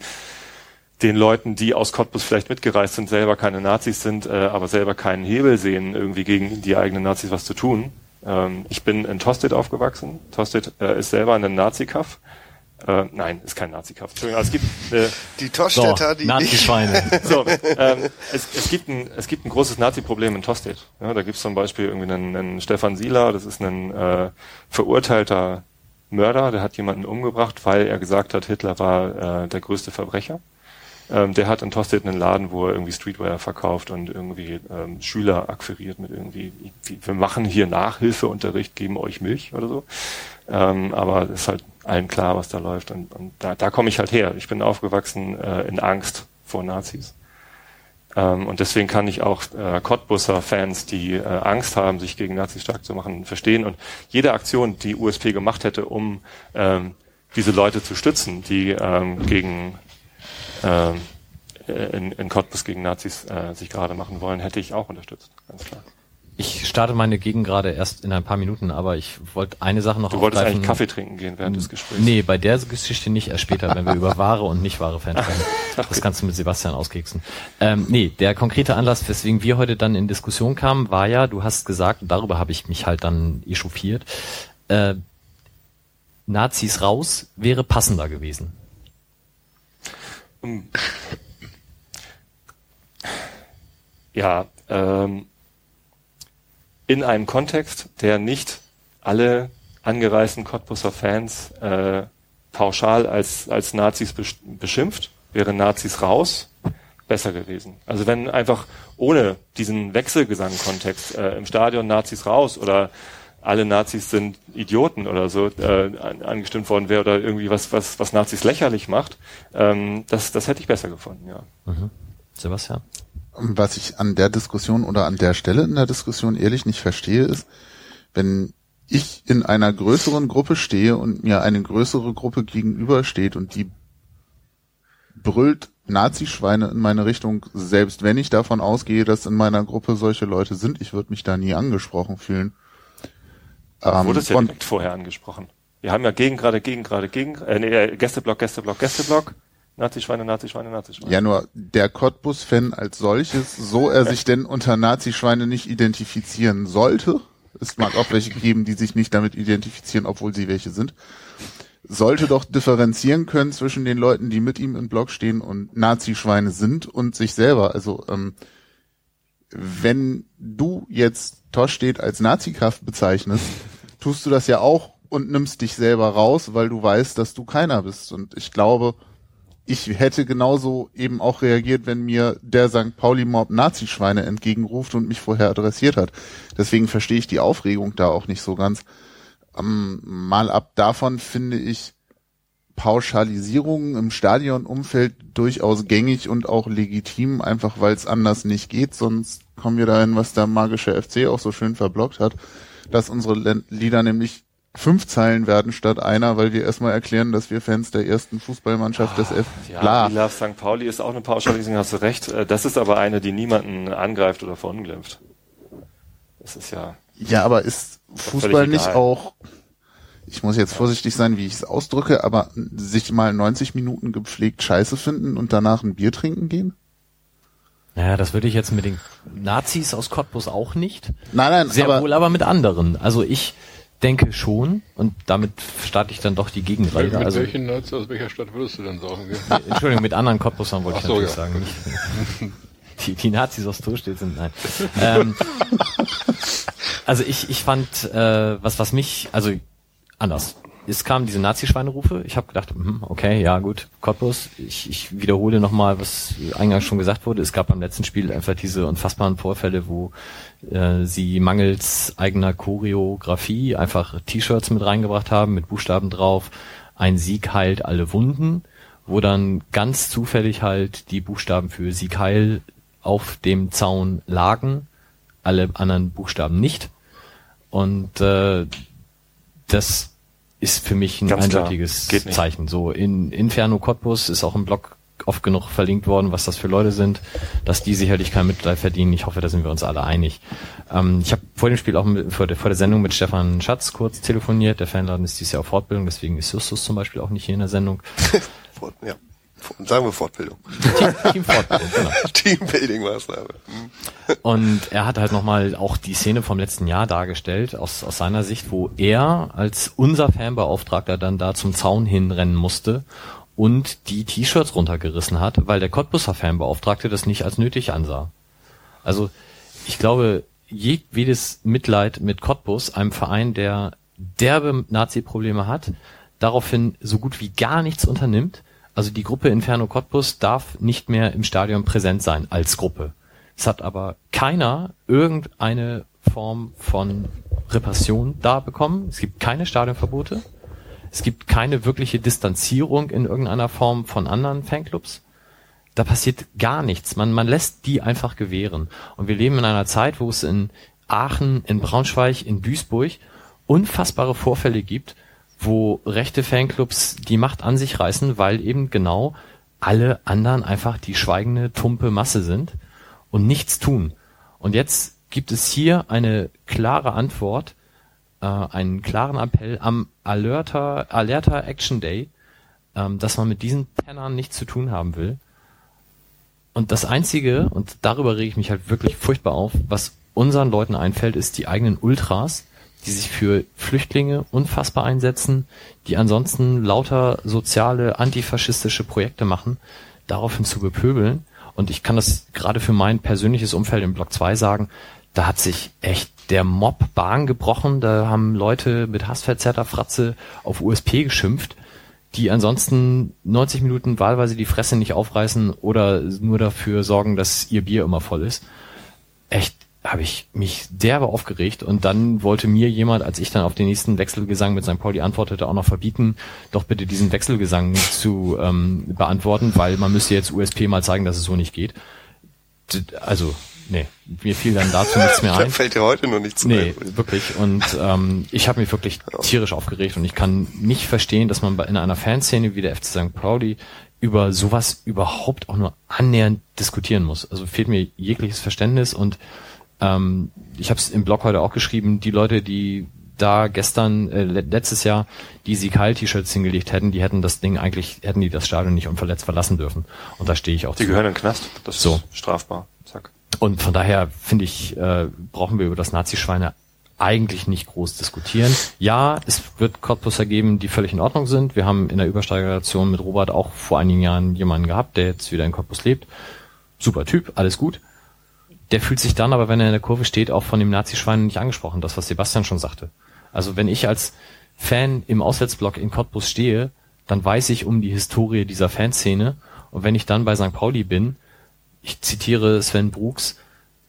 Speaker 3: den Leuten, die aus Cottbus vielleicht mitgereist sind, selber keine Nazis sind, äh, aber selber keinen Hebel sehen, irgendwie gegen die eigenen Nazis was zu tun. Ähm, ich bin in Tosted aufgewachsen. Tosted äh, ist selber ein Nazi-Kaff. Äh, nein, ist kein Nazi-Kaff. Entschuldigung, also es gibt äh,
Speaker 4: die Tostetter, so, die
Speaker 1: Nazi-Schweine.
Speaker 3: so, ähm, es, es, gibt ein es gibt ein großes Nazi-Problem in Tosted. Ja, da gibt es zum Beispiel irgendwie einen, einen Stefan Sieler, das ist ein äh, verurteilter Mörder, der hat jemanden umgebracht, weil er gesagt hat, Hitler war äh, der größte Verbrecher. Ähm, der hat in Tosted einen Laden, wo er irgendwie Streetwear verkauft und irgendwie ähm, Schüler akquiriert mit irgendwie, wir machen hier Nachhilfeunterricht, geben euch Milch oder so. Ähm, aber es ist halt allen klar, was da läuft. Und, und da, da komme ich halt her. Ich bin aufgewachsen äh, in Angst vor Nazis. Ähm, und deswegen kann ich auch äh, Cottbusser Fans, die äh, Angst haben, sich gegen Nazis stark zu machen, verstehen. Und jede Aktion, die USP gemacht hätte, um ähm, diese Leute zu stützen, die ähm, gegen in, in Cottbus gegen Nazis äh, sich gerade machen wollen, hätte ich auch unterstützt, ganz klar.
Speaker 1: Ich starte meine Gegend gerade erst in ein paar Minuten, aber ich wollte eine Sache noch
Speaker 3: Du wolltest eigentlich Kaffee trinken gehen während des Gesprächs.
Speaker 1: Nee, bei der Geschichte nicht, erst später, wenn wir über wahre und nicht wahre Fans sprechen. Das kannst du mit Sebastian auskeksen. Ähm, nee, der konkrete Anlass, weswegen wir heute dann in Diskussion kamen, war ja, du hast gesagt, und darüber habe ich mich halt dann echauffiert, äh, Nazis raus wäre passender gewesen.
Speaker 3: Ja, ähm, in einem Kontext, der nicht alle angereisten Cottbusser Fans äh, pauschal als, als Nazis beschimpft, wäre Nazis raus besser gewesen. Also wenn einfach ohne diesen Wechselgesang-Kontext äh, im Stadion Nazis raus oder alle Nazis sind Idioten oder so äh, angestimmt worden wäre oder irgendwie was, was, was Nazis lächerlich macht, ähm, das, das hätte ich besser gefunden, ja.
Speaker 1: Mhm. Sebastian?
Speaker 2: Was ich an der Diskussion oder an der Stelle in der Diskussion ehrlich nicht verstehe, ist, wenn ich in einer größeren Gruppe stehe und mir eine größere Gruppe gegenübersteht und die brüllt Nazischweine in meine Richtung, selbst wenn ich davon ausgehe, dass in meiner Gruppe solche Leute sind, ich würde mich da nie angesprochen fühlen
Speaker 3: ähm, Wurde es ja direkt vorher angesprochen. Wir haben ja gegen, gerade, gegen, gerade, gegen, äh, nee, äh, Gästeblock, Gästeblock, Gästeblock. Nazi-Schweine, Nazi-Schweine, Nazi-Schweine.
Speaker 2: Ja, nur der Cottbus-Fan als solches, so er sich denn unter Nazi-Schweine nicht identifizieren sollte, es mag auch welche geben, die sich nicht damit identifizieren, obwohl sie welche sind, sollte doch differenzieren können zwischen den Leuten, die mit ihm im Block stehen und Nazi-Schweine sind und sich selber. Also ähm, wenn du jetzt Tostedt als Nazi-Kraft bezeichnest, tust du das ja auch und nimmst dich selber raus, weil du weißt, dass du keiner bist. Und ich glaube, ich hätte genauso eben auch reagiert, wenn mir der St. Pauli-Mob Nazi-Schweine entgegenruft und mich vorher adressiert hat. Deswegen verstehe ich die Aufregung da auch nicht so ganz. Ähm, mal ab davon finde ich Pauschalisierungen im Stadionumfeld durchaus gängig und auch legitim, einfach weil es anders nicht geht. Sonst kommen wir dahin, was der magische FC auch so schön verblockt hat, dass unsere Lieder nämlich fünf Zeilen werden statt einer, weil wir erstmal erklären, dass wir Fans der ersten Fußballmannschaft des F.
Speaker 3: Ja,
Speaker 2: Bla.
Speaker 3: Love St. Pauli ist auch eine Pauschalisierung, hast du recht. Äh, Das ist aber eine, die niemanden angreift oder verunglimpft. Das ist ja,
Speaker 2: Ja, aber ist Fußball nicht auch, ich muss jetzt vorsichtig sein, wie ich es ausdrücke, aber sich mal 90 Minuten gepflegt Scheiße finden und danach ein Bier trinken gehen?
Speaker 1: Naja, das würde ich jetzt mit den Nazis aus Cottbus auch nicht.
Speaker 2: Nein, nein,
Speaker 1: Sehr
Speaker 2: aber
Speaker 1: wohl aber mit anderen. Also ich denke schon, und damit starte ich dann doch die Gegenrede.
Speaker 5: mit
Speaker 1: Also,
Speaker 5: welchen Nerds aus welcher Stadt würdest du denn saufen gehen?
Speaker 1: Entschuldigung, mit anderen Cottbusern wollte
Speaker 5: Ach
Speaker 1: ich
Speaker 5: so,
Speaker 1: natürlich
Speaker 5: ja.
Speaker 1: sagen. Nicht, die, die Nazis aus Torstedt sind, nein. ähm, also ich, ich fand, äh, was, was mich, also anders. Es kamen diese Nazi-Schweinerufe. Ich habe gedacht, hm, okay, ja gut, Cottbus. Ich, ich wiederhole nochmal, was eingangs schon gesagt wurde. Es gab beim letzten Spiel einfach diese unfassbaren Vorfälle, wo äh, sie mangels eigener Choreografie einfach T-Shirts mit reingebracht haben, mit Buchstaben drauf. Ein Sieg heilt alle Wunden, wo dann ganz zufällig halt die Buchstaben für Sieg heil auf dem Zaun lagen, alle anderen Buchstaben nicht. Und äh, das ist für mich ein
Speaker 3: Ganz
Speaker 1: eindeutiges. Zeichen. So in Inferno Cottbus ist auch im Blog oft genug verlinkt worden, was das für Leute sind, dass die sicherlich kein Mitleid verdienen. Ich hoffe, da sind wir uns alle einig. Ähm, ich habe vor dem Spiel auch mit, vor, der, vor der Sendung mit Stefan Schatz kurz telefoniert. Der Fanladen ist dieses Jahr auf Fortbildung, deswegen ist Justus zum Beispiel auch nicht hier in der Sendung.
Speaker 4: Ja. Sagen wir Fortbildung.
Speaker 1: Team Fortbildung, genau.
Speaker 4: Teambuilding-Maßnahme. Hm.
Speaker 1: Und er hat halt nochmal auch die Szene vom letzten Jahr dargestellt, aus, aus seiner Sicht, wo er als unser Fanbeauftragter dann da zum Zaun hinrennen musste und die T-Shirts runtergerissen hat, weil der Cottbusser Fanbeauftragte das nicht als nötig ansah. Also ich glaube, jedes Mitleid mit Cottbus, einem Verein, der derbe Nazi-Probleme hat, daraufhin so gut wie gar nichts unternimmt. Also die Gruppe Inferno Cottbus darf nicht mehr im Stadion präsent sein als Gruppe. Es hat aber keiner irgendeine Form von Repression da bekommen. Es gibt keine Stadionverbote. Es gibt keine wirkliche Distanzierung in irgendeiner Form von anderen Fanclubs. Da passiert gar nichts. Man, man lässt die einfach gewähren. Und wir leben in einer Zeit, wo es in Aachen, in Braunschweig, in Duisburg unfassbare Vorfälle gibt, wo rechte Fanclubs die Macht an sich reißen, weil eben genau alle anderen einfach die schweigende, tumpe Masse sind und nichts tun. Und jetzt gibt es hier eine klare Antwort, äh, einen klaren Appell am Alerter, Alerter Action Day, ähm, dass man mit diesen Pennern nichts zu tun haben will. Und das Einzige, und darüber rege ich mich halt wirklich furchtbar auf, was unseren Leuten einfällt, ist die eigenen Ultras, die sich für Flüchtlinge unfassbar einsetzen, die ansonsten lauter soziale, antifaschistische Projekte machen, daraufhin zu bepöbeln. Und ich kann das gerade für mein persönliches Umfeld im Block 2 sagen, da hat sich echt der Mob Bahn gebrochen, da haben Leute mit hassverzerrter Fratze auf USP geschimpft, die ansonsten 90 Minuten wahlweise die Fresse nicht aufreißen oder nur dafür sorgen, dass ihr Bier immer voll ist. Echt habe ich mich derbe aufgeregt und dann wollte mir jemand, als ich dann auf den nächsten Wechselgesang mit St. Pauli antwortete, auch noch verbieten, doch bitte diesen Wechselgesang zu ähm, beantworten, weil man müsste jetzt USP mal zeigen, dass es so nicht geht. Also, nee, mir fiel dann dazu nichts mehr ein.
Speaker 4: fällt dir heute noch nichts
Speaker 1: Nee,
Speaker 4: ein.
Speaker 1: wirklich. Und ähm, ich habe mich wirklich tierisch aufgeregt und ich kann nicht verstehen, dass man in einer Fanszene wie der FC St. Pauli über sowas überhaupt auch nur annähernd diskutieren muss. Also fehlt mir jegliches Verständnis und ähm, ich habe es im Blog heute auch geschrieben, die Leute, die da gestern, äh, le- letztes Jahr die Sieg-Heil-T-Shirts hingelegt hätten, die hätten das Ding eigentlich, hätten die das Stadion nicht unverletzt verlassen dürfen. Und da stehe ich auch
Speaker 3: Die
Speaker 1: zu.
Speaker 3: gehören in den Knast. Das
Speaker 1: So.
Speaker 3: ist strafbar. Zack.
Speaker 1: Und von daher finde ich, äh, brauchen wir über das Nazi-Schweine eigentlich nicht groß diskutieren. Ja, es wird Cottbusser geben, die völlig in Ordnung sind. Wir haben in der Übersteigeration mit Robert auch vor einigen Jahren jemanden gehabt, der jetzt wieder in Cottbus lebt. Super Typ, alles gut. Der fühlt sich dann aber, wenn er in der Kurve steht, auch von dem Nazischwein nicht angesprochen. Das, was Sebastian schon sagte. Also wenn ich als Fan im Auswärtsblock in Cottbus stehe, dann weiß ich um die Historie dieser Fanszene. Und wenn ich dann bei St. Pauli bin, ich zitiere Sven Brooks,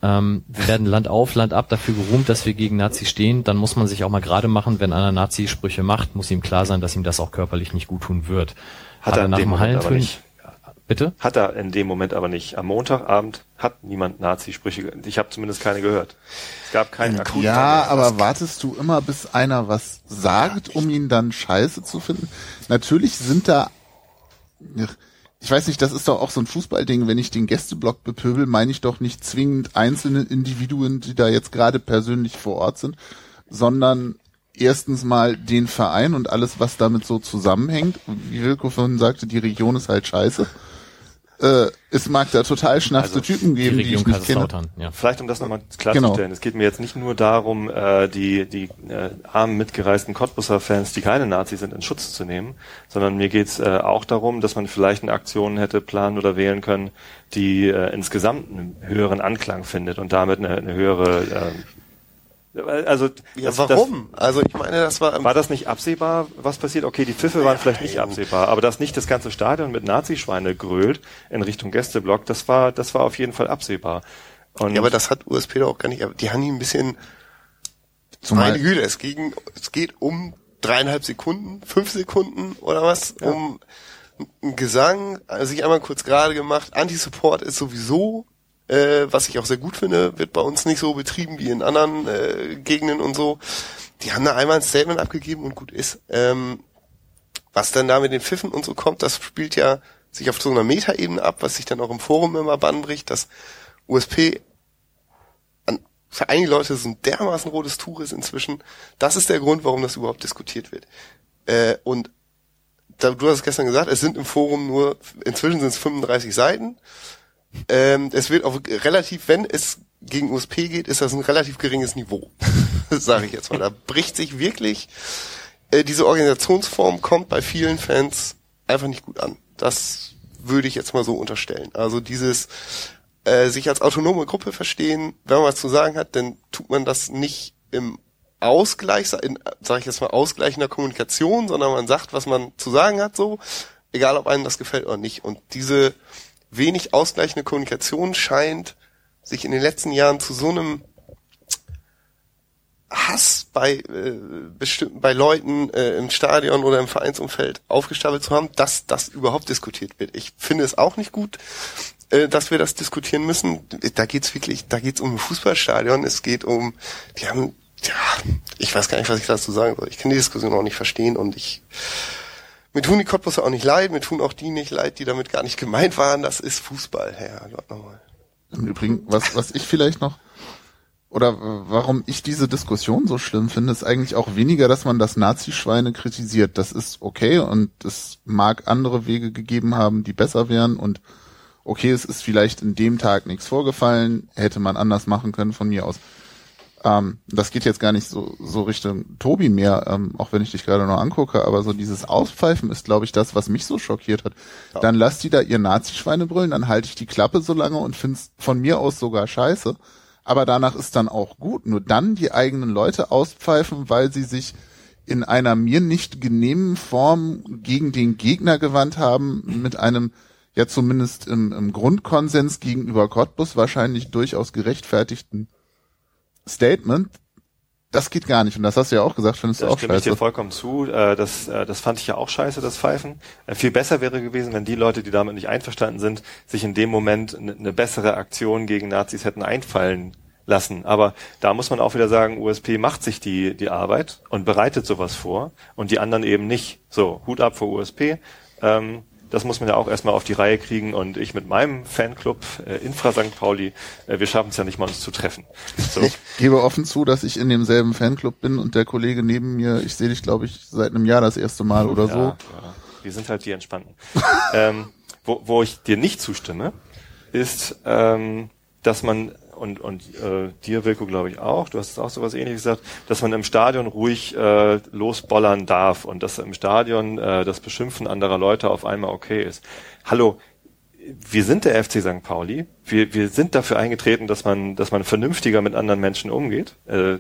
Speaker 1: ähm, wir werden Land auf, Land ab dafür geruhmt, dass wir gegen Nazis stehen, dann muss man sich auch mal gerade machen, wenn einer Nazi-Sprüche macht, muss ihm klar sein, dass ihm das auch körperlich nicht gut tun wird.
Speaker 3: Hat er in
Speaker 1: nach
Speaker 3: dem
Speaker 1: Hallentönen-. Bitte?
Speaker 3: Hat er in dem Moment aber nicht. Am Montagabend hat niemand Nazi-Sprüche. ge- Ich habe zumindest keine gehört. Es gab keinen akuten.
Speaker 2: Ja, aber wartest du immer, bis einer was sagt, um ihn dann scheiße zu finden? Natürlich sind da, ich weiß nicht, das ist doch auch so ein Fußballding, wenn ich den Gästeblock bepöbel, meine ich doch nicht zwingend einzelne Individuen, die da jetzt gerade persönlich vor Ort sind, sondern erstens mal den Verein und alles, was damit so zusammenhängt. Wie Wilko vorhin sagte, die Region ist halt scheiße. Äh, es mag da total schnaffte
Speaker 3: Also,
Speaker 2: Typen
Speaker 1: Die
Speaker 2: geben, die,
Speaker 1: Region
Speaker 2: ich nicht kenne.
Speaker 1: Ja.
Speaker 3: Vielleicht um das nochmal klarzustellen.
Speaker 2: Genau.
Speaker 3: Es geht mir jetzt nicht nur darum, äh, die, die äh, armen mitgereisten Cottbusser Fans, die keine Nazis sind, in Schutz zu nehmen, sondern mir geht's äh, auch darum, dass man vielleicht eine Aktion hätte planen oder wählen können, die äh, insgesamt einen höheren Anklang findet und damit eine, eine höhere äh, also
Speaker 4: Ja,
Speaker 3: das-
Speaker 4: warum? also ich meine, das war,
Speaker 3: Das, war das nicht absehbar, was passiert? Okay, die Pfiffe waren vielleicht nicht absehbar, aber dass nicht das ganze Stadion mit Nazischweine grölt in Richtung Gästeblock, das war, das war auf jeden Fall absehbar. Und
Speaker 4: ja, aber das hat USP doch auch gar nicht, aber die haben ihn ein bisschen,
Speaker 2: Zumal-
Speaker 4: meine Güte, es, ging, es geht um dreieinhalb Sekunden, fünf Sekunden oder was, um einen Gesang, also sich einmal kurz gerade gemacht. Anti-Support ist sowieso, äh, was ich auch sehr gut finde, wird bei uns nicht so betrieben wie in anderen äh, Gegenden und so. Die haben da einmal ein Statement abgegeben und gut ist. Ähm, was dann da mit den Pfiffen und so kommt, das spielt ja sich auf so einer Metaebene ab, was sich dann auch im Forum immer Bann bricht, dass USP an, für einige Leute so ein dermaßen rotes Tuch ist inzwischen. Das ist der Grund, warum das überhaupt diskutiert wird. Äh, und da, du hast es gestern gesagt, es sind im Forum nur, inzwischen sind es 35 Seiten. Ähm, es wird auch relativ, wenn es gegen USP geht, ist das ein relativ geringes Niveau. Sage ich jetzt mal. Da bricht sich wirklich, äh, diese Organisationsform kommt bei vielen Fans einfach nicht gut an. Das würde ich jetzt mal so unterstellen. Also dieses äh, sich als autonome Gruppe verstehen, wenn man was zu sagen hat, dann tut man das nicht im Ausgleich, in, sage ich jetzt mal, ausgleichender Kommunikation, sondern man sagt, was man zu sagen hat, so, egal ob einem das gefällt oder nicht. Und diese wenig ausgleichende Kommunikation scheint sich in den letzten Jahren zu so einem Hass bei äh, bestimmten bei Leuten äh, im Stadion oder im Vereinsumfeld aufgestapelt zu haben, dass das überhaupt diskutiert wird. Ich finde es auch nicht gut, äh, dass wir das diskutieren müssen. Da geht's wirklich, da geht's um ein Fußballstadion. Es geht um, die haben, ja, ich weiß gar nicht, was ich dazu sagen soll. Ich kann die Diskussion auch nicht verstehen und ich mir tun die Cottbusser auch nicht leid, mir tun auch die nicht leid, die damit gar nicht gemeint waren. Das ist Fußball, Herr Gott nochmal.
Speaker 2: Im Übrigen, was, was ich vielleicht noch, oder warum ich diese Diskussion so schlimm finde, ist eigentlich auch weniger, dass man das Nazischweine kritisiert. Das ist okay und es mag andere Wege gegeben haben, die besser wären und okay, es ist vielleicht in dem Tag nichts vorgefallen, hätte man anders machen können von mir aus. Ähm, das geht jetzt gar nicht so, so Richtung Tobi mehr, ähm, auch wenn ich dich gerade noch angucke, aber so dieses Auspfeifen ist, glaube ich, das, was mich so schockiert hat. Dann lasst die da ihr Nazi-Schweine brüllen, dann halte ich die Klappe so lange und find's von mir aus sogar scheiße. Aber danach ist dann auch gut. Nur dann die eigenen Leute auspfeifen, weil sie sich in einer mir nicht genehmen Form gegen den Gegner gewandt haben, mit einem ja zumindest im, im Grundkonsens gegenüber Cottbus wahrscheinlich durchaus gerechtfertigten Statement, das geht gar nicht. Und das hast du ja auch gesagt, findest du
Speaker 3: Da
Speaker 2: auch
Speaker 3: stimme ich dir
Speaker 2: scheiße.
Speaker 3: vollkommen zu. Äh, Das, äh, das fand ich ja auch scheiße, das Pfeifen. Äh, Viel besser wäre gewesen, wenn die Leute, die damit nicht einverstanden sind, sich in dem Moment eine eine bessere Aktion gegen Nazis hätten einfallen lassen. Aber da muss man auch wieder sagen, USP macht sich die, die Arbeit und bereitet sowas vor und die anderen eben nicht. So, Hut ab vor USP. Ähm, das muss man ja auch erstmal auf die Reihe kriegen und ich mit meinem Fanclub äh, Infra St. Pauli, äh, wir schaffen es ja nicht mal uns zu treffen. So.
Speaker 2: Ich gebe offen zu, dass ich in demselben Fanclub bin und der Kollege neben mir, ich sehe dich, glaube ich, seit einem Jahr das erste Mal oder so.
Speaker 3: Ja, ja. Die sind halt die Entspannten. ähm, wo, wo ich dir nicht zustimme, ist, ähm, dass man und und äh, dir Wilko glaube ich auch, du hast auch sowas ähnliches gesagt, dass man im Stadion ruhig äh, losbollern darf und dass im Stadion äh, das Beschimpfen anderer Leute auf einmal okay ist. Hallo, wir sind der FC St. Pauli. Wir, wir sind dafür eingetreten, dass man, dass man vernünftiger mit anderen Menschen umgeht. Äh,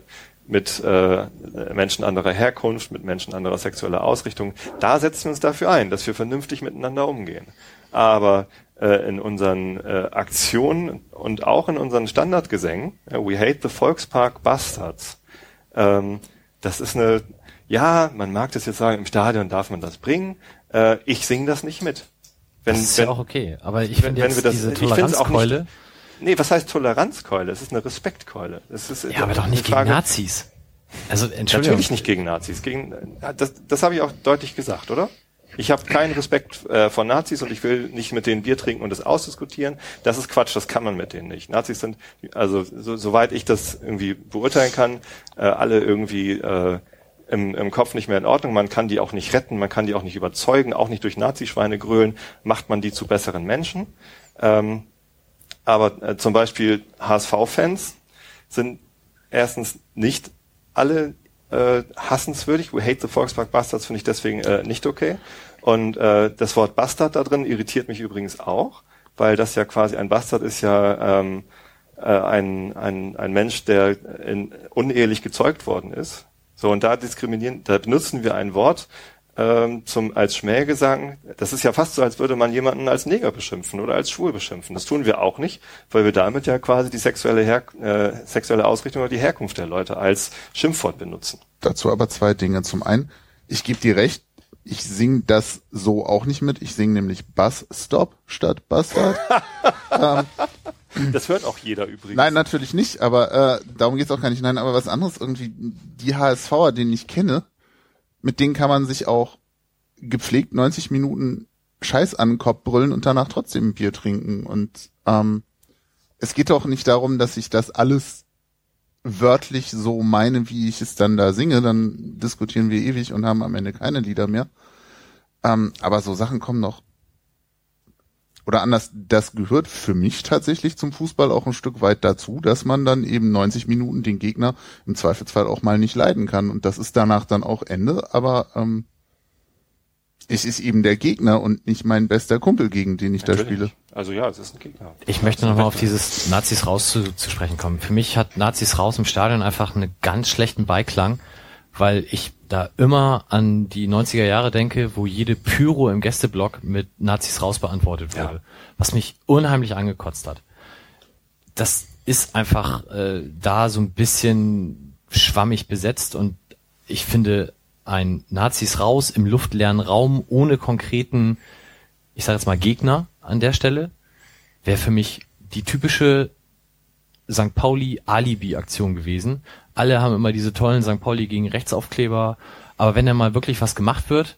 Speaker 3: mit äh, Menschen anderer Herkunft, mit Menschen anderer sexueller Ausrichtung. Da setzen wir uns dafür ein, dass wir vernünftig miteinander umgehen. Aber in unseren äh, Aktionen und auch in unseren Standardgesängen, äh, We Hate the Volkspark Bastards, ähm, das ist eine, ja, man mag das jetzt sagen, im Stadion darf man das bringen, äh, ich singe das nicht mit.
Speaker 1: Wenn, das ist wenn, ja auch okay, aber ich finde jetzt
Speaker 3: das,
Speaker 1: diese Toleranzkeule...
Speaker 3: Nee, was heißt Toleranzkeule? Es ist eine Respektkeule. Es ist,
Speaker 1: ja, aber doch nicht Frage, gegen Nazis.
Speaker 3: Also Entschuldigung. Natürlich nicht gegen Nazis. Gegen, das das habe ich auch deutlich gesagt, oder? Ich habe keinen Respekt äh, vor Nazis und ich will nicht mit denen Bier trinken und das ausdiskutieren. Das ist Quatsch, das kann man mit denen nicht. Nazis sind, also so, soweit ich das irgendwie beurteilen kann, äh, alle irgendwie äh, im, im Kopf nicht mehr in Ordnung. Man kann die auch nicht retten, man kann die auch nicht überzeugen, auch nicht durch Nazischweine grölen, macht man die zu besseren Menschen. Ähm, aber äh, zum Beispiel HSV-Fans sind erstens nicht alle äh, hassenswürdig. We hate the Volkspark Bastards finde ich deswegen äh, nicht okay. Und äh, das Wort Bastard da drin irritiert mich übrigens auch, weil das ja quasi ein Bastard ist ja ähm, äh, ein, ein, ein Mensch, der in, unehelich gezeugt worden ist. So, und da diskriminieren, da benutzen wir ein Wort, ähm, zum, als Schmähgesang, das ist ja fast so, als würde man jemanden als Neger beschimpfen oder als schwul beschimpfen. Das tun wir auch nicht, weil wir damit ja quasi die sexuelle, Her äh, sexuelle Ausrichtung oder die Herkunft der Leute als Schimpfwort benutzen.
Speaker 2: Dazu aber zwei Dinge. Zum einen, ich gebe dir recht, ich singe das so auch nicht mit. Ich singe nämlich Bass Stop statt Bastard.
Speaker 3: ähm, das hört auch jeder übrigens.
Speaker 2: Nein, natürlich nicht, aber äh, darum geht's auch gar nicht. Nein, aber was anderes irgendwie, die HSVer, den ich kenne, mit denen kann man sich auch gepflegt 90 Minuten Scheiß an den Kopf brüllen und danach trotzdem ein Bier trinken. Und ähm, es geht auch nicht darum, dass ich das alles wörtlich so meine, wie ich es dann da singe. Dann diskutieren wir ewig und haben am Ende keine Lieder mehr. Ähm, aber so Sachen kommen noch oder anders, das gehört für mich tatsächlich zum Fußball auch ein Stück weit dazu, dass man dann eben 90 Minuten den Gegner im Zweifelsfall auch mal nicht leiden kann. Und das ist danach dann auch Ende, aber ähm, es ist eben der Gegner und nicht mein bester Kumpel, gegen den ich Natürlich. da spiele.
Speaker 3: Also ja, es ist ein Gegner.
Speaker 1: Ich möchte nochmal auf dieses Nazis raus zu, zu sprechen kommen. Für mich hat Nazis raus im Stadion einfach einen ganz schlechten Beiklang, weil ich da immer an die 90er Jahre denke, wo jede Pyro im Gästeblock mit Nazis raus beantwortet wurde, ja. was mich unheimlich angekotzt hat. Das ist einfach äh, da so ein bisschen schwammig besetzt und ich finde ein Nazis raus im luftleeren Raum ohne konkreten, ich sage jetzt mal Gegner an der Stelle, wäre für mich die typische St. Pauli Alibi-Aktion gewesen, alle haben immer diese tollen St. Pauli gegen Rechtsaufkleber, aber wenn dann mal wirklich was gemacht wird,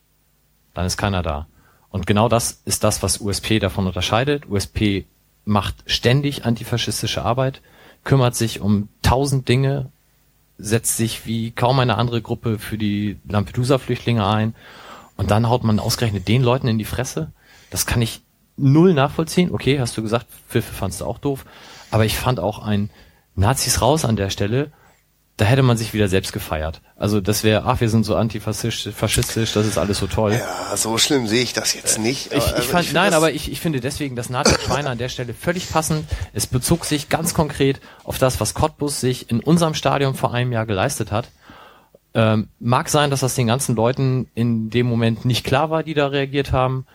Speaker 1: dann ist keiner da. Und genau das ist das, was USP davon unterscheidet. USP macht ständig antifaschistische Arbeit, kümmert sich um tausend Dinge, setzt sich wie kaum eine andere Gruppe für die Lampedusa-Flüchtlinge ein und dann haut man ausgerechnet den Leuten in die Fresse. Das kann ich null nachvollziehen. Okay, hast du gesagt, Pfiffe fandst du auch doof, aber ich fand auch ein Nazis raus an der Stelle da hätte man sich wieder selbst gefeiert. Also das wäre, ach, wir sind so antifaschistisch, das ist alles so toll.
Speaker 4: Ja, so schlimm sehe ich das jetzt nicht.
Speaker 1: Ich, ich fand, ich nein, aber ich, ich finde deswegen das Nazi-Schweine an der Stelle völlig passend. Es bezog sich ganz konkret auf das, was Cottbus sich in unserem Stadion vor einem Jahr geleistet hat. Ähm, mag sein, dass das den ganzen Leuten in dem Moment nicht klar war, die da reagiert haben.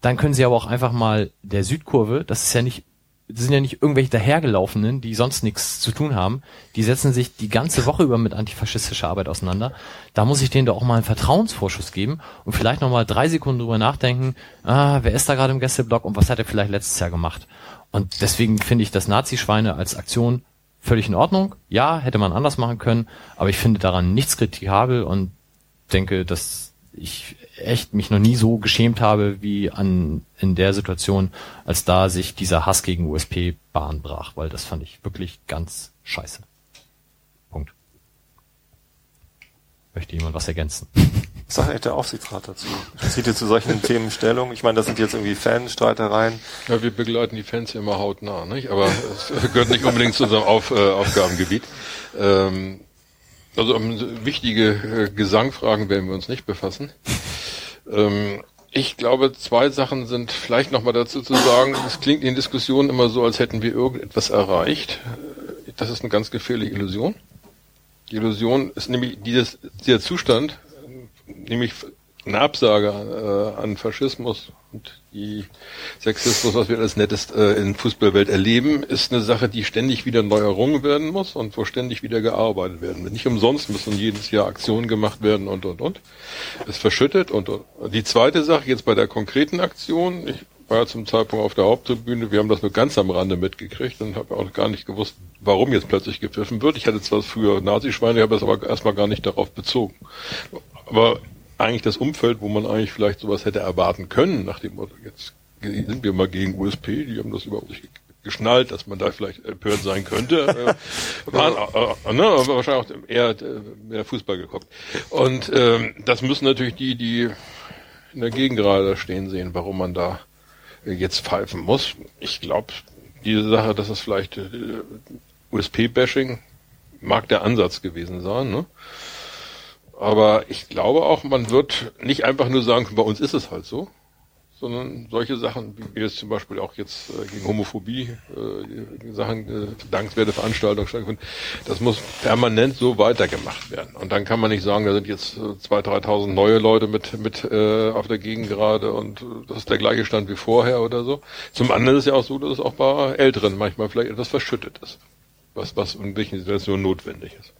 Speaker 1: Dann können sie aber auch einfach mal der Südkurve, das ist ja nicht sind ja nicht irgendwelche dahergelaufenen, die sonst nichts zu tun haben. Die setzen sich die ganze Woche über mit antifaschistischer Arbeit auseinander. Da muss ich denen doch auch mal einen Vertrauensvorschuss geben und vielleicht noch mal drei Sekunden drüber nachdenken, ah, wer ist da gerade im Gästeblock und was hat er vielleicht letztes Jahr gemacht? Und deswegen finde ich das Nazi-Schweine als Aktion völlig in Ordnung. Ja, hätte man anders machen können, aber ich finde daran nichts kritikabel und denke, dass ich echt mich noch nie so geschämt habe wie an in der Situation, als da sich dieser Hass gegen USP Bahn brach, weil das fand ich wirklich ganz scheiße. Punkt. Möchte jemand was ergänzen?
Speaker 3: Was sagt der Aufsichtsrat dazu? Zieht ihr zu solchen Themen Stellung? Ich meine, das sind jetzt irgendwie Fanstreitereien.
Speaker 5: Ja, wir begleiten die Fans ja immer hautnah, nicht? Aber es gehört nicht unbedingt zu unserem Auf, äh, Aufgabengebiet. Ähm, also um wichtige äh, Gesangfragen werden wir uns nicht befassen. Ähm, Ich glaube, zwei Sachen sind vielleicht nochmal dazu zu sagen. Es klingt in Diskussionen immer so, als hätten wir irgendetwas erreicht. Das ist eine ganz gefährliche Illusion. Die Illusion ist nämlich dieses, dieser Zustand, nämlich eine Absage äh, an Faschismus und die Sexismus, was wir alles Nettes äh, in Fußballwelt erleben, ist eine Sache, die ständig wieder neu errungen werden muss und wo ständig wieder gearbeitet werden. Nicht umsonst müssen jedes Jahr Aktionen gemacht werden und und und. Es verschüttet und, und. Die zweite Sache jetzt bei der konkreten Aktion, ich war ja zum Zeitpunkt auf der Haupttribüne, wir haben das nur ganz am Rande mitgekriegt und habe auch gar nicht gewusst, warum jetzt plötzlich gepfiffen wird. Ich hatte zwar früher Nazischweine, habe es aber erstmal gar nicht darauf bezogen. Aber eigentlich das Umfeld, wo man eigentlich vielleicht sowas hätte erwarten können, nach dem Motto, jetzt sind wir mal gegen USP, die haben das überhaupt nicht geschnallt, dass man da vielleicht empört sein könnte. äh, waren, äh, ne, aber wahrscheinlich auch eher äh, mehr Fußball geguckt. Und ähm, das müssen natürlich die, die in der Gegend gerade stehen, sehen, warum man da jetzt pfeifen muss. Ich glaube, diese Sache, dass es vielleicht äh, USP-Bashing mag der Ansatz gewesen sein, ne? Aber ich glaube auch, man wird nicht einfach nur sagen, bei uns ist es halt so, sondern solche Sachen, wie jetzt zum Beispiel auch jetzt äh, gegen Homophobie äh, Sachen, äh, dankenswerte Veranstaltungen stattfinden, das muss permanent so weitergemacht werden. Und dann kann man nicht sagen, da sind jetzt äh, 2.000, 3.000 neue Leute mit, mit äh, auf der Gegend gerade und äh, das ist der gleiche Stand wie vorher oder so. Zum anderen ist ja auch so, dass es auch bei Älteren manchmal vielleicht etwas verschüttet ist, was, was in welchen Situationen notwendig ist.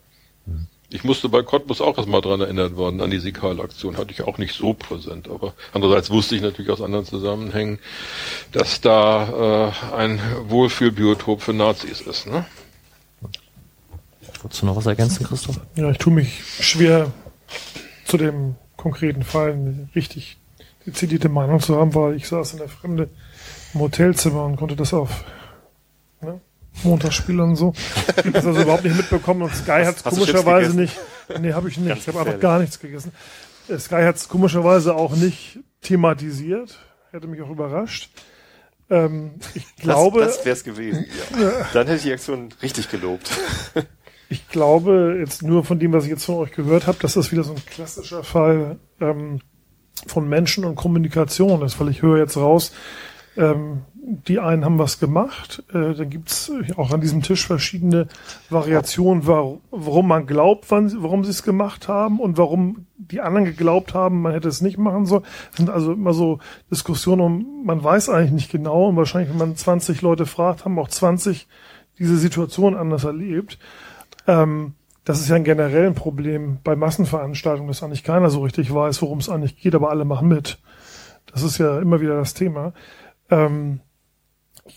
Speaker 5: Ich musste bei Cottbus auch erstmal dran erinnert worden, an die Sikal-Aktion. Hatte ich auch nicht so präsent. Aber andererseits wusste ich natürlich aus anderen Zusammenhängen, dass da äh, ein Wohlfühlbiotop für Nazis ist. Ne?
Speaker 1: Wolltest du noch was ergänzen, Christoph?
Speaker 8: Ja, ich tue mich schwer zu dem konkreten Fall eine richtig dezidierte Meinung zu haben, weil ich saß in der Fremde im Hotelzimmer und konnte das auf Montagsspiel und so. Ich habe das also überhaupt nicht mitbekommen und Sky hat es komischerweise nicht. Nee, habe ich nicht. Ganz ich habe einfach gar nichts gegessen. Äh, Sky hat es komischerweise auch nicht thematisiert. Hätte mich auch überrascht. Ähm, ich glaube.
Speaker 3: Das, das wäre es gewesen. Ja. Dann hätte ich die Aktion richtig gelobt.
Speaker 8: Ich glaube jetzt nur von dem, was ich jetzt von euch gehört habe, dass das wieder so ein klassischer Fall ähm, von Menschen und Kommunikation ist, weil ich höre jetzt raus, ähm, die einen haben was gemacht. Äh, dann gibt's auch an diesem Tisch verschiedene Variationen, warum man glaubt, wann, warum sie es gemacht haben und warum die anderen geglaubt haben, man hätte es nicht machen sollen. Das sind also immer so Diskussionen um, man weiß eigentlich nicht genau und wahrscheinlich, wenn man 20 Leute fragt, haben auch 20 diese Situation anders erlebt. Ähm, das ist ja ein generelles Problem bei Massenveranstaltungen, dass eigentlich keiner so richtig weiß, worum es eigentlich geht, aber alle machen mit. Das ist ja immer wieder das Thema. Ähm,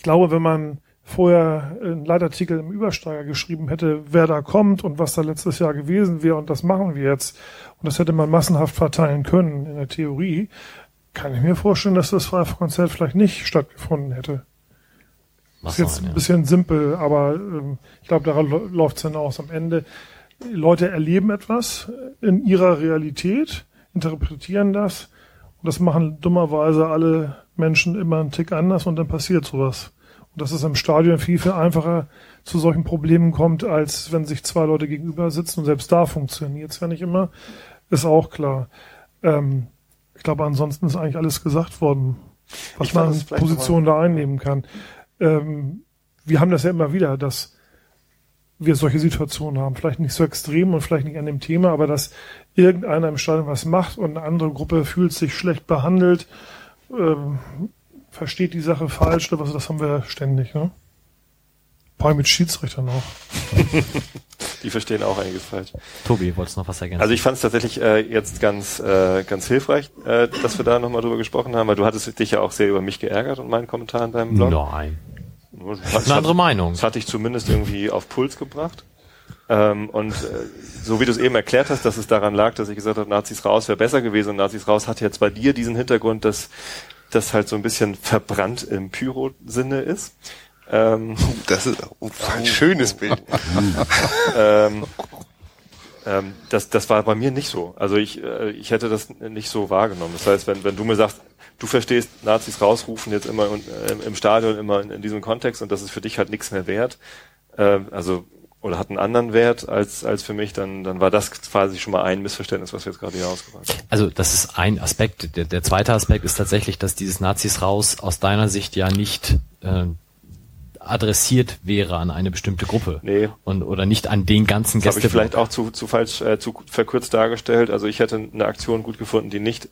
Speaker 8: ich glaube, wenn man vorher einen Leitartikel im Übersteiger geschrieben hätte, wer da kommt und was da letztes Jahr gewesen wäre und das machen wir jetzt und das hätte man massenhaft verteilen können in der Theorie, kann ich mir vorstellen, dass das Konzert vielleicht nicht stattgefunden hätte. Das ist jetzt ein bisschen simpel, aber ähm, ich glaube, daran läuft es hinaus. Am Ende, Leute erleben etwas in ihrer Realität, interpretieren das und das machen dummerweise alle Menschen immer einen Tick anders und dann passiert sowas. Und dass es im Stadion viel, viel einfacher zu solchen Problemen kommt, als wenn sich zwei Leute gegenüber sitzen und selbst da funktioniert es ja nicht immer, ist auch klar. Ähm, ich glaube, ansonsten ist eigentlich alles gesagt worden, was ich man Position da einnehmen kann. Ähm, wir haben das ja immer wieder, dass wir solche Situationen haben. Vielleicht nicht so extrem und vielleicht nicht an dem Thema, aber dass irgendeiner im Stadion was macht und eine andere Gruppe fühlt sich schlecht behandelt ähm, versteht die Sache falsch, oder was, das haben wir ständig, ne? Paar mit Schiedsrichtern auch.
Speaker 3: die verstehen auch einiges falsch.
Speaker 1: Tobi, wolltest noch was ergänzen?
Speaker 3: Also ich fand es tatsächlich äh, jetzt ganz äh, ganz hilfreich, äh, dass wir da nochmal drüber gesprochen haben, weil du hattest dich ja auch sehr über mich geärgert und meinen Kommentaren beim Blog.
Speaker 1: Nein. Das eine andere Meinung.
Speaker 3: Das hatte ich zumindest irgendwie auf Puls gebracht. Ähm, und äh, so wie du es eben erklärt hast, dass es daran lag, dass ich gesagt habe, Nazis raus wäre besser gewesen und Nazis raus hat jetzt bei dir diesen Hintergrund, dass das halt so ein bisschen verbrannt im Pyro-Sinne ist.
Speaker 4: Ähm, das ist oh, ein schönes Bild.
Speaker 3: ähm, ähm, das, das war bei mir nicht so. Also ich, äh, ich hätte das nicht so wahrgenommen. Das heißt, wenn, wenn du mir sagst, du verstehst Nazis rausrufen jetzt immer äh, im Stadion immer in, in, diesem Kontext und das ist für dich halt nichts mehr wert. Äh, also oder hat einen anderen Wert als, als für mich, dann, dann war das quasi schon mal ein Missverständnis, was wir jetzt gerade hier ausgebracht haben.
Speaker 1: Also das ist ein Aspekt. Der, der zweite Aspekt ist tatsächlich, dass dieses Nazis raus aus deiner Sicht ja nicht äh, adressiert wäre an eine bestimmte Gruppe
Speaker 3: Nee.
Speaker 1: und oder nicht an den ganzen
Speaker 3: Das habe ich
Speaker 1: Gäste.
Speaker 3: vielleicht auch zu, zu falsch, äh, zu verkürzt dargestellt. Also ich hätte eine Aktion gut gefunden, die nicht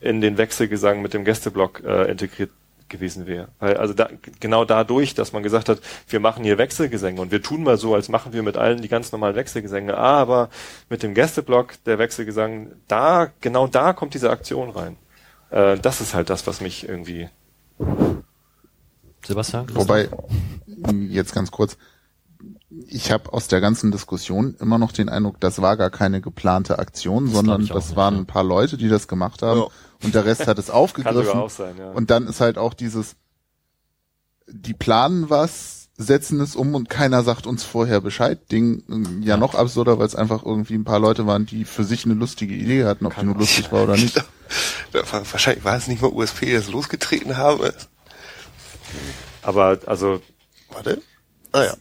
Speaker 3: in den Wechselgesang mit dem Gästeblock äh, integriert gewesen wäre. Weil also da, genau dadurch, dass man gesagt hat, wir machen hier Wechselgesänge und wir tun mal so, als machen wir mit allen die ganz normalen Wechselgesänge, aber mit dem Gästeblock der Wechselgesang, da, genau da kommt diese Aktion rein. Äh, das ist halt das, was mich irgendwie
Speaker 1: Sebastian? Christoph?
Speaker 2: Wobei, jetzt ganz kurz, ich habe aus der ganzen Diskussion immer noch den Eindruck, das war gar keine geplante Aktion,
Speaker 1: Das
Speaker 2: sondern das
Speaker 1: nicht,
Speaker 2: waren
Speaker 1: ja.
Speaker 2: ein paar Leute, die das gemacht haben
Speaker 4: Ja.
Speaker 2: Und der Rest hat es
Speaker 3: kann
Speaker 2: aufgegriffen.
Speaker 3: auch sein, ja.
Speaker 2: Und dann ist halt auch dieses, die planen was, setzen es um und keiner sagt uns vorher Bescheid. Ding ähm, ja, noch absurder, weil es einfach irgendwie ein paar Leute waren, die für sich eine lustige Idee hatten, ob die nur lustig war oder nicht.
Speaker 4: Wahrscheinlich war es nicht mal USP, die das losgetreten haben.
Speaker 3: aber also
Speaker 4: Warte. Ah ja.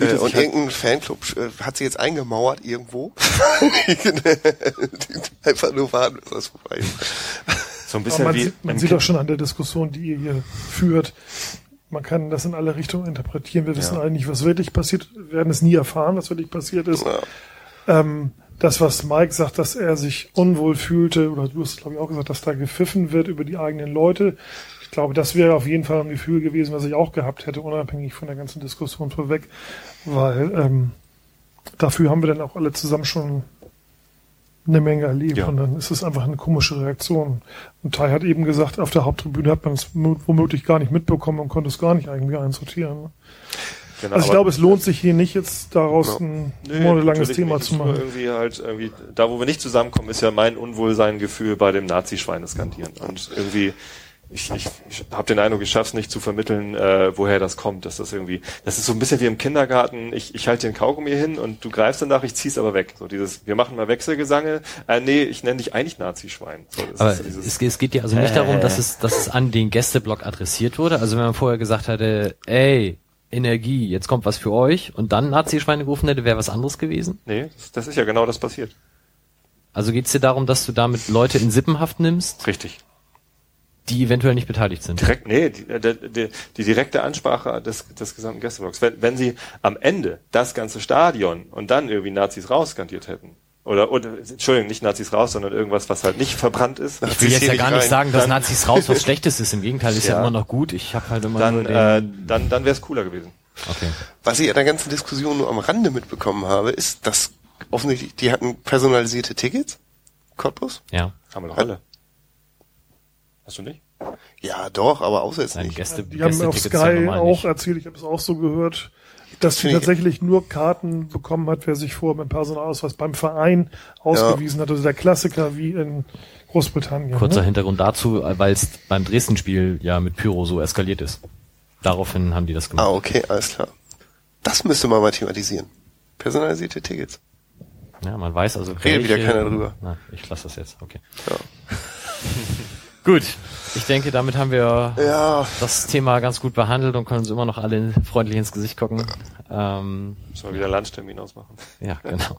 Speaker 4: Äh, und
Speaker 3: halt-
Speaker 4: irgendein Fanclub äh, hat sich jetzt eingemauert irgendwo. Einfach nur warten, bis das vorbei ist.
Speaker 3: so ein
Speaker 8: Aber
Speaker 3: bisschen
Speaker 8: man
Speaker 3: wie
Speaker 8: sieht, man sieht
Speaker 3: Kind-
Speaker 8: auch schon an der Diskussion, die ihr hier führt. Man kann das in alle Richtungen interpretieren. Wir wissen
Speaker 3: Ja.
Speaker 8: eigentlich, was wirklich passiert. Wir werden es nie erfahren, was wirklich passiert ist. Ähm, das, was Mike sagt, dass er sich unwohl fühlte, oder du hast, glaube ich, auch gesagt, dass da gepfiffen wird über die eigenen Leute. Ich glaube, das wäre auf jeden Fall ein Gefühl gewesen, was ich auch gehabt hätte, unabhängig von der ganzen Diskussion vorweg. Weil ähm, dafür haben wir dann auch alle zusammen schon eine Menge erlebt
Speaker 3: Ja.
Speaker 8: und dann ist es einfach eine komische Reaktion. Und Tai hat eben gesagt, auf der Haupttribüne hat man es womöglich gar nicht mitbekommen und konnte es gar nicht eigentlich einsortieren. ne?
Speaker 3: Genau,
Speaker 8: Also ich glaube, es lohnt sich hier nicht jetzt daraus ein
Speaker 3: Nee,
Speaker 8: monatelanges Thema
Speaker 3: nicht.
Speaker 8: zu machen.
Speaker 3: Irgendwie halt irgendwie, da wo wir nicht zusammenkommen, ist ja mein Unwohlsein-Gefühl bei dem Nazi-Schweine skandieren. Und irgendwie, ich, ich, ich habe den Eindruck, ich schaff's nicht zu vermitteln, äh, woher das kommt. Dass das irgendwie, das ist so ein bisschen wie im Kindergarten, ich, ich halte den Kaugummi hin und du greifst danach, ich zieh's aber weg. So dieses, wir machen mal Wechselgesange. Äh, nee, ich nenne dich eigentlich Nazi-Schwein. So,
Speaker 1: Aber
Speaker 3: ist dieses-
Speaker 1: es, es geht ja also nicht darum, dass es, dass es an den Gästeblock adressiert wurde. Also wenn man vorher gesagt hätte, ey, Energie, jetzt kommt was für euch und dann Nazi-Schweine gerufen hätte, wäre was anderes gewesen.
Speaker 3: nee, das, das ist ja genau das passiert.
Speaker 1: Also geht es dir darum, dass du damit Leute in Sippenhaft nimmst,
Speaker 3: Richtig.
Speaker 1: Die eventuell nicht beteiligt sind.
Speaker 3: Direkt, nee, die, äh, die, die, die direkte Ansprache des, des gesamten Gästeblocks. Wenn, wenn sie am Ende das ganze Stadion und dann irgendwie Nazis rausskandiert hätten, oder, oder Entschuldigung, nicht Nazis raus, sondern irgendwas, was halt nicht verbrannt ist,
Speaker 1: Ich will jetzt ja gar
Speaker 4: nicht rein.
Speaker 1: sagen, dass Nazis raus was Schlechtes ist. Im Gegenteil, ist ja,
Speaker 3: Ja.
Speaker 1: immer noch gut. Ich habe halt immer
Speaker 3: dann,
Speaker 1: nur den...
Speaker 3: äh, dann, dann wäre es cooler gewesen.
Speaker 1: okay.
Speaker 4: Was ich an der ganzen Diskussion nur am Rande mitbekommen habe, ist, dass offensichtlich, die hatten personalisierte Tickets. Cottbus?
Speaker 1: Ja,
Speaker 3: Haben wir doch alle. Hast du nicht?
Speaker 4: Ja, doch, aber außer jetzt
Speaker 1: Nein,
Speaker 4: nicht.
Speaker 1: Gäste,
Speaker 8: Die haben auf
Speaker 1: ja
Speaker 8: Sky
Speaker 1: normal
Speaker 8: auch
Speaker 1: nicht.
Speaker 8: erzählt, ich habe es auch so gehört, dass sie
Speaker 4: finde ich-
Speaker 8: tatsächlich nur Karten bekommen hat, wer sich vorher mit Personalausweis beim Verein ausgewiesen hat. Also der Klassiker wie in Großbritannien.
Speaker 1: Kurzer
Speaker 8: ne?
Speaker 1: Hintergrund dazu, weil es beim Dresden-Spiel ja mit Pyro so eskaliert ist. Daraufhin haben die das gemacht.
Speaker 4: Ah, okay, alles klar. Das müsste man mal thematisieren. Personalisierte Tickets.
Speaker 1: Ja, man weiß also.
Speaker 4: Redet wieder keiner drüber.
Speaker 1: Na, ich lasse das jetzt. Okay.
Speaker 4: Ja.
Speaker 1: Gut. Ich denke, damit haben wir
Speaker 4: Ja,
Speaker 1: das Thema ganz gut behandelt und können uns immer noch alle freundlich ins Gesicht gucken. Ähm,
Speaker 3: Müssen wir wieder Lunchtermin ausmachen.
Speaker 1: ja, genau.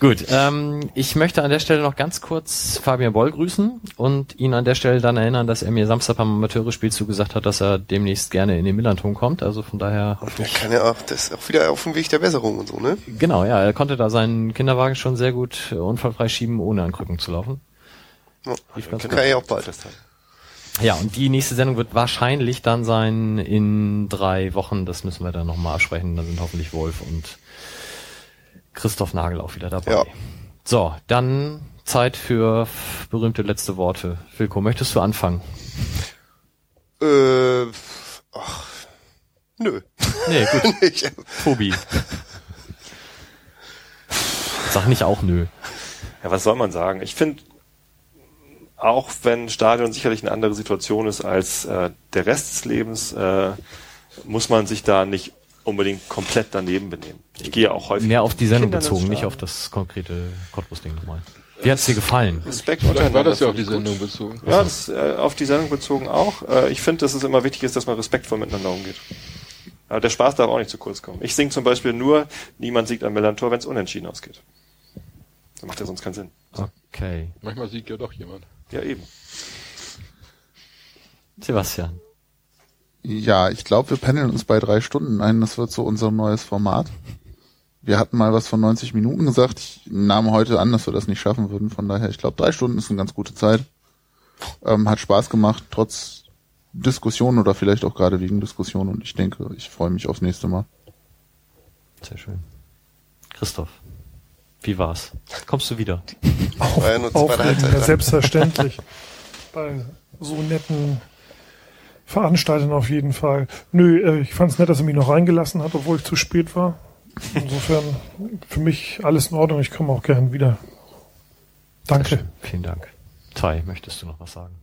Speaker 1: Gut, ähm, ich möchte an der Stelle noch ganz kurz Fabian Boll grüßen und ihn an der Stelle dann erinnern, dass er mir Samstag beim Amateurspiel zugesagt hat, dass er demnächst gerne in den Millanton kommt. Also von daher
Speaker 4: der
Speaker 1: ich.
Speaker 4: kann ja auch, das ist auch wieder auf dem Weg der Besserung und so, ne?
Speaker 1: Genau, ja, er konnte da seinen Kinderwagen schon sehr gut unfallfrei schieben, ohne an Krücken zu laufen.
Speaker 4: Ja.
Speaker 1: Lief ganz
Speaker 4: Kann ja auch bald.
Speaker 3: Festhalten.
Speaker 1: Ja, und die nächste Sendung wird wahrscheinlich dann sein in drei Wochen. Das müssen wir dann nochmal absprechen. Da sind hoffentlich Wolf und Christoph Nagel auch wieder dabei.
Speaker 4: Ja.
Speaker 1: So, dann Zeit für berühmte letzte Worte. Wilko, möchtest du anfangen?
Speaker 4: Äh, ach, nö.
Speaker 1: Nee, gut.
Speaker 4: Ich,
Speaker 1: Tobi. Sag nicht auch nö.
Speaker 3: Ja, was soll man sagen? Ich finde, auch wenn Stadion sicherlich eine andere Situation ist als äh, der Rest des Lebens, äh, muss man sich da nicht unbedingt komplett daneben benehmen. Ich gehe auch häufig
Speaker 1: Mehr auf die Sendung bezogen, nicht auf das konkrete Cottbus-Ding nochmal. Wie hat's dir gefallen?
Speaker 3: Respekt
Speaker 5: Vielleicht war das ja auf die
Speaker 3: ich gut.
Speaker 5: Sendung bezogen.
Speaker 3: Ja, das, äh, auf die Sendung bezogen auch. Äh, ich finde, dass es immer wichtig ist, dass man respektvoll miteinander umgeht. Aber der Spaß darf auch nicht zu kurz kommen. Ich singe zum Beispiel nur, niemand siegt am Millantor, wenn es unentschieden ausgeht. Das macht ja sonst keinen Sinn.
Speaker 1: Okay.
Speaker 5: Manchmal siegt ja doch jemand.
Speaker 3: Ja, eben.
Speaker 1: Sebastian.
Speaker 2: Ja, ich glaube, wir pendeln uns bei drei Stunden ein. Das wird so unser neues Format. Wir hatten mal was von 90 Minuten gesagt. Ich nahm heute an, dass wir das nicht schaffen würden. Von daher, ich glaube, drei Stunden ist eine ganz gute Zeit. Ähm, hat Spaß gemacht, trotz Diskussion oder vielleicht auch gerade wegen Diskussion. Und ich denke, ich freue mich aufs nächste Mal.
Speaker 1: Sehr schön. Christoph. Wie war's? Kommst du wieder?
Speaker 4: War ja nur zweite
Speaker 8: Aufregend, ja, selbstverständlich. Bei so netten Veranstaltern auf jeden Fall. Nö, äh, ich fand es nett, dass er mich noch reingelassen hat, obwohl ich zu spät war. Insofern für mich alles in Ordnung. Ich komme auch gern wieder. Danke.
Speaker 1: Vielen Dank. Tai, möchtest du noch was sagen?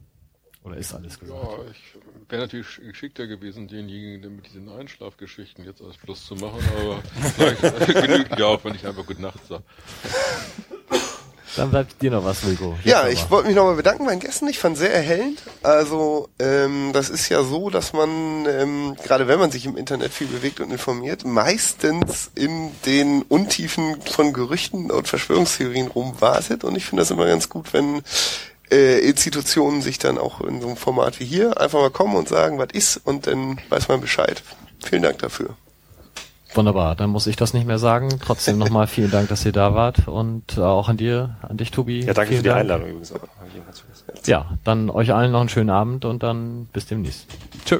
Speaker 1: Oder ist alles gesagt?
Speaker 5: Ja, ich wäre natürlich geschickter gewesen, denjenigen mit diesen Einschlafgeschichten jetzt als Plus zu machen, aber vielleicht genügt ja auch, wenn ich einfach Gute Nacht sage.
Speaker 1: Dann bleibt dir noch was, Wilko. Jetzt
Speaker 4: Ja, ich wollte mich nochmal bedanken bei den Gästen. Ich fand sehr erhellend. Also ähm, das ist ja so, dass man, ähm, gerade wenn man sich im Internet viel bewegt und informiert, meistens in den Untiefen von Gerüchten und Verschwörungstheorien rumwartet. Und ich finde das immer ganz gut, wenn äh, Institutionen sich dann auch in so einem Format wie hier einfach mal kommen und sagen, was ist, und dann weiß man Bescheid. Vielen Dank dafür.
Speaker 1: Wunderbar, dann muss ich das nicht mehr sagen. Trotzdem nochmal vielen Dank, dass ihr da wart und auch an dir, an dich, Tobi.
Speaker 3: Ja, danke
Speaker 1: Vielen
Speaker 3: für die
Speaker 1: Dank.
Speaker 3: Einladung übrigens auch.
Speaker 1: Ja, dann euch allen noch einen schönen Abend und dann bis demnächst. Tschö.